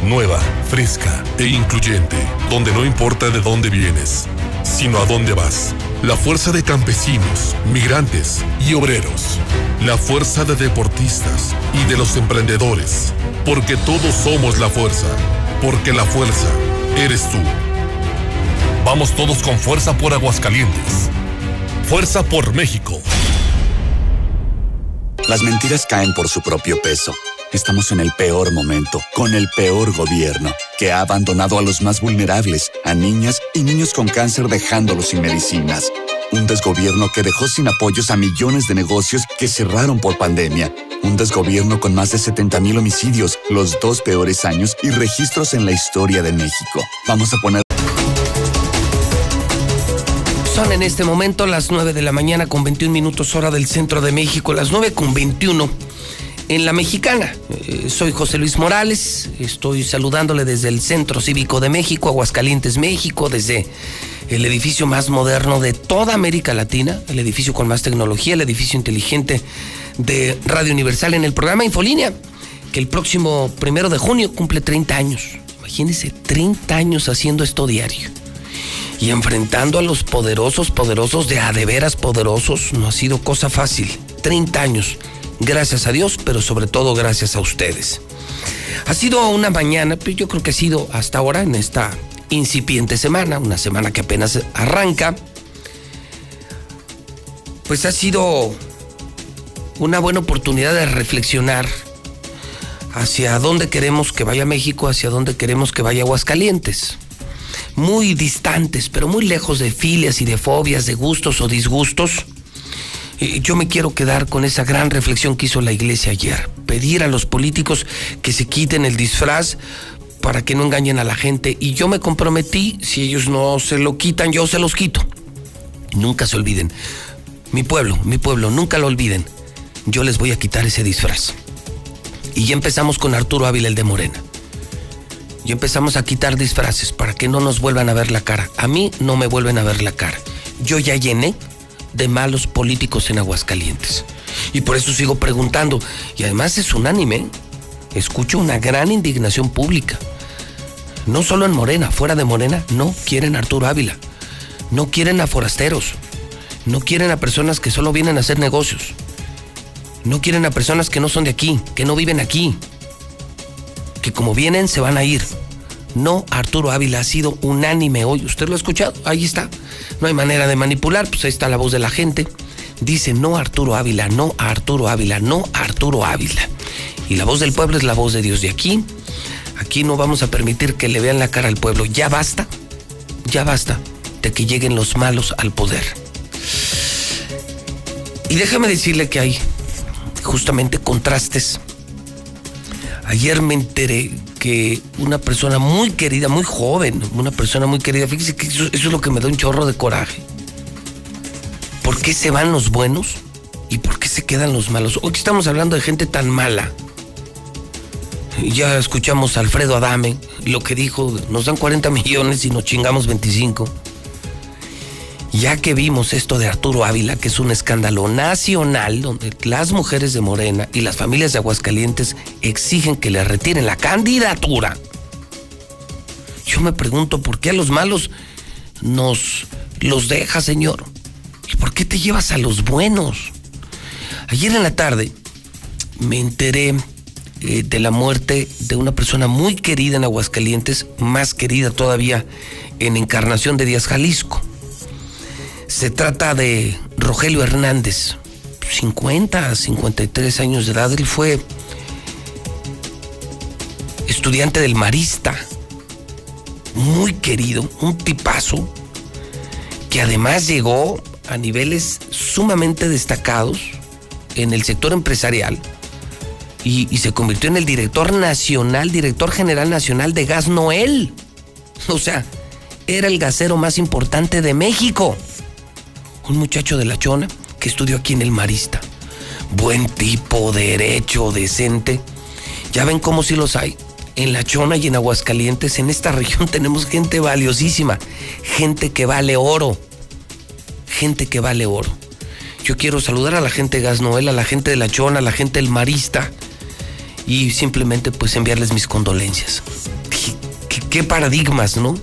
Nueva, fresca e incluyente, donde no importa de dónde vienes, sino a dónde vas. La fuerza de campesinos, migrantes y obreros. La fuerza de deportistas y de los emprendedores. Porque todos somos la fuerza. Porque la fuerza eres tú. Vamos todos con fuerza por Aguascalientes. Fuerza por México. Las mentiras caen por su propio peso. Estamos en el peor momento, con el peor gobierno, que ha abandonado a los más vulnerables, a niñas y niños con cáncer dejándolos sin medicinas. Un desgobierno que dejó sin apoyos a millones de negocios que cerraron por pandemia. Un desgobierno con más de 70 mil homicidios, los dos peores años y registros en la historia de México. Vamos a poner son en este momento las 9 de la mañana con 21 minutos hora del centro de México, las 9 con 21 en la mexicana. Eh, soy José Luis Morales, estoy saludándole desde el Centro Cívico de México, Aguascalientes, México, desde el edificio más moderno de toda América Latina, el edificio con más tecnología, el edificio inteligente de Radio Universal en el programa Infolínea, que el próximo primero de junio cumple 30 años. Imagínense, 30 años haciendo esto diario y enfrentando a los poderosos, poderosos de a de veras poderosos, no ha sido cosa fácil. 30 años, gracias a Dios, pero sobre todo gracias a ustedes. Ha sido una mañana, pues yo creo que ha sido hasta ahora en esta incipiente semana, una semana que apenas arranca, pues ha sido una buena oportunidad de reflexionar hacia dónde queremos que vaya México, hacia dónde queremos que vaya Aguascalientes muy distantes, pero muy lejos de filias y de fobias, de gustos o disgustos. Yo me quiero quedar con esa gran reflexión que hizo la iglesia ayer. Pedir a los políticos que se quiten el disfraz para que no engañen a la gente. Y yo me comprometí, si ellos no se lo quitan, yo se los quito. Nunca se olviden. Mi pueblo, mi pueblo, nunca lo olviden. Yo les voy a quitar ese disfraz. Y ya empezamos con Arturo Ávila, el de Morena y empezamos a quitar disfraces para que no nos vuelvan a ver la cara. A mí no me vuelven a ver la cara. Yo ya llené de malos políticos en Aguascalientes. Y por eso sigo preguntando. Y además es unánime. Escucho una gran indignación pública. No solo en Morena, fuera de Morena, no quieren a Arturo Ávila. No quieren a forasteros. No quieren a personas que solo vienen a hacer negocios. No quieren a personas que no son de aquí, que no viven aquí. Que como vienen se van a ir. No, Arturo Ávila ha sido unánime hoy. ¿Usted lo ha escuchado? Ahí está. No hay manera de manipular, pues ahí está la voz de la gente. Dice no Arturo Ávila, no Arturo Ávila, no Arturo Ávila. Y la voz del pueblo es la voz de Dios. De aquí, aquí no vamos a permitir que le vean la cara al pueblo. Ya basta, ya basta de que lleguen los malos al poder. Y déjame decirle que hay justamente contrastes. Ayer me enteré que una persona muy querida, muy joven, una persona muy querida, fíjese que eso, es lo que me da un chorro de coraje. ¿Por qué se van los buenos y por qué se quedan los malos? Hoy estamos hablando de gente tan mala. Ya escuchamos a Alfredo Adame, lo que dijo, nos dan 40 millones y nos chingamos 25 ya que vimos esto de Arturo Ávila, que es un escándalo nacional, donde las mujeres de Morena y las familias de Aguascalientes exigen que le retiren la candidatura, yo me pregunto por qué a los malos nos los deja, señor. ¿Y por qué te llevas a los buenos? Ayer en la tarde me enteré eh, de la muerte de una persona muy querida en Aguascalientes, más querida todavía en Encarnación de Díaz Jalisco. Se trata de Rogelio Hernández, 50, 53 años de edad. Él fue estudiante del Marista, muy querido, un tipazo, que además llegó a niveles sumamente destacados en el sector empresarial y, y, se convirtió en el director nacional, director general nacional de Gas Noel. O sea, era el gasero más importante de México un muchacho de la chona que estudió aquí en el Marista. Buen tipo, derecho, decente. Ya ven cómo si los hay. En La Chona y en Aguascalientes, en esta región tenemos gente valiosísima, gente que vale oro, gente que vale oro. Yo quiero saludar a la gente de Gas Noel, a la gente de La Chona, a la gente del Marista y simplemente pues enviarles mis condolencias. qué paradigmas, ¿no?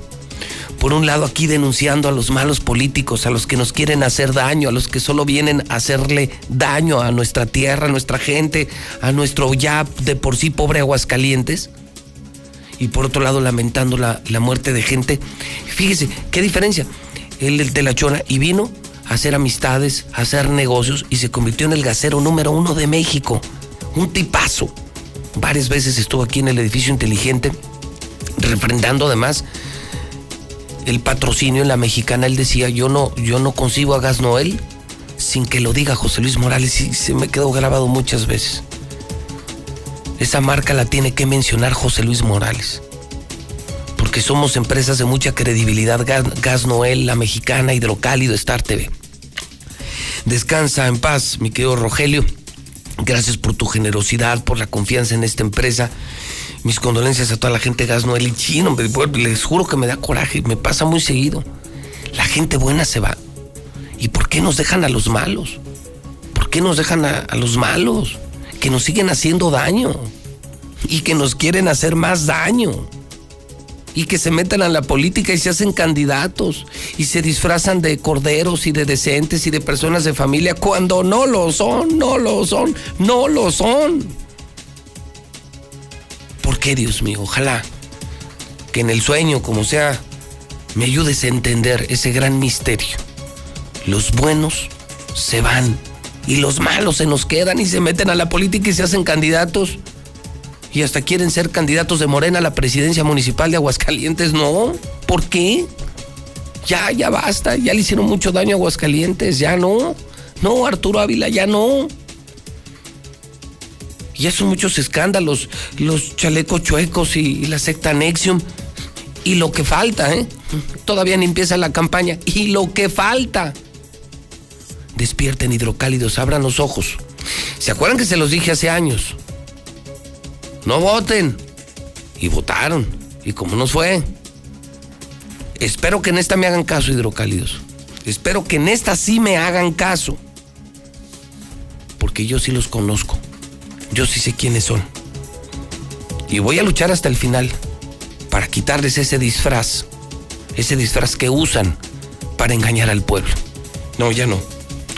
Por un lado aquí denunciando a los malos políticos, a los que nos quieren hacer daño, a los que solo vienen a hacerle daño a nuestra tierra, a nuestra gente, a nuestro ya de por sí pobre Aguascalientes. Y por otro lado lamentando la, muerte de gente. Fíjese, qué diferencia. Él de la chona y vino a hacer amistades, a hacer negocios y se convirtió en el gasero número uno de México. Un tipazo. Varias veces estuvo aquí en el edificio inteligente, refrendando además el patrocinio en la mexicana, él decía, yo no, yo no concibo a Gas Noel sin que lo diga José Luis Morales y se me quedó grabado muchas veces. Esa marca la tiene que mencionar José Luis Morales. Porque somos empresas de mucha credibilidad, Gas, Noel, la mexicana, Hidrocálido, Star TV. Descansa en paz, mi querido Rogelio. Gracias por tu generosidad, por la confianza en esta empresa mis condolencias a toda la gente de Gas Noel y Chino. Les juro que me da coraje, me pasa muy seguido. La gente buena se va. ¿Y por qué nos dejan a los malos? ¿Por qué nos dejan a, los malos? Que nos siguen haciendo daño y que nos quieren hacer más daño y que se meten a la política y se hacen candidatos y se disfrazan de corderos y de decentes y de personas de familia cuando no lo son, no lo son, no lo son. ¿Por qué, Dios mío? Ojalá que en el sueño, como sea, me ayudes a entender ese gran misterio. Los buenos se van y los malos se nos quedan y se meten a la política y se hacen candidatos. Y hasta quieren ser candidatos de Morena a la presidencia municipal de Aguascalientes. No, ¿por qué? Ya, ya basta, ya le hicieron mucho daño a Aguascalientes, ya no. No, Arturo Ávila, ya no. Ya son muchos escándalos, los chalecos chuecos y, la secta Nexium. Y lo que falta, ¿eh? Todavía ni empieza la campaña. Y lo que falta. Despierten hidrocálidos, abran los ojos. ¿Se acuerdan que se los dije hace años? No voten. Y votaron. ¿Y cómo nos fue? Espero que en esta me hagan caso, hidrocálidos. Espero que en esta sí me hagan caso porque yo sí los conozco. Yo sí sé quiénes son. Y voy a luchar hasta el final para quitarles ese disfraz, ese disfraz que usan para engañar al pueblo. No, ya no.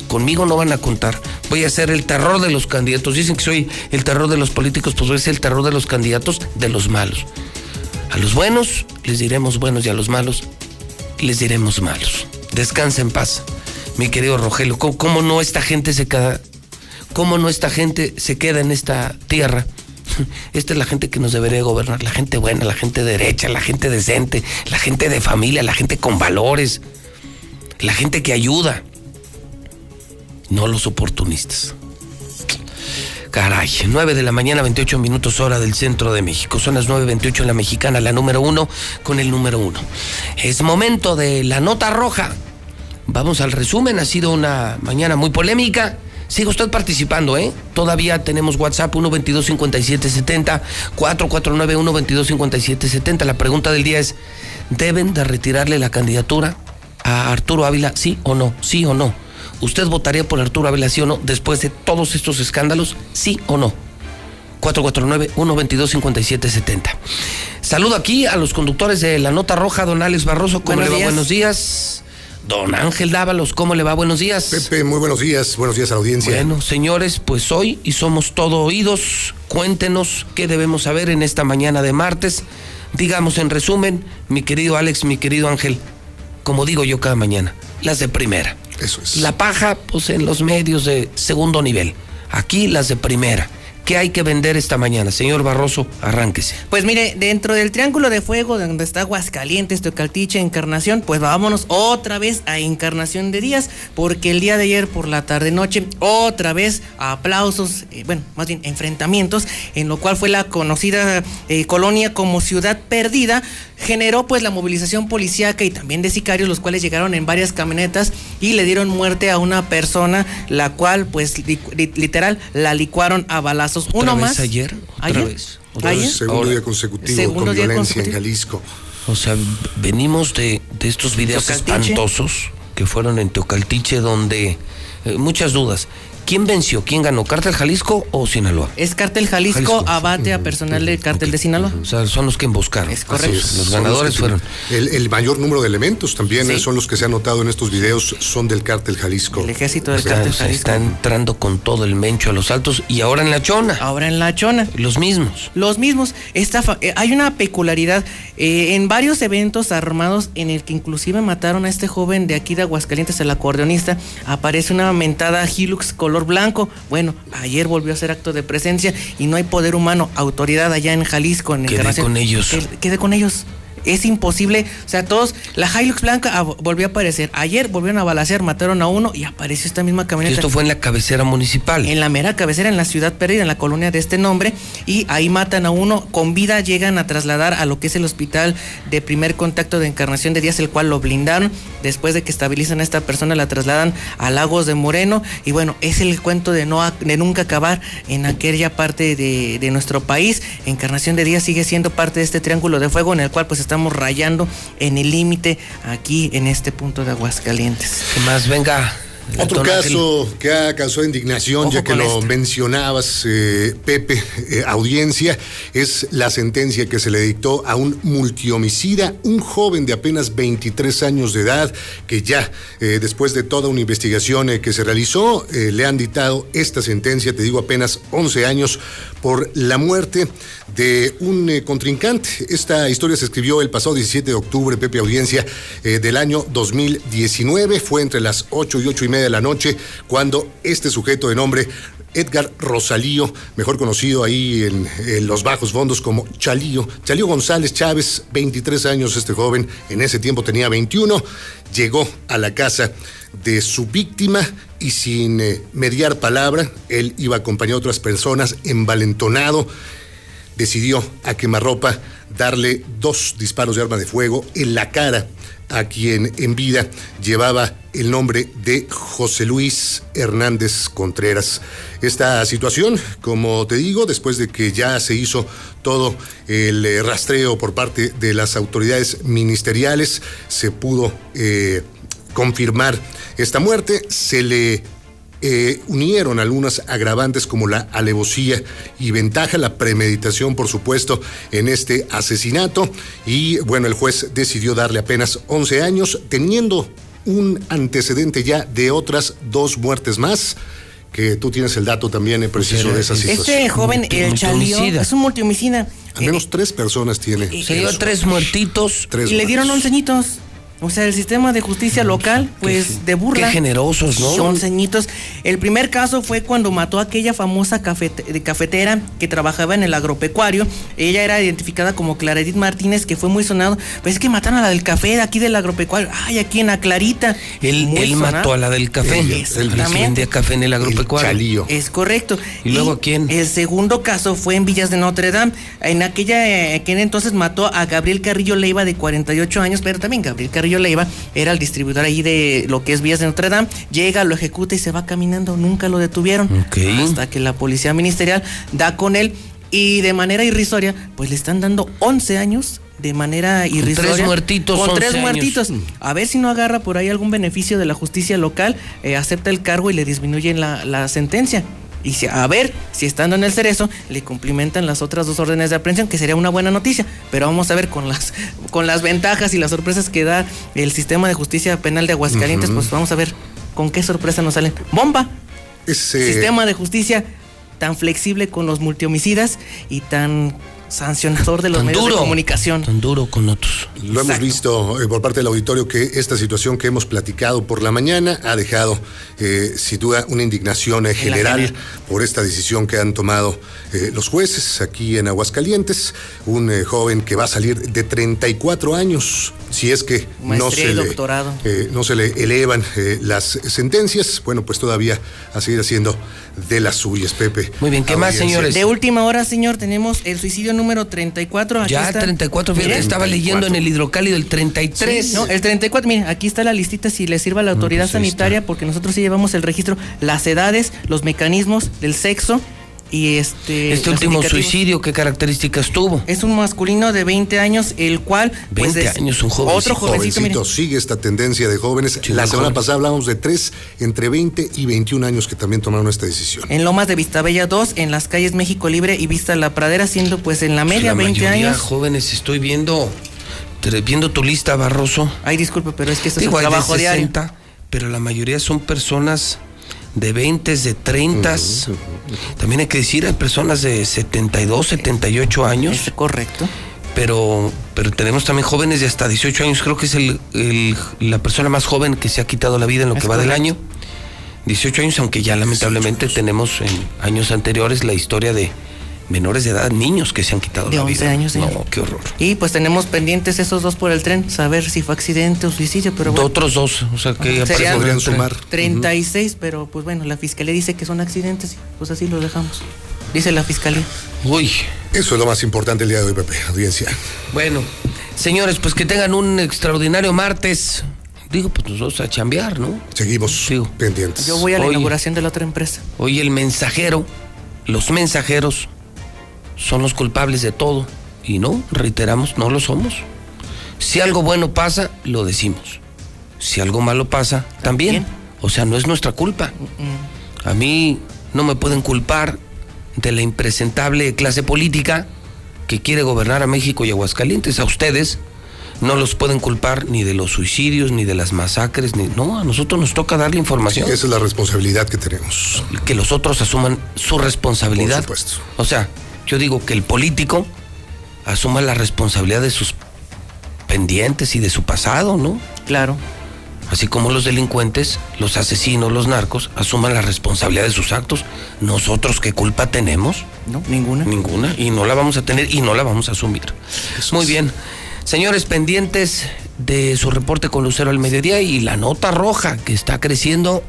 Conmigo no van a contar. Voy a ser el terror de los candidatos. Dicen que soy el terror de los políticos, pues voy a ser el terror de los candidatos de los malos. A los buenos les diremos buenos y a los malos les diremos malos. Descansa en paz, mi querido Rogelio. ¿Cómo, no esta gente se queda? ¿Cómo no esta gente se queda en esta tierra? Esta es la gente que nos debería gobernar, la gente buena, la gente derecha, la gente decente, la gente de familia, la gente con valores, la gente que ayuda, no los oportunistas. Caray, 9 de la mañana, 28 minutos hora del centro de México. Son las 9.28 en la mexicana, la número uno con el número uno. Es momento de la nota roja. Vamos al resumen, ha sido una mañana muy polémica. Siga usted participando, ¿eh? Todavía tenemos WhatsApp 122-5770, 449-122-5770. La pregunta del día es, ¿deben de retirarle la candidatura a Arturo Ávila, sí o no? ¿Sí o no? ¿Usted votaría por Arturo Ávila, sí o no, después de todos estos escándalos, sí o no? 449-122-5770. Saludo aquí a los conductores de La Nota Roja, don Alex Barroso, ¿cómo Buenos le va? días. Buenos días. Don Ángel Dávalos, ¿cómo le va? Buenos días. Pepe, muy buenos días. Buenos días a la audiencia. Bueno, señores, pues hoy y somos todo oídos. Cuéntenos qué debemos saber en esta mañana de martes. Digamos en resumen, mi querido Alex, mi querido Ángel, como digo yo cada mañana, las de primera. Eso es. La paja, pues en los medios de segundo nivel. Aquí las de primera. ¿Qué hay que vender esta mañana? Señor Barroso, arránquese. Pues mire, dentro del Triángulo de Fuego, donde está Aguascalientes, Teocaltiche, Encarnación, pues vámonos otra vez a Encarnación de Díaz, porque el día de ayer por la tarde-noche, otra vez aplausos, eh, bueno, más bien enfrentamientos, en lo cual fue la conocida eh, colonia como Ciudad Perdida, generó pues la movilización policíaca y también de sicarios, los cuales llegaron en varias camionetas y le dieron muerte a una persona, la cual pues li- li- literal la licuaron a balazos. ¿Otra Uno vez más. ayer? ¿Otra ¿Ayer? vez? ¿Ayer? Segundo Ahora- día consecutivo Segundo con día violencia en. Jalisco. O sea, venimos de, de estos videos espantosos que fueron en Teocaltiche donde eh, muchas dudas. ¿Quién venció? ¿Quién ganó? ¿Cártel Jalisco o Sinaloa? Es Cártel Jalisco, Jalisco. abate a personal del Cártel de Sinaloa. O sea, son los que emboscaron. Es correcto. Es. Los ganadores fueron. El, el mayor número de elementos también Sí. eh, son los que se han notado en estos videos, son del cártel Jalisco. El ejército del Está, Cártel se Jalisco. está entrando con todo el mencho a los altos y ahora en la chona. Ahora en la chona. Los mismos. Los mismos. Esta fa- eh, hay una peculiaridad eh, en varios eventos armados en el que inclusive mataron a este joven de aquí de Aguascalientes, el acordeonista. Aparece una mentada Hilux color blanco. Bueno, ayer volvió a hacer acto de presencia y no hay poder humano, autoridad allá en Jalisco. En Quedé Encarnación. con ellos. Qued- Quedé con ellos. Es imposible, o sea, todos, la Hilux blanca volvió a aparecer. Ayer volvieron a balacear, mataron a uno y apareció esta misma Y camioneta. esto fue en la cabecera municipal. En la mera cabecera, en la ciudad perdida, en la colonia de este nombre, y ahí matan a uno, con vida llegan a trasladar a lo que es el hospital de primer contacto de Encarnación de Díaz, el cual lo blindaron, después de que estabilizan a esta persona, la trasladan a Lagos de Moreno, y bueno, es el cuento de, no, de nunca acabar en aquella parte de, de nuestro país. Encarnación de Díaz sigue siendo parte de este triángulo de fuego en el cual pues estamos rayando en el límite aquí en este punto de Aguascalientes. ¿Qué más? Venga. Otro Ángel. caso que ha causado indignación, Ojo ya que lo esto. mencionabas, eh, Pepe, eh, audiencia, es la sentencia que se le dictó a un multihomicida, un joven de apenas 23 años de edad, que ya eh, después de toda una investigación eh, que se realizó, eh, le han dictado esta sentencia, te digo apenas 11 años, por la muerte de un eh, contrincante. Esta historia se escribió el pasado 17 de octubre, Pepe Audiencia, eh, del año 2019. Fue entre las 8 y 8 y media de la noche cuando este sujeto de nombre Edgar Rosalío, mejor conocido ahí en, en los bajos fondos como Chalío, Chalío González Chávez, 23 años este joven, en ese tiempo tenía 21, llegó a la casa de su víctima y sin eh, mediar palabra, él iba acompañado de otras personas, envalentonado, decidió a quemarropa darle dos disparos de arma de fuego en la cara a quien en vida llevaba el nombre de José Luis Hernández Contreras. Esta situación, como te digo, después de que ya se hizo todo el eh, rastreo por parte de las autoridades ministeriales, se pudo eh, confirmar esta muerte, se le eh, unieron algunas agravantes como la alevosía y ventaja, la premeditación, por supuesto, en este asesinato. Y bueno, el juez decidió darle apenas 11 años, teniendo un antecedente ya de otras dos muertes más que tú tienes el dato también eh, preciso de esa situación. Este joven, el Chalío, es un multihomicida. Al menos tres personas tiene. Se dio tres muertitos. y le dieron once añitos. O sea, el sistema de justicia local, pues de burla. Qué generosos, ¿no? Son ceñitos. El primer caso fue cuando mató a aquella famosa cafetera que trabajaba en el agropecuario. Ella era identificada como Claredit Martínez, que fue muy sonado. Pues es que mataron a la del café de aquí del agropecuario. Ay, aquí en la Clarita. Él, él mató a la del café. Él vendía café en el agropecuario. es correcto. ¿Y luego quién? El segundo caso fue en Villas de Notre Dame. En aquella, eh, que entonces mató a Gabriel Carrillo Leiva de 48 años, pero también Gabriel Carrillo Leiva era el distribuidor ahí de lo que es Vías de Notre Dame, llega, lo ejecuta y se va caminando, nunca lo detuvieron. Hasta que la policía ministerial da con él y de manera irrisoria, pues le están dando 11 años de manera irrisoria. Con tres muertitos. Con tres muertitos. A ver si no agarra por ahí algún beneficio de la justicia local, eh, acepta el cargo y le disminuyen la, la sentencia y si, a ver si estando en el cerezo le cumplimentan las otras dos órdenes de aprehensión, que sería una buena noticia. Pero vamos a ver con las, con las ventajas y las sorpresas que da el sistema de justicia penal de Aguascalientes, pues vamos a ver con qué sorpresa nos salen. ¡Bomba! Ese... Sistema de justicia tan flexible con los multihomicidas y tan sancionador de los medios de comunicación. Tan duro con otros. Lo hemos visto eh, por parte del auditorio que esta situación que hemos platicado por la mañana ha dejado, eh, sin duda, una indignación eh, general por esta decisión que han tomado los jueces aquí en Aguascalientes. Un joven que va a salir de 34 años, si es que no se, le, no se, le, elevan las sentencias, bueno, pues todavía a seguir haciendo de las suyas, Pepe. Muy bien, ¿qué más, señores? De última hora, señor, tenemos el suicidio número 34. Aquí ya, 34, fíjate, estaba leyendo en el hidrocálido el 33. no, el 34, miren, aquí está la listita si le sirva a la autoridad pues sanitaria, porque nosotros sí llevamos el registro, las edades, los mecanismos del sexo y este. Este último suicidio, ¿qué características tuvo? Es un masculino de 20 años, el cual. 20 pues, años, un joven. Otro jovencito. sigue esta tendencia de jóvenes. la semana pasada hablamos de tres entre 20 y 21 años que también tomaron esta decisión. En Lomas de Vistabella 2, en las calles México Libre y Vista La Pradera, siendo pues en la media 20 años. jóvenes, estoy viendo. Viendo tu lista, Barroso. Ay, disculpe, pero es que esto es un trabajo de 60, Pero la mayoría son personas de 20, de 30. También hay que decir, hay personas de 72, 78 años. Es correcto. Pero, pero tenemos también jóvenes de hasta 18 años. Creo que es el, la persona más joven que se ha quitado la vida en lo que va del año. 18 años, aunque ya lamentablemente tenemos en años anteriores la historia de menores de edad, niños que se han quitado de 11 años. No, qué horror. Y pues tenemos pendientes esos dos por el tren, saber si fue accidente o suicidio, pero bueno. Otros dos, o sea que ya podrían sumar. 36, pero pues bueno, la fiscalía dice que son accidentes, pues así los dejamos. Dice la fiscalía. Uy. Eso es lo más importante el día de hoy, Pepe, audiencia. Bueno, señores, pues que tengan un extraordinario martes. Digo, pues nosotros a chambear, ¿no? Seguimos pendientes. Yo voy a la inauguración de la otra empresa. Hoy el mensajero, los mensajeros son los culpables de todo. Y no, reiteramos, no lo somos. Si algo bueno pasa, lo decimos. Si algo malo pasa, también. O sea, no es nuestra culpa. A mí no me pueden culpar de la impresentable clase política que quiere gobernar a México y Aguascalientes. A ustedes no los pueden culpar ni de los suicidios, ni de las masacres, ni. No, a nosotros nos toca darle información. Esa es la responsabilidad que tenemos. Que los otros asuman su responsabilidad. Por supuesto. O sea, yo digo que el político asuma la responsabilidad de sus pendientes y de su pasado, ¿no? Claro. Así como los delincuentes, los asesinos, los narcos, asuman la responsabilidad de sus actos. ¿Nosotros qué culpa tenemos? No, ninguna. Ninguna. Y no la vamos a tener y no la vamos a asumir. Muy bien. Señores, pendientes de su reporte con Lucero al mediodía y la nota roja que está creciendo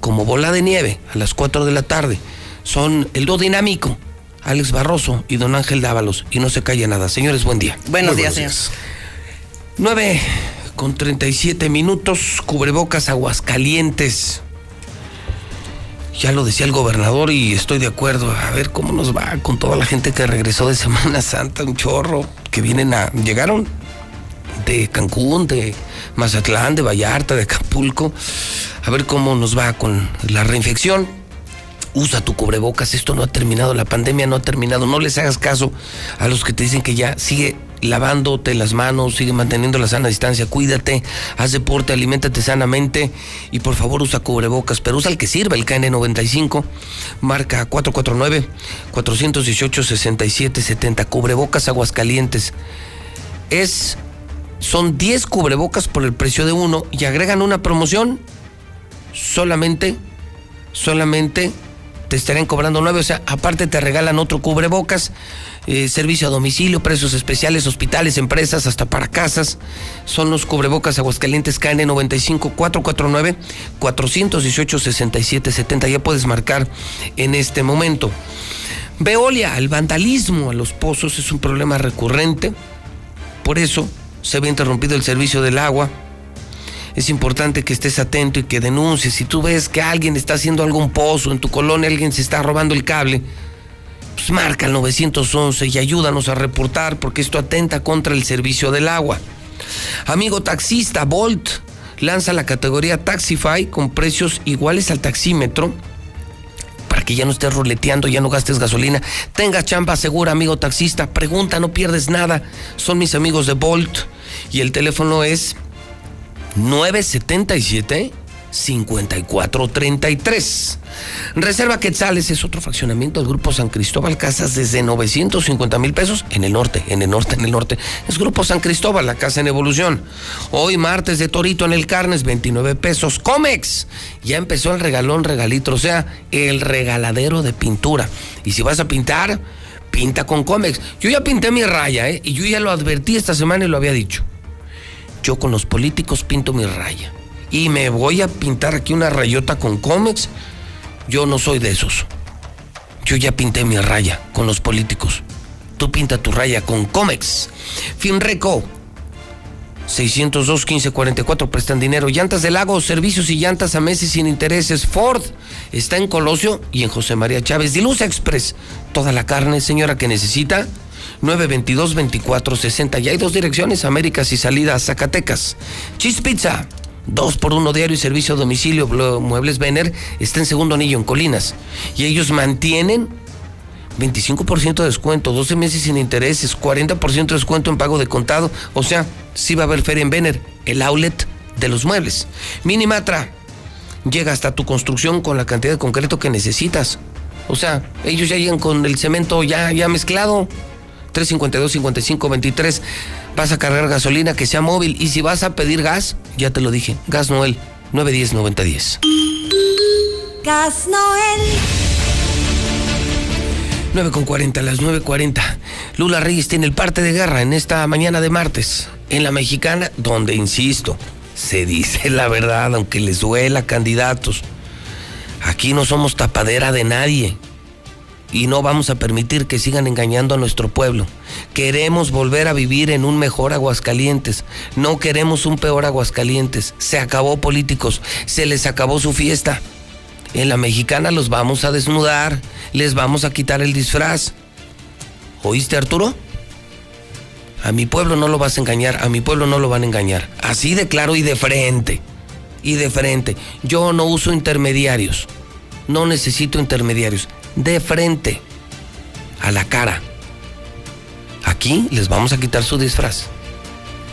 como bola de nieve a las 4 de la tarde. Son el do dinámico Alex Barroso y don Ángel Dávalos. Y no se calle nada. Señores, buen día. Buenos, días, días. 9 con 37 minutos, cubrebocas aguascalientes. Ya lo decía el gobernador y estoy de acuerdo. A ver cómo nos va con toda la gente que regresó de Semana Santa, un chorro, que vienen a. llegaron de Cancún, de Mazatlán, de Vallarta, de Acapulco. a ver cómo nos va con la reinfección. Usa tu cubrebocas, esto no ha terminado, la pandemia no ha terminado. No les hagas caso a los que te dicen que ya sigue lavándote las manos, sigue manteniendo la sana distancia, cuídate, haz deporte, aliméntate sanamente y por favor usa cubrebocas, pero usa el que sirva, el KN95, marca 449-418-6770, cubrebocas Aguascalientes. Es, son 10 cubrebocas por el precio de uno y agregan una promoción, solamente, solamente te estarían cobrando nueve, o sea, aparte te regalan otro cubrebocas, eh, servicio a domicilio, precios especiales, hospitales, empresas, hasta para casas. Son los cubrebocas Aguascalientes KN95 449 418 6770. Ya puedes marcar en este momento. Veolia, el vandalismo a los pozos es un problema recurrente. Por eso se ve interrumpido el servicio del agua es importante que estés atento y que denuncies. Si tú ves que alguien está haciendo algún pozo en tu colonia, alguien se está robando el cable, pues marca el 911 y ayúdanos a reportar porque esto atenta contra el servicio del agua. Amigo taxista, Volt lanza la categoría Taxify con precios iguales al taxímetro para que ya no estés roleteando, ya no gastes gasolina. Tenga chamba segura, amigo taxista. Pregunta, no pierdes nada. Son mis amigos de Volt y el teléfono es 977 5433. Reserva Quetzales es otro fraccionamiento del Grupo San Cristóbal, casas desde 950 mil pesos en el norte, en el norte, en el norte. Es Grupo San Cristóbal, la casa en evolución. Hoy martes de Torito en el Carnes, 29 pesos. Comex, ya empezó el regalón regalito, o sea, el regaladero de pintura. Y si vas a pintar, pinta con Comex. Yo ya pinté mi raya, ¿eh? Y yo ya lo advertí esta semana y lo había dicho yo con los políticos pinto mi raya. Y me voy a pintar aquí una rayota con cómics. Yo no soy de esos. Yo ya pinté mi raya con los políticos. Tú pinta tu raya con Comex. Finreco. 602 1544 prestan dinero. Llantas del lago, servicios y llantas a meses sin intereses. Ford está en Colosio y en José María Chávez. Diluz Express. Toda la carne, señora, que necesita 922-2460. Ya hay dos direcciones, Américas y salida a Zacatecas. Cheese Pizza, dos por uno diario y servicio a domicilio. Muebles Vener está en segundo anillo en Colinas. Y ellos mantienen 25% de descuento, 12 meses sin intereses, 40% de descuento en pago de contado. O sea, sí va a haber feria en Vener, el outlet de los muebles. Minimatra llega hasta tu construcción con la cantidad de concreto que necesitas. O sea, ellos ya llegan con el cemento ya, ya mezclado. 352-5523. Vas a cargar gasolina que sea móvil. Y si vas a pedir gas, ya te lo dije, Gas Noel, 910-9010. Gas Noel. 9 con 40, las 9.40. Lula Reyes tiene el parte de guerra en esta mañana de martes, en la mexicana, donde, insisto, se dice la verdad, aunque les duela candidatos. Aquí no somos tapadera de nadie y no vamos a permitir que sigan engañando a nuestro pueblo. Queremos volver a vivir en un mejor Aguascalientes. No queremos un peor Aguascalientes. Se acabó políticos. Se les acabó su fiesta. En la mexicana los vamos a desnudar. Les vamos a quitar el disfraz. ¿Oíste Arturo? A mi pueblo no lo vas a engañar. A mi pueblo no lo van a engañar. Así de claro y de frente. Y de frente. Yo no uso intermediarios. No necesito intermediarios de frente, a la cara. Aquí les vamos a quitar su disfraz.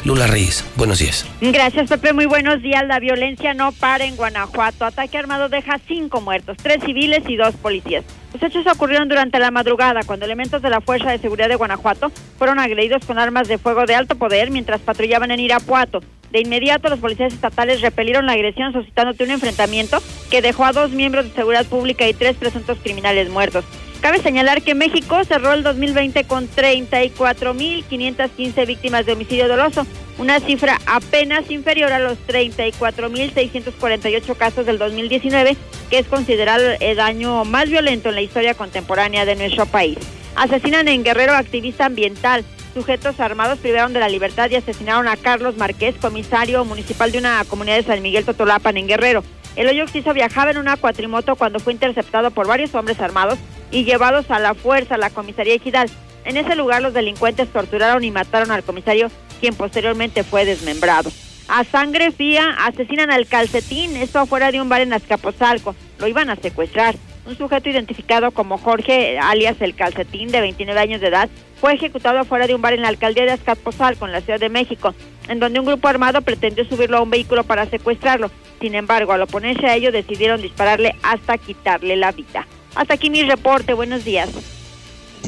Lula Reyes, buenos días. Gracias, Pepe. Muy buenos días. La violencia no para en Guanajuato. Ataque armado deja cinco muertos, tres civiles y dos policías. Los hechos ocurrieron durante la madrugada, cuando elementos de la Fuerza de Seguridad de Guanajuato fueron agredidos con armas de fuego de alto poder mientras patrullaban en Irapuato. De inmediato, los policías estatales repelieron la agresión, suscitándote un enfrentamiento que dejó a dos miembros de seguridad pública y tres presuntos criminales muertos. Cabe señalar que México cerró el 2020 con 34.515 víctimas de homicidio doloso, una cifra apenas inferior a los 34.648 casos del 2019, que es considerado el daño más violento en la historia contemporánea de nuestro país. Asesinan en Guerrero activista ambiental. Sujetos armados privaron de la libertad y asesinaron a Carlos Márquez, comisario municipal de una comunidad de San Miguel Totolapan en Guerrero. El hoyo Oxiso viajaba en una cuatrimoto cuando fue interceptado por varios hombres armados y llevados a la fuerza a la comisaría Ejidal. En ese lugar los delincuentes torturaron y mataron al comisario, quien posteriormente fue desmembrado. A sangre fría asesinan al calcetín, esto afuera de un bar en Azcapotzalco. Lo iban a secuestrar. Un sujeto identificado como Jorge, alias el calcetín, de 29 años de edad, fue ejecutado afuera de un bar en la alcaldía de Azcapotzalco, en la Ciudad de México, en donde un grupo armado pretendió subirlo a un vehículo para secuestrarlo. Sin embargo, al oponerse a ello, decidieron dispararle hasta quitarle la vida. Hasta aquí mi reporte. Buenos días.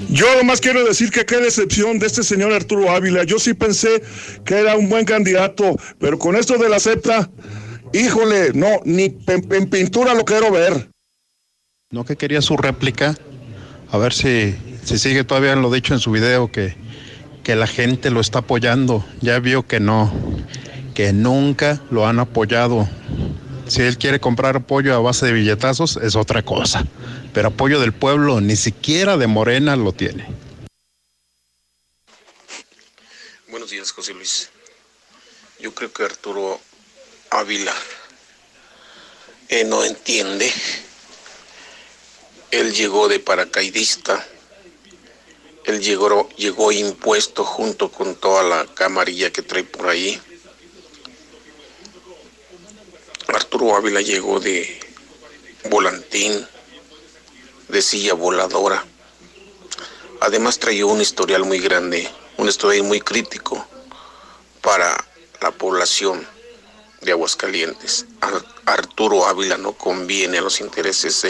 Yo nomás quiero decir que qué decepción de este señor Arturo Ávila. Yo sí pensé que era un buen candidato, pero con esto de la CEPTA, híjole, no, ni en, pintura lo quiero ver. No que quería su réplica, a ver si, si sigue todavía lo dicho en su video, que, que la gente lo está apoyando. Ya vio que no, que nunca lo han apoyado. Si él quiere comprar apoyo a base de billetazos, es otra cosa. Pero apoyo del pueblo, ni siquiera de Morena lo tiene. Buenos días, José Luis. Yo creo que Arturo Ávila eh, no entiende. Él llegó de paracaidista. Él llegó, llegó impuesto junto con toda la camarilla que trae por ahí Arturo Ávila llegó de volantín, de silla voladora. Además traía un historial muy grande, un historial muy crítico para la población de Aguascalientes. Arturo Ávila no conviene a los intereses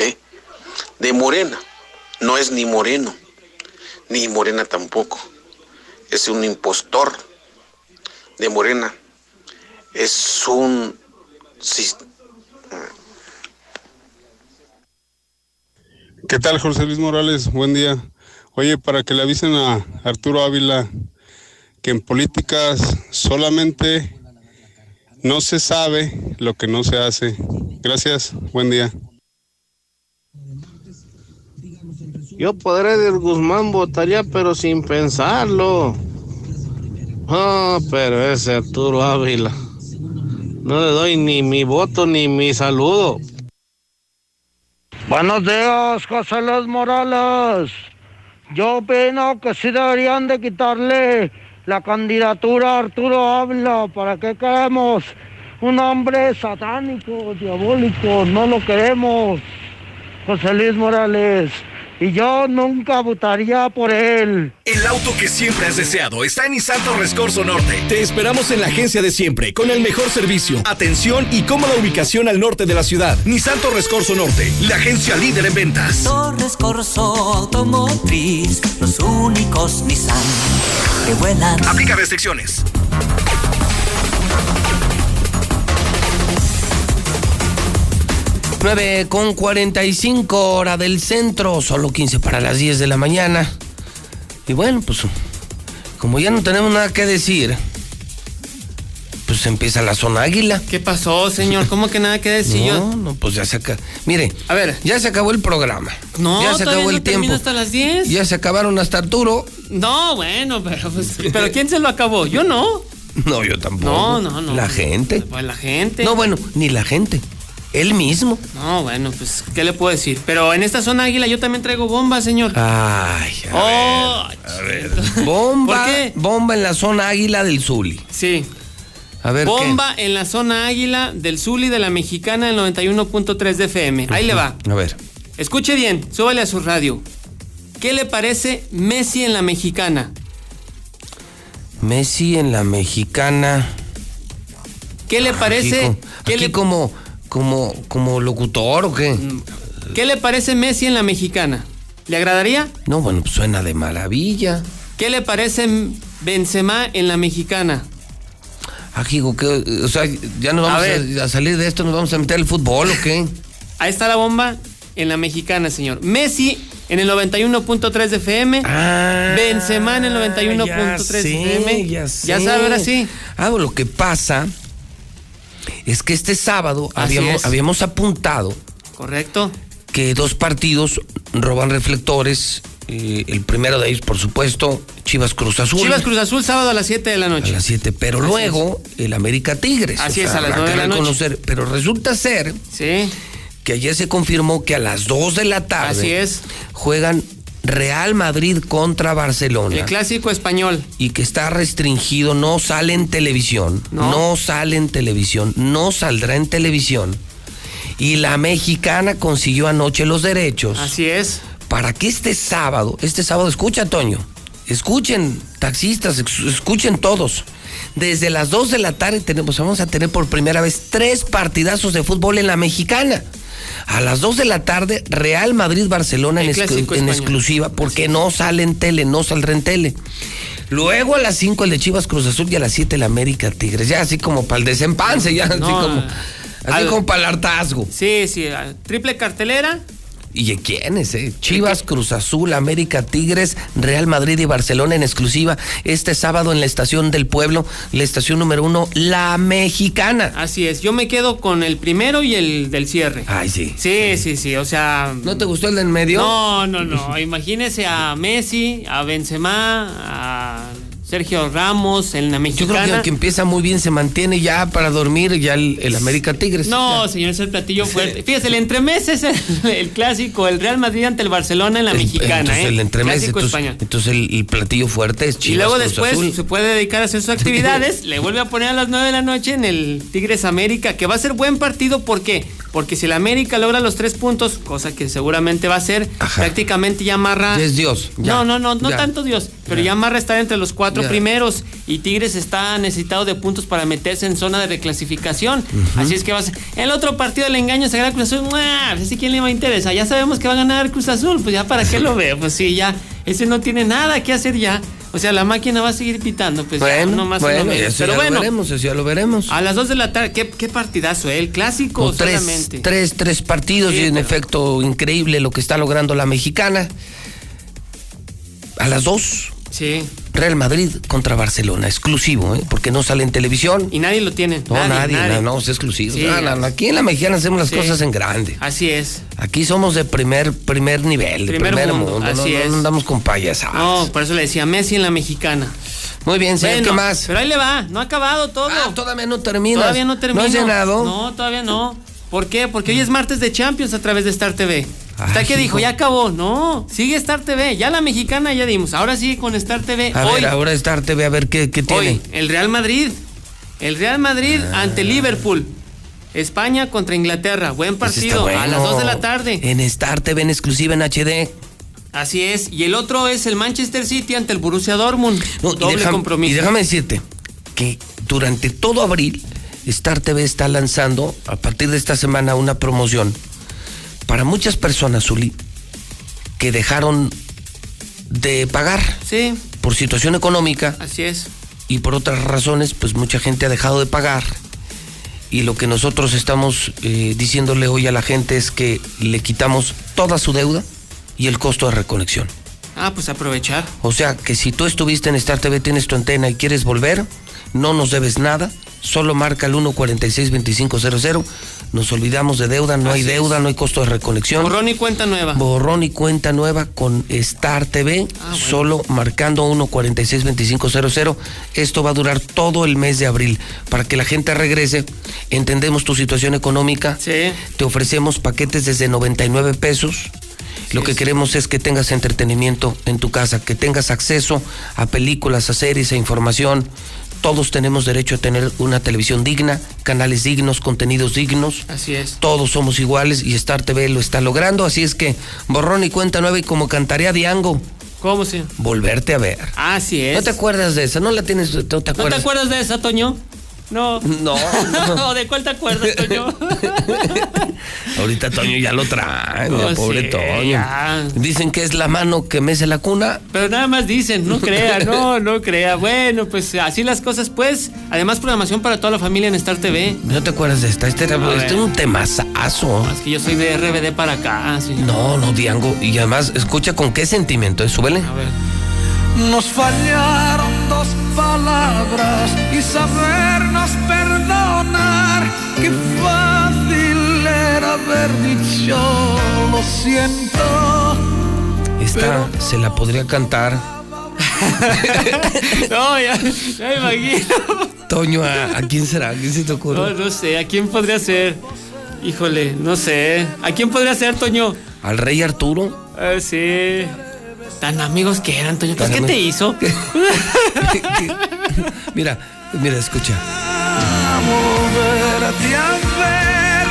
de Morena. No es ni moreno, ni Morena tampoco. Es un impostor de Morena. Es un ¿Qué tal, José Luis Morales? Buen día. Oye, para que le avisen a Arturo Ávila que en políticas solamente no se sabe lo que no se hace. Gracias, buen día. Yo podré del Guzmán votaría, pero sin pensarlo. Ah, pero ese Arturo Ávila. No le doy ni mi voto ni mi saludo. Buenos días, José Luis Morales. Yo opino que sí deberían de quitarle la candidatura a Arturo Ávila. ¿Para qué queremos? Un hombre satánico, diabólico. No lo queremos. José Luis Morales y yo nunca votaría por él. El auto que siempre has deseado está en Nissan Rescorso Norte. Te esperamos en la agencia de siempre, con el mejor servicio, atención y cómoda ubicación al norte de la ciudad. Nissan Rescorso Norte, la agencia líder en ventas. Torres Corso Automotriz, los únicos Nissan que vuelan. Aplica restricciones. 9 con 45 hora del centro, solo 15 para las 10 de la mañana. Y bueno, pues como ya no tenemos nada que decir, pues empieza la zona águila. ¿Qué pasó, señor? ¿Cómo que nada que decir no, yo? No, pues ya se acabó. Mire, a ver, ya se acabó el programa. No, ya se acabó el tiempo. hasta las 10. Ya se acabaron hasta Arturo. No, bueno, pero pues, pero ¿quién se lo acabó? Yo no. No, yo tampoco. No, no, no. La gente. Pues la gente. No, bueno, ni la gente. Él mismo. No, bueno, pues, ¿qué le puedo decir? Pero en esta zona águila yo también traigo bomba, señor. Ay, a oh, ver, a ver. Bomba, ¿Por qué? bomba en la zona águila del Zuli. Sí. A ver, Bomba en la zona águila del Zuli de la Mexicana del 91.3 de FM. Ahí le va. A ver. Escuche bien, súbale a su radio. ¿Qué le parece Messi en la Mexicana? Messi en la Mexicana. ¿Qué le parece? Aquí, ¿Qué aquí le- como, como, como locutor o qué? ¿Qué le parece Messi en la Mexicana? ¿Le agradaría? No, bueno, pues suena de maravilla. ¿Qué le parece Benzema en la Mexicana? Ah, ¿qué? o sea, ya nos vamos a, ver. a salir de esto, nos vamos a meter al fútbol o qué? Ahí está la bomba en la Mexicana, señor. Messi en el 91.3 de FM. Benzema en el 91.3 de FM. ya Ya sé. sabe, ahora sí. Ah, lo que pasa es que este sábado habíamos, habíamos apuntado Correcto. que dos partidos roban reflectores. eh, el primero de ellos, por supuesto, Chivas Cruz Azul. Chivas Cruz Azul, sábado a las 7 de la A noche. las 7, pero Así luego el América Tigres. Así es, a las habrá nueve de que la noche. Pero resulta ser Sí. que ayer se confirmó que a las 2 de la tarde Así es. juegan Real Madrid contra Barcelona. El clásico español. Y que está restringido, no sale en televisión. No. no sale en televisión, no saldrá en televisión. Y la mexicana consiguió anoche los derechos. Así es. Para que este sábado, este sábado, escucha, Toño, escuchen, taxistas, escuchen todos. Desde las 2 de la tarde tenemos, vamos a tener por primera vez tres partidazos de fútbol en la mexicana. A las 2 de la tarde, Real Madrid-Barcelona en, exclu- exclusiva, porque no sale en tele, no saldrá en tele. Luego a las 5 el de Chivas Cruz Azul y a las 7 el América Tigres. Ya así como para el desempance, ya así como, así al- como para el hartazgo. Sí, sí, triple cartelera. ¿Y de quiénes, eh? Chivas, Cruz Azul, América, Tigres, Real Madrid y Barcelona en exclusiva este sábado en la estación del pueblo, la estación número uno, La Mexicana. Así es, yo me quedo con el primero y el del cierre. Ay, sí. Sí, sí, sí, o sea... ¿No te gustó el del medio? No, no, no, imagínese a Messi, a Benzema, a Sergio Ramos en la Yo mexicana. creo que aunque empieza muy bien, se mantiene ya para dormir ya el, el América Tigres. No, señor, es el platillo fuerte. Fíjese, el entremés es el, el clásico, el Real Madrid ante el Barcelona en la mexicana, Entonces ¿eh? el entremés, Clásico entonces, español. entonces el, el platillo fuerte es Chivas. y luego después Azul. se puede dedicar a hacer sus actividades, le vuelve a poner a las 9 de la noche en el Tigres América, que va a ser buen partido, ¿por qué? Porque si el América logra los tres puntos, cosa que seguramente va a ser, prácticamente ya amarra... Ya es Dios. ya, no, no, no, no ya. tanto Dios, pero ya amarra estar entre los cuatro Ya. primeros y Tigres está necesitado de puntos para meterse en zona de reclasificación. Así es que va a ser. El otro partido del engaño se gana Cruz Azul. ¡mua! Pues, ¿sí quién le va a interesar? Ya sabemos que va a ganar Cruz Azul, pues ya para qué lo veo. Pues sí, ya, ese no tiene nada que hacer ya. O sea, la máquina va a seguir pitando, pues ya, Bueno, no más o bueno, eso Pero ya bueno, lo veremos, eso ya lo veremos. a las 2 de la tarde, ¿qué, qué partidazo, eh? El clásico Con tres, solamente. tres, tres partidos Sí, y en efecto increíble lo que está logrando la mexicana. A las dos, Sí. Real Madrid contra Barcelona, exclusivo, ¿eh? porque no sale en televisión. Y nadie lo tiene. No, nadie, nadie. no, no, es exclusivo. Sí, No, no, no, aquí en la mexicana hacemos las Sí. cosas en grande. Así es. Aquí somos de primer, primer nivel, de Primer primer, mundo, así es. no andamos con payasadas. No, por eso le decía Messi en la mexicana. Muy bien, señor, Bueno, ¿qué más? Pero ahí le va, no ha acabado todo. Ah, todavía no termina. Todavía no termina. ¿No has llenado? No, todavía no. ¿Por qué? Porque hoy es martes de Champions a través de Star TV. ¿Está Ay, que dijo? hijo. Ya acabó. No, sigue Star TV. Ya la mexicana ya dimos. Ahora sí con Star TV. A hoy, ver, ahora Star TV, a ver qué, qué tiene. hoy, el Real Madrid. El Real Madrid Ah. ante Liverpool. España contra Inglaterra. Buen Pues partido. A las bueno. 2 de la tarde. En Star TV en exclusiva en HD. Así es. Y el otro es el Manchester City ante el Borussia Dortmund. No, y Doble déjame- compromiso. Y déjame decirte que durante todo abril, Star TV está lanzando, a partir de esta semana, una promoción para muchas personas, Zuli, que dejaron de pagar Sí, por situación económica así es. y por otras razones, pues mucha gente ha dejado de pagar. Y lo que nosotros estamos eh, diciéndole hoy a la gente es que le quitamos toda su deuda y el costo de reconexión. Ah, pues aprovechar. O sea que si tú estuviste en Star TV, tienes tu antena y quieres volver, no nos debes nada, solo marca el 146-2500. Nos olvidamos de deuda, no hay es. deuda, no hay costo de reconexión. Borrón y cuenta nueva. Borrón y cuenta nueva con Star TV, Ah, bueno. solo marcando 146-2500. Esto va a durar todo el mes de abril para que la gente regrese. Entendemos tu situación económica. Sí. Te ofrecemos paquetes desde 99 pesos. Lo que queremos es que tengas entretenimiento en tu casa, que tengas acceso a películas, a series, a información. Todos tenemos derecho a tener una televisión digna, canales dignos, contenidos dignos. Así es. Todos somos iguales y Star TV lo está logrando, así es que borrón y cuenta nueva y como cantaría Diango, ¿Cómo se? volverte a ver. Así es. ¿No te acuerdas de esa? ¿No la tienes? ¿No te ¿No te acuerdas? acuerdas de esa, Toño? No. No, no. ¿De cuál te acuerdas, Toño? Ahorita Toño ya lo trae, No, pobre sí, Toño. ya. Dicen que es la mano que mece la cuna. Pero nada más dicen, no crea, no, no crea. Bueno, pues así las cosas, pues. Además, programación para toda la familia en Star TV. ¿No te acuerdas de esta? Este, era- A este es un temazazo. Es que yo soy de RBD para acá, sí. No, no, Diango. Y además, escucha con qué sentimiento, ¿eh? Súbele. A ver. Nos fallaron dos palabras y sabernos perdonar. Qué fácil era haber dicho lo siento. Esta se la podría cantar No, ya, ya me imagino. Toño. ¿A, a quién será? ¿A quién se te ocurre? No, no sé, ¿a quién podría ser? Híjole, no sé. ¿A quién podría ser, Toño? ¿Al rey Arturo? Ah, sí. Tan amigos que eran, Toño. Pues, ¿qué te hizo? Mira, mira, escucha. volverte a ver.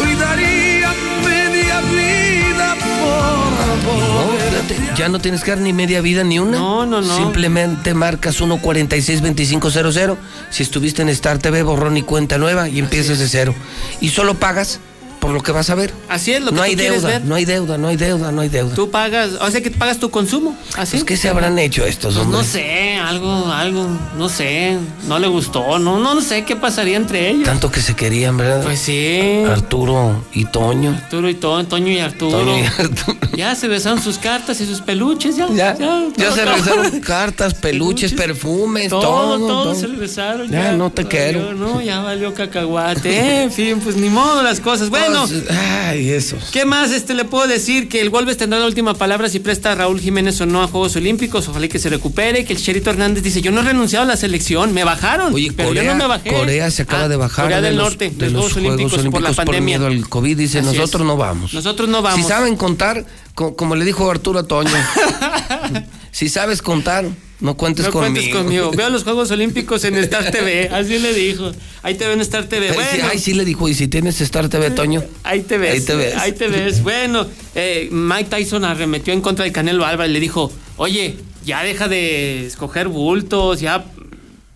Hoy daría media vida por No, ya no tienes que dar ni media vida ni una. No, no, no. Simplemente marcas 146-2500. Si estuviste en Star TV, borrón y cuenta nueva y empiezas de cero. Y solo pagas por lo que vas a ver. Así es lo que no tú hay deuda, ver. no hay deuda, no hay deuda, no hay deuda. Tú pagas, o sea que pagas tu consumo. Así. Pues, ¿qué se habrán hecho estos, Pues no sé, algo, algo, no sé, no le gustó, no, no, no sé qué pasaría entre ellos. Tanto que se querían, ¿verdad? Pues sí. Arturo y Toño. Arturo y Toño, Toño y Arturo. Toño y Arturo. Ya se besaron sus cartas y sus peluches, ya. Ya, Ya todo, se regresaron cartas, peluches, perfumes, Todo, todo. todo, todo. se besaron. Ya, no te valió, quiero. No, ya valió cacahuate. en fin, pues ni modo las cosas. Bueno. Pues, ay, eso. ¿Qué más este le puedo decir? Que el Wolves tendrá la última palabra si presta a Raúl Jiménez o no a Juegos Olímpicos. Ojalá que se recupere. Que el Cherito Hernández dice: Yo no he renunciado a la selección, me bajaron. Oye, pero Corea, yo no me bajé. Corea se acaba Ah, de bajar Corea de del los, Norte, de de los los Juegos Olímpicos, por la pandemia. miedo al COVID. Dice, Así nosotros es. no vamos. Nosotros no vamos. Si saben contar, co- como le dijo Arturo Toño, si sabes contar, no cuentes no conmigo. cuentes conmigo. Veo los Juegos Olímpicos en Star TV. Así le dijo. Ahí te ven en Star TV. Sí, Bueno. ay, sí le dijo, y si tienes Star TV, Toño. Ahí te ves. Ahí te ves. Ahí te ves. Bueno, eh, Mike Tyson arremetió en contra de Canelo Álvarez. Le dijo, oye, ya deja de escoger bultos, ya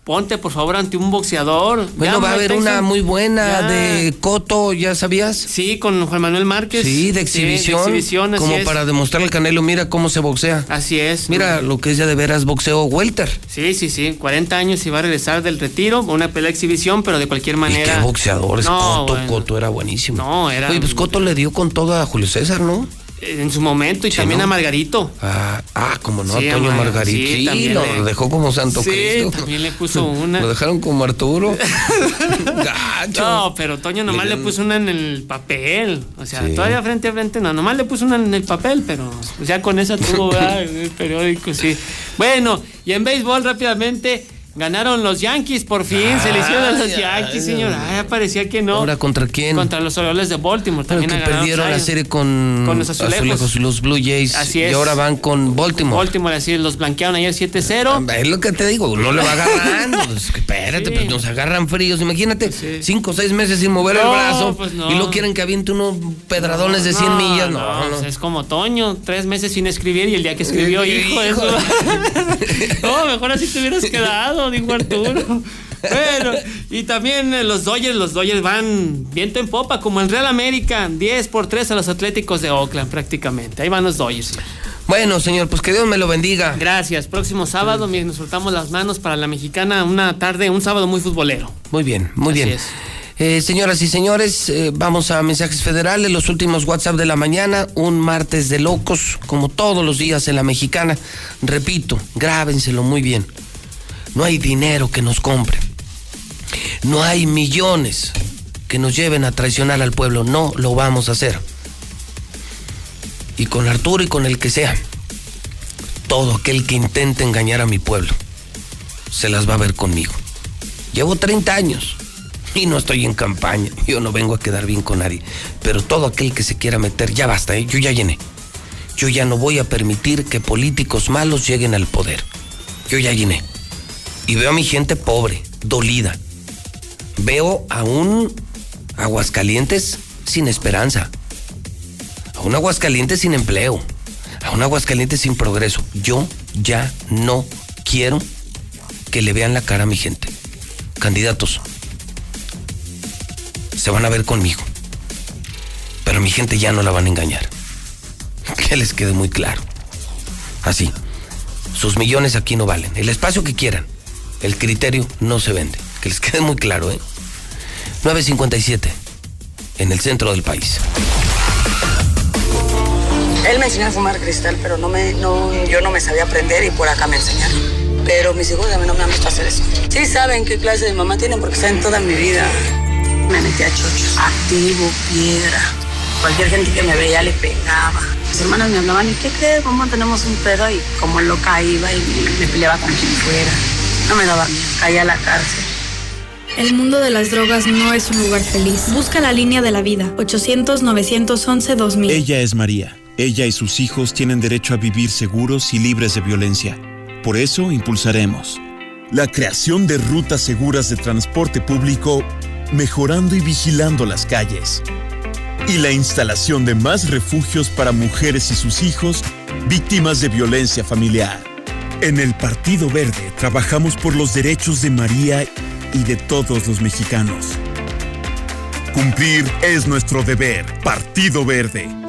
ponte por favor ante un boxeador. Bueno, Ya, va a haber una muy buena ya. de Coto, ¿ya sabías? Sí, con Juan Manuel Márquez. Sí, de exhibición. exhibición, así como es. para demostrarle al Canelo, mira cómo se boxea. Así es. Mira lo que es ya de veras boxeo welter. Sí, sí, sí. 40 años y va a regresar del retiro. Una pelea de exhibición, pero de cualquier Y manera. qué boxeador es No, Coto, bueno. Coto era buenísimo. No, era- Oye, pues Coto le dio con todo a Julio César, ¿no? En su momento, y Sí, también ¿no? a Margarito. Ah, ah como no, Sí, a Toño Mar- Margarito. sí, lo le- dejó como Santo Sí, Cristo. también le puso una. Lo dejaron como Arturo. Gacho. No, pero Toño nomás Le- le, puso una en el papel. O sea, todavía frente a frente, no, nomás le puso una en el papel, pero ya con esa tuvo ¿verdad? en el periódico, sí. Bueno, y en béisbol rápidamente. Ganaron los Yankees, por fin. se le hicieron a los Yankees, señor. Ay, parecía que no. ¿Ahora contra quién? Contra los Orioles de Baltimore. Pero También que perdieron la serie con, Con los azulejos. y los Blue Jays. Así es. Y ahora van con Baltimore. Baltimore, así los blanquearon ayer 7-0. Es lo que te digo, no le va agarrando. Pues, espérate, Sí. pues nos agarran fríos. Imagínate, cinco o seis meses sin mover el brazo. pues no. Y luego quieren que aviente unos pedradones de 100 millas. No, no. pues Es como Toño, tres meses sin escribir y el día que escribió, Eh, hijo, hijo. eso. no, mejor así te hubieras quedado, dijo Arturo. Bueno, y también eh, los Dodgers, los Dodgers van viento en popa, como el Real América, 10 por 3 a los Atléticos de Oakland prácticamente. Ahí van los Dodgers. Bueno, señor, pues que Dios me lo bendiga. Gracias. Próximo sábado, miren, nos soltamos las manos para la mexicana, una tarde, un sábado muy futbolero. Muy bien, muy Así bien. es. Eh, señoras y señores, eh, vamos a mensajes federales, los últimos WhatsApp de la mañana, un martes de locos, como todos los días en la mexicana. Repito, grábenselo muy bien. No hay dinero que nos compre. No hay millones que nos lleven a traicionar al pueblo. No lo vamos a hacer. Y con Arturo y con el que sea, todo aquel que intente engañar a mi pueblo, se las va a ver conmigo. Llevo 30 años y no estoy en campaña. Yo no vengo a quedar bien con nadie. Pero todo aquel que se quiera meter, ya basta, ¿eh? yo ya llené. Yo ya no voy a permitir que políticos malos lleguen al poder. Yo ya llené. Y veo a mi gente pobre, dolida. Veo a un Aguascalientes sin esperanza. A un Aguascalientes sin empleo. A un Aguascalientes sin progreso. Yo ya no quiero que le vean la cara a mi gente. Candidatos, se van a ver conmigo. Pero mi gente ya no la van a engañar. Que les quede muy claro. Así. Sus millones aquí no valen. El espacio que quieran. El criterio no se vende. Que les quede muy claro, ¿eh? 957. En el centro del país. Él me enseñó a fumar cristal, pero no me, no, yo no me sabía aprender y por acá me enseñaron. Pero mis hijos a mí no me han visto hacer eso. Sí saben qué clase de mamá tienen porque saben toda mi vida. Me metí a chochos, activo, piedra. Cualquier gente que me veía le pegaba. Mis hermanas me hablaban, ¿y qué crees? ¿Cómo tenemos un pedo? Y como loca iba y me peleaba con quien fuera. No me daba miedo, caía a la cárcel. El mundo de las drogas no es un lugar feliz. Busca la línea de la vida. 800-911-2000. Ella es María. Ella y sus hijos tienen derecho a vivir seguros y libres de violencia. Por eso impulsaremos la creación de rutas seguras de transporte público, mejorando y vigilando las calles. Y la instalación de más refugios para mujeres y sus hijos víctimas de violencia familiar. En el Partido Verde trabajamos por los derechos de María y de todos los mexicanos. Cumplir es nuestro deber. Partido Verde.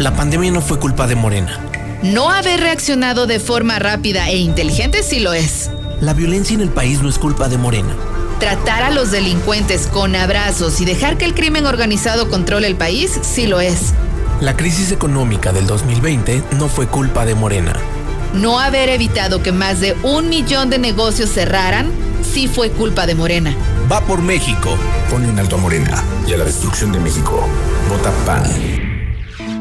La pandemia no fue culpa de Morena. No haber reaccionado de forma rápida e inteligente sí lo es. La violencia en el país no es culpa de Morena. Tratar a los delincuentes con abrazos y dejar que el crimen organizado controle el país sí lo es. La crisis económica del 2020 no fue culpa de Morena. No haber evitado que más de un millón de negocios cerraran sí fue culpa de Morena. Va por México. Pone un alto a Morena y a la destrucción de México. Vota PAN.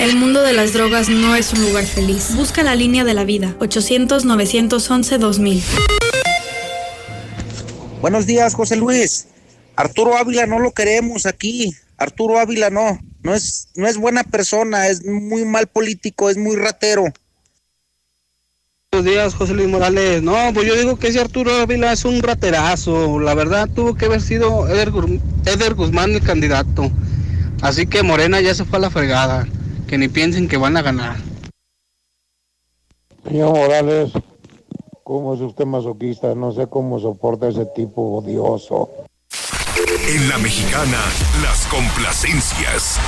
El mundo de las drogas no es un lugar feliz. Busca la línea de la vida. 800-911-2000. Buenos días, José Luis. Arturo Ávila no lo queremos aquí. Arturo Ávila no. No es, no es buena persona, es muy mal político, es muy ratero. Buenos días, José Luis Morales. No, pues yo digo que ese Arturo Ávila es un raterazo. La verdad tuvo que haber sido Eder, Eder Guzmán el candidato. Así que Morena ya se fue a la fregada. Que ni piensen que van a ganar. Señor Morales, ¿cómo es usted masoquista? No sé cómo soporta ese tipo odioso. En la mexicana, las complacencias.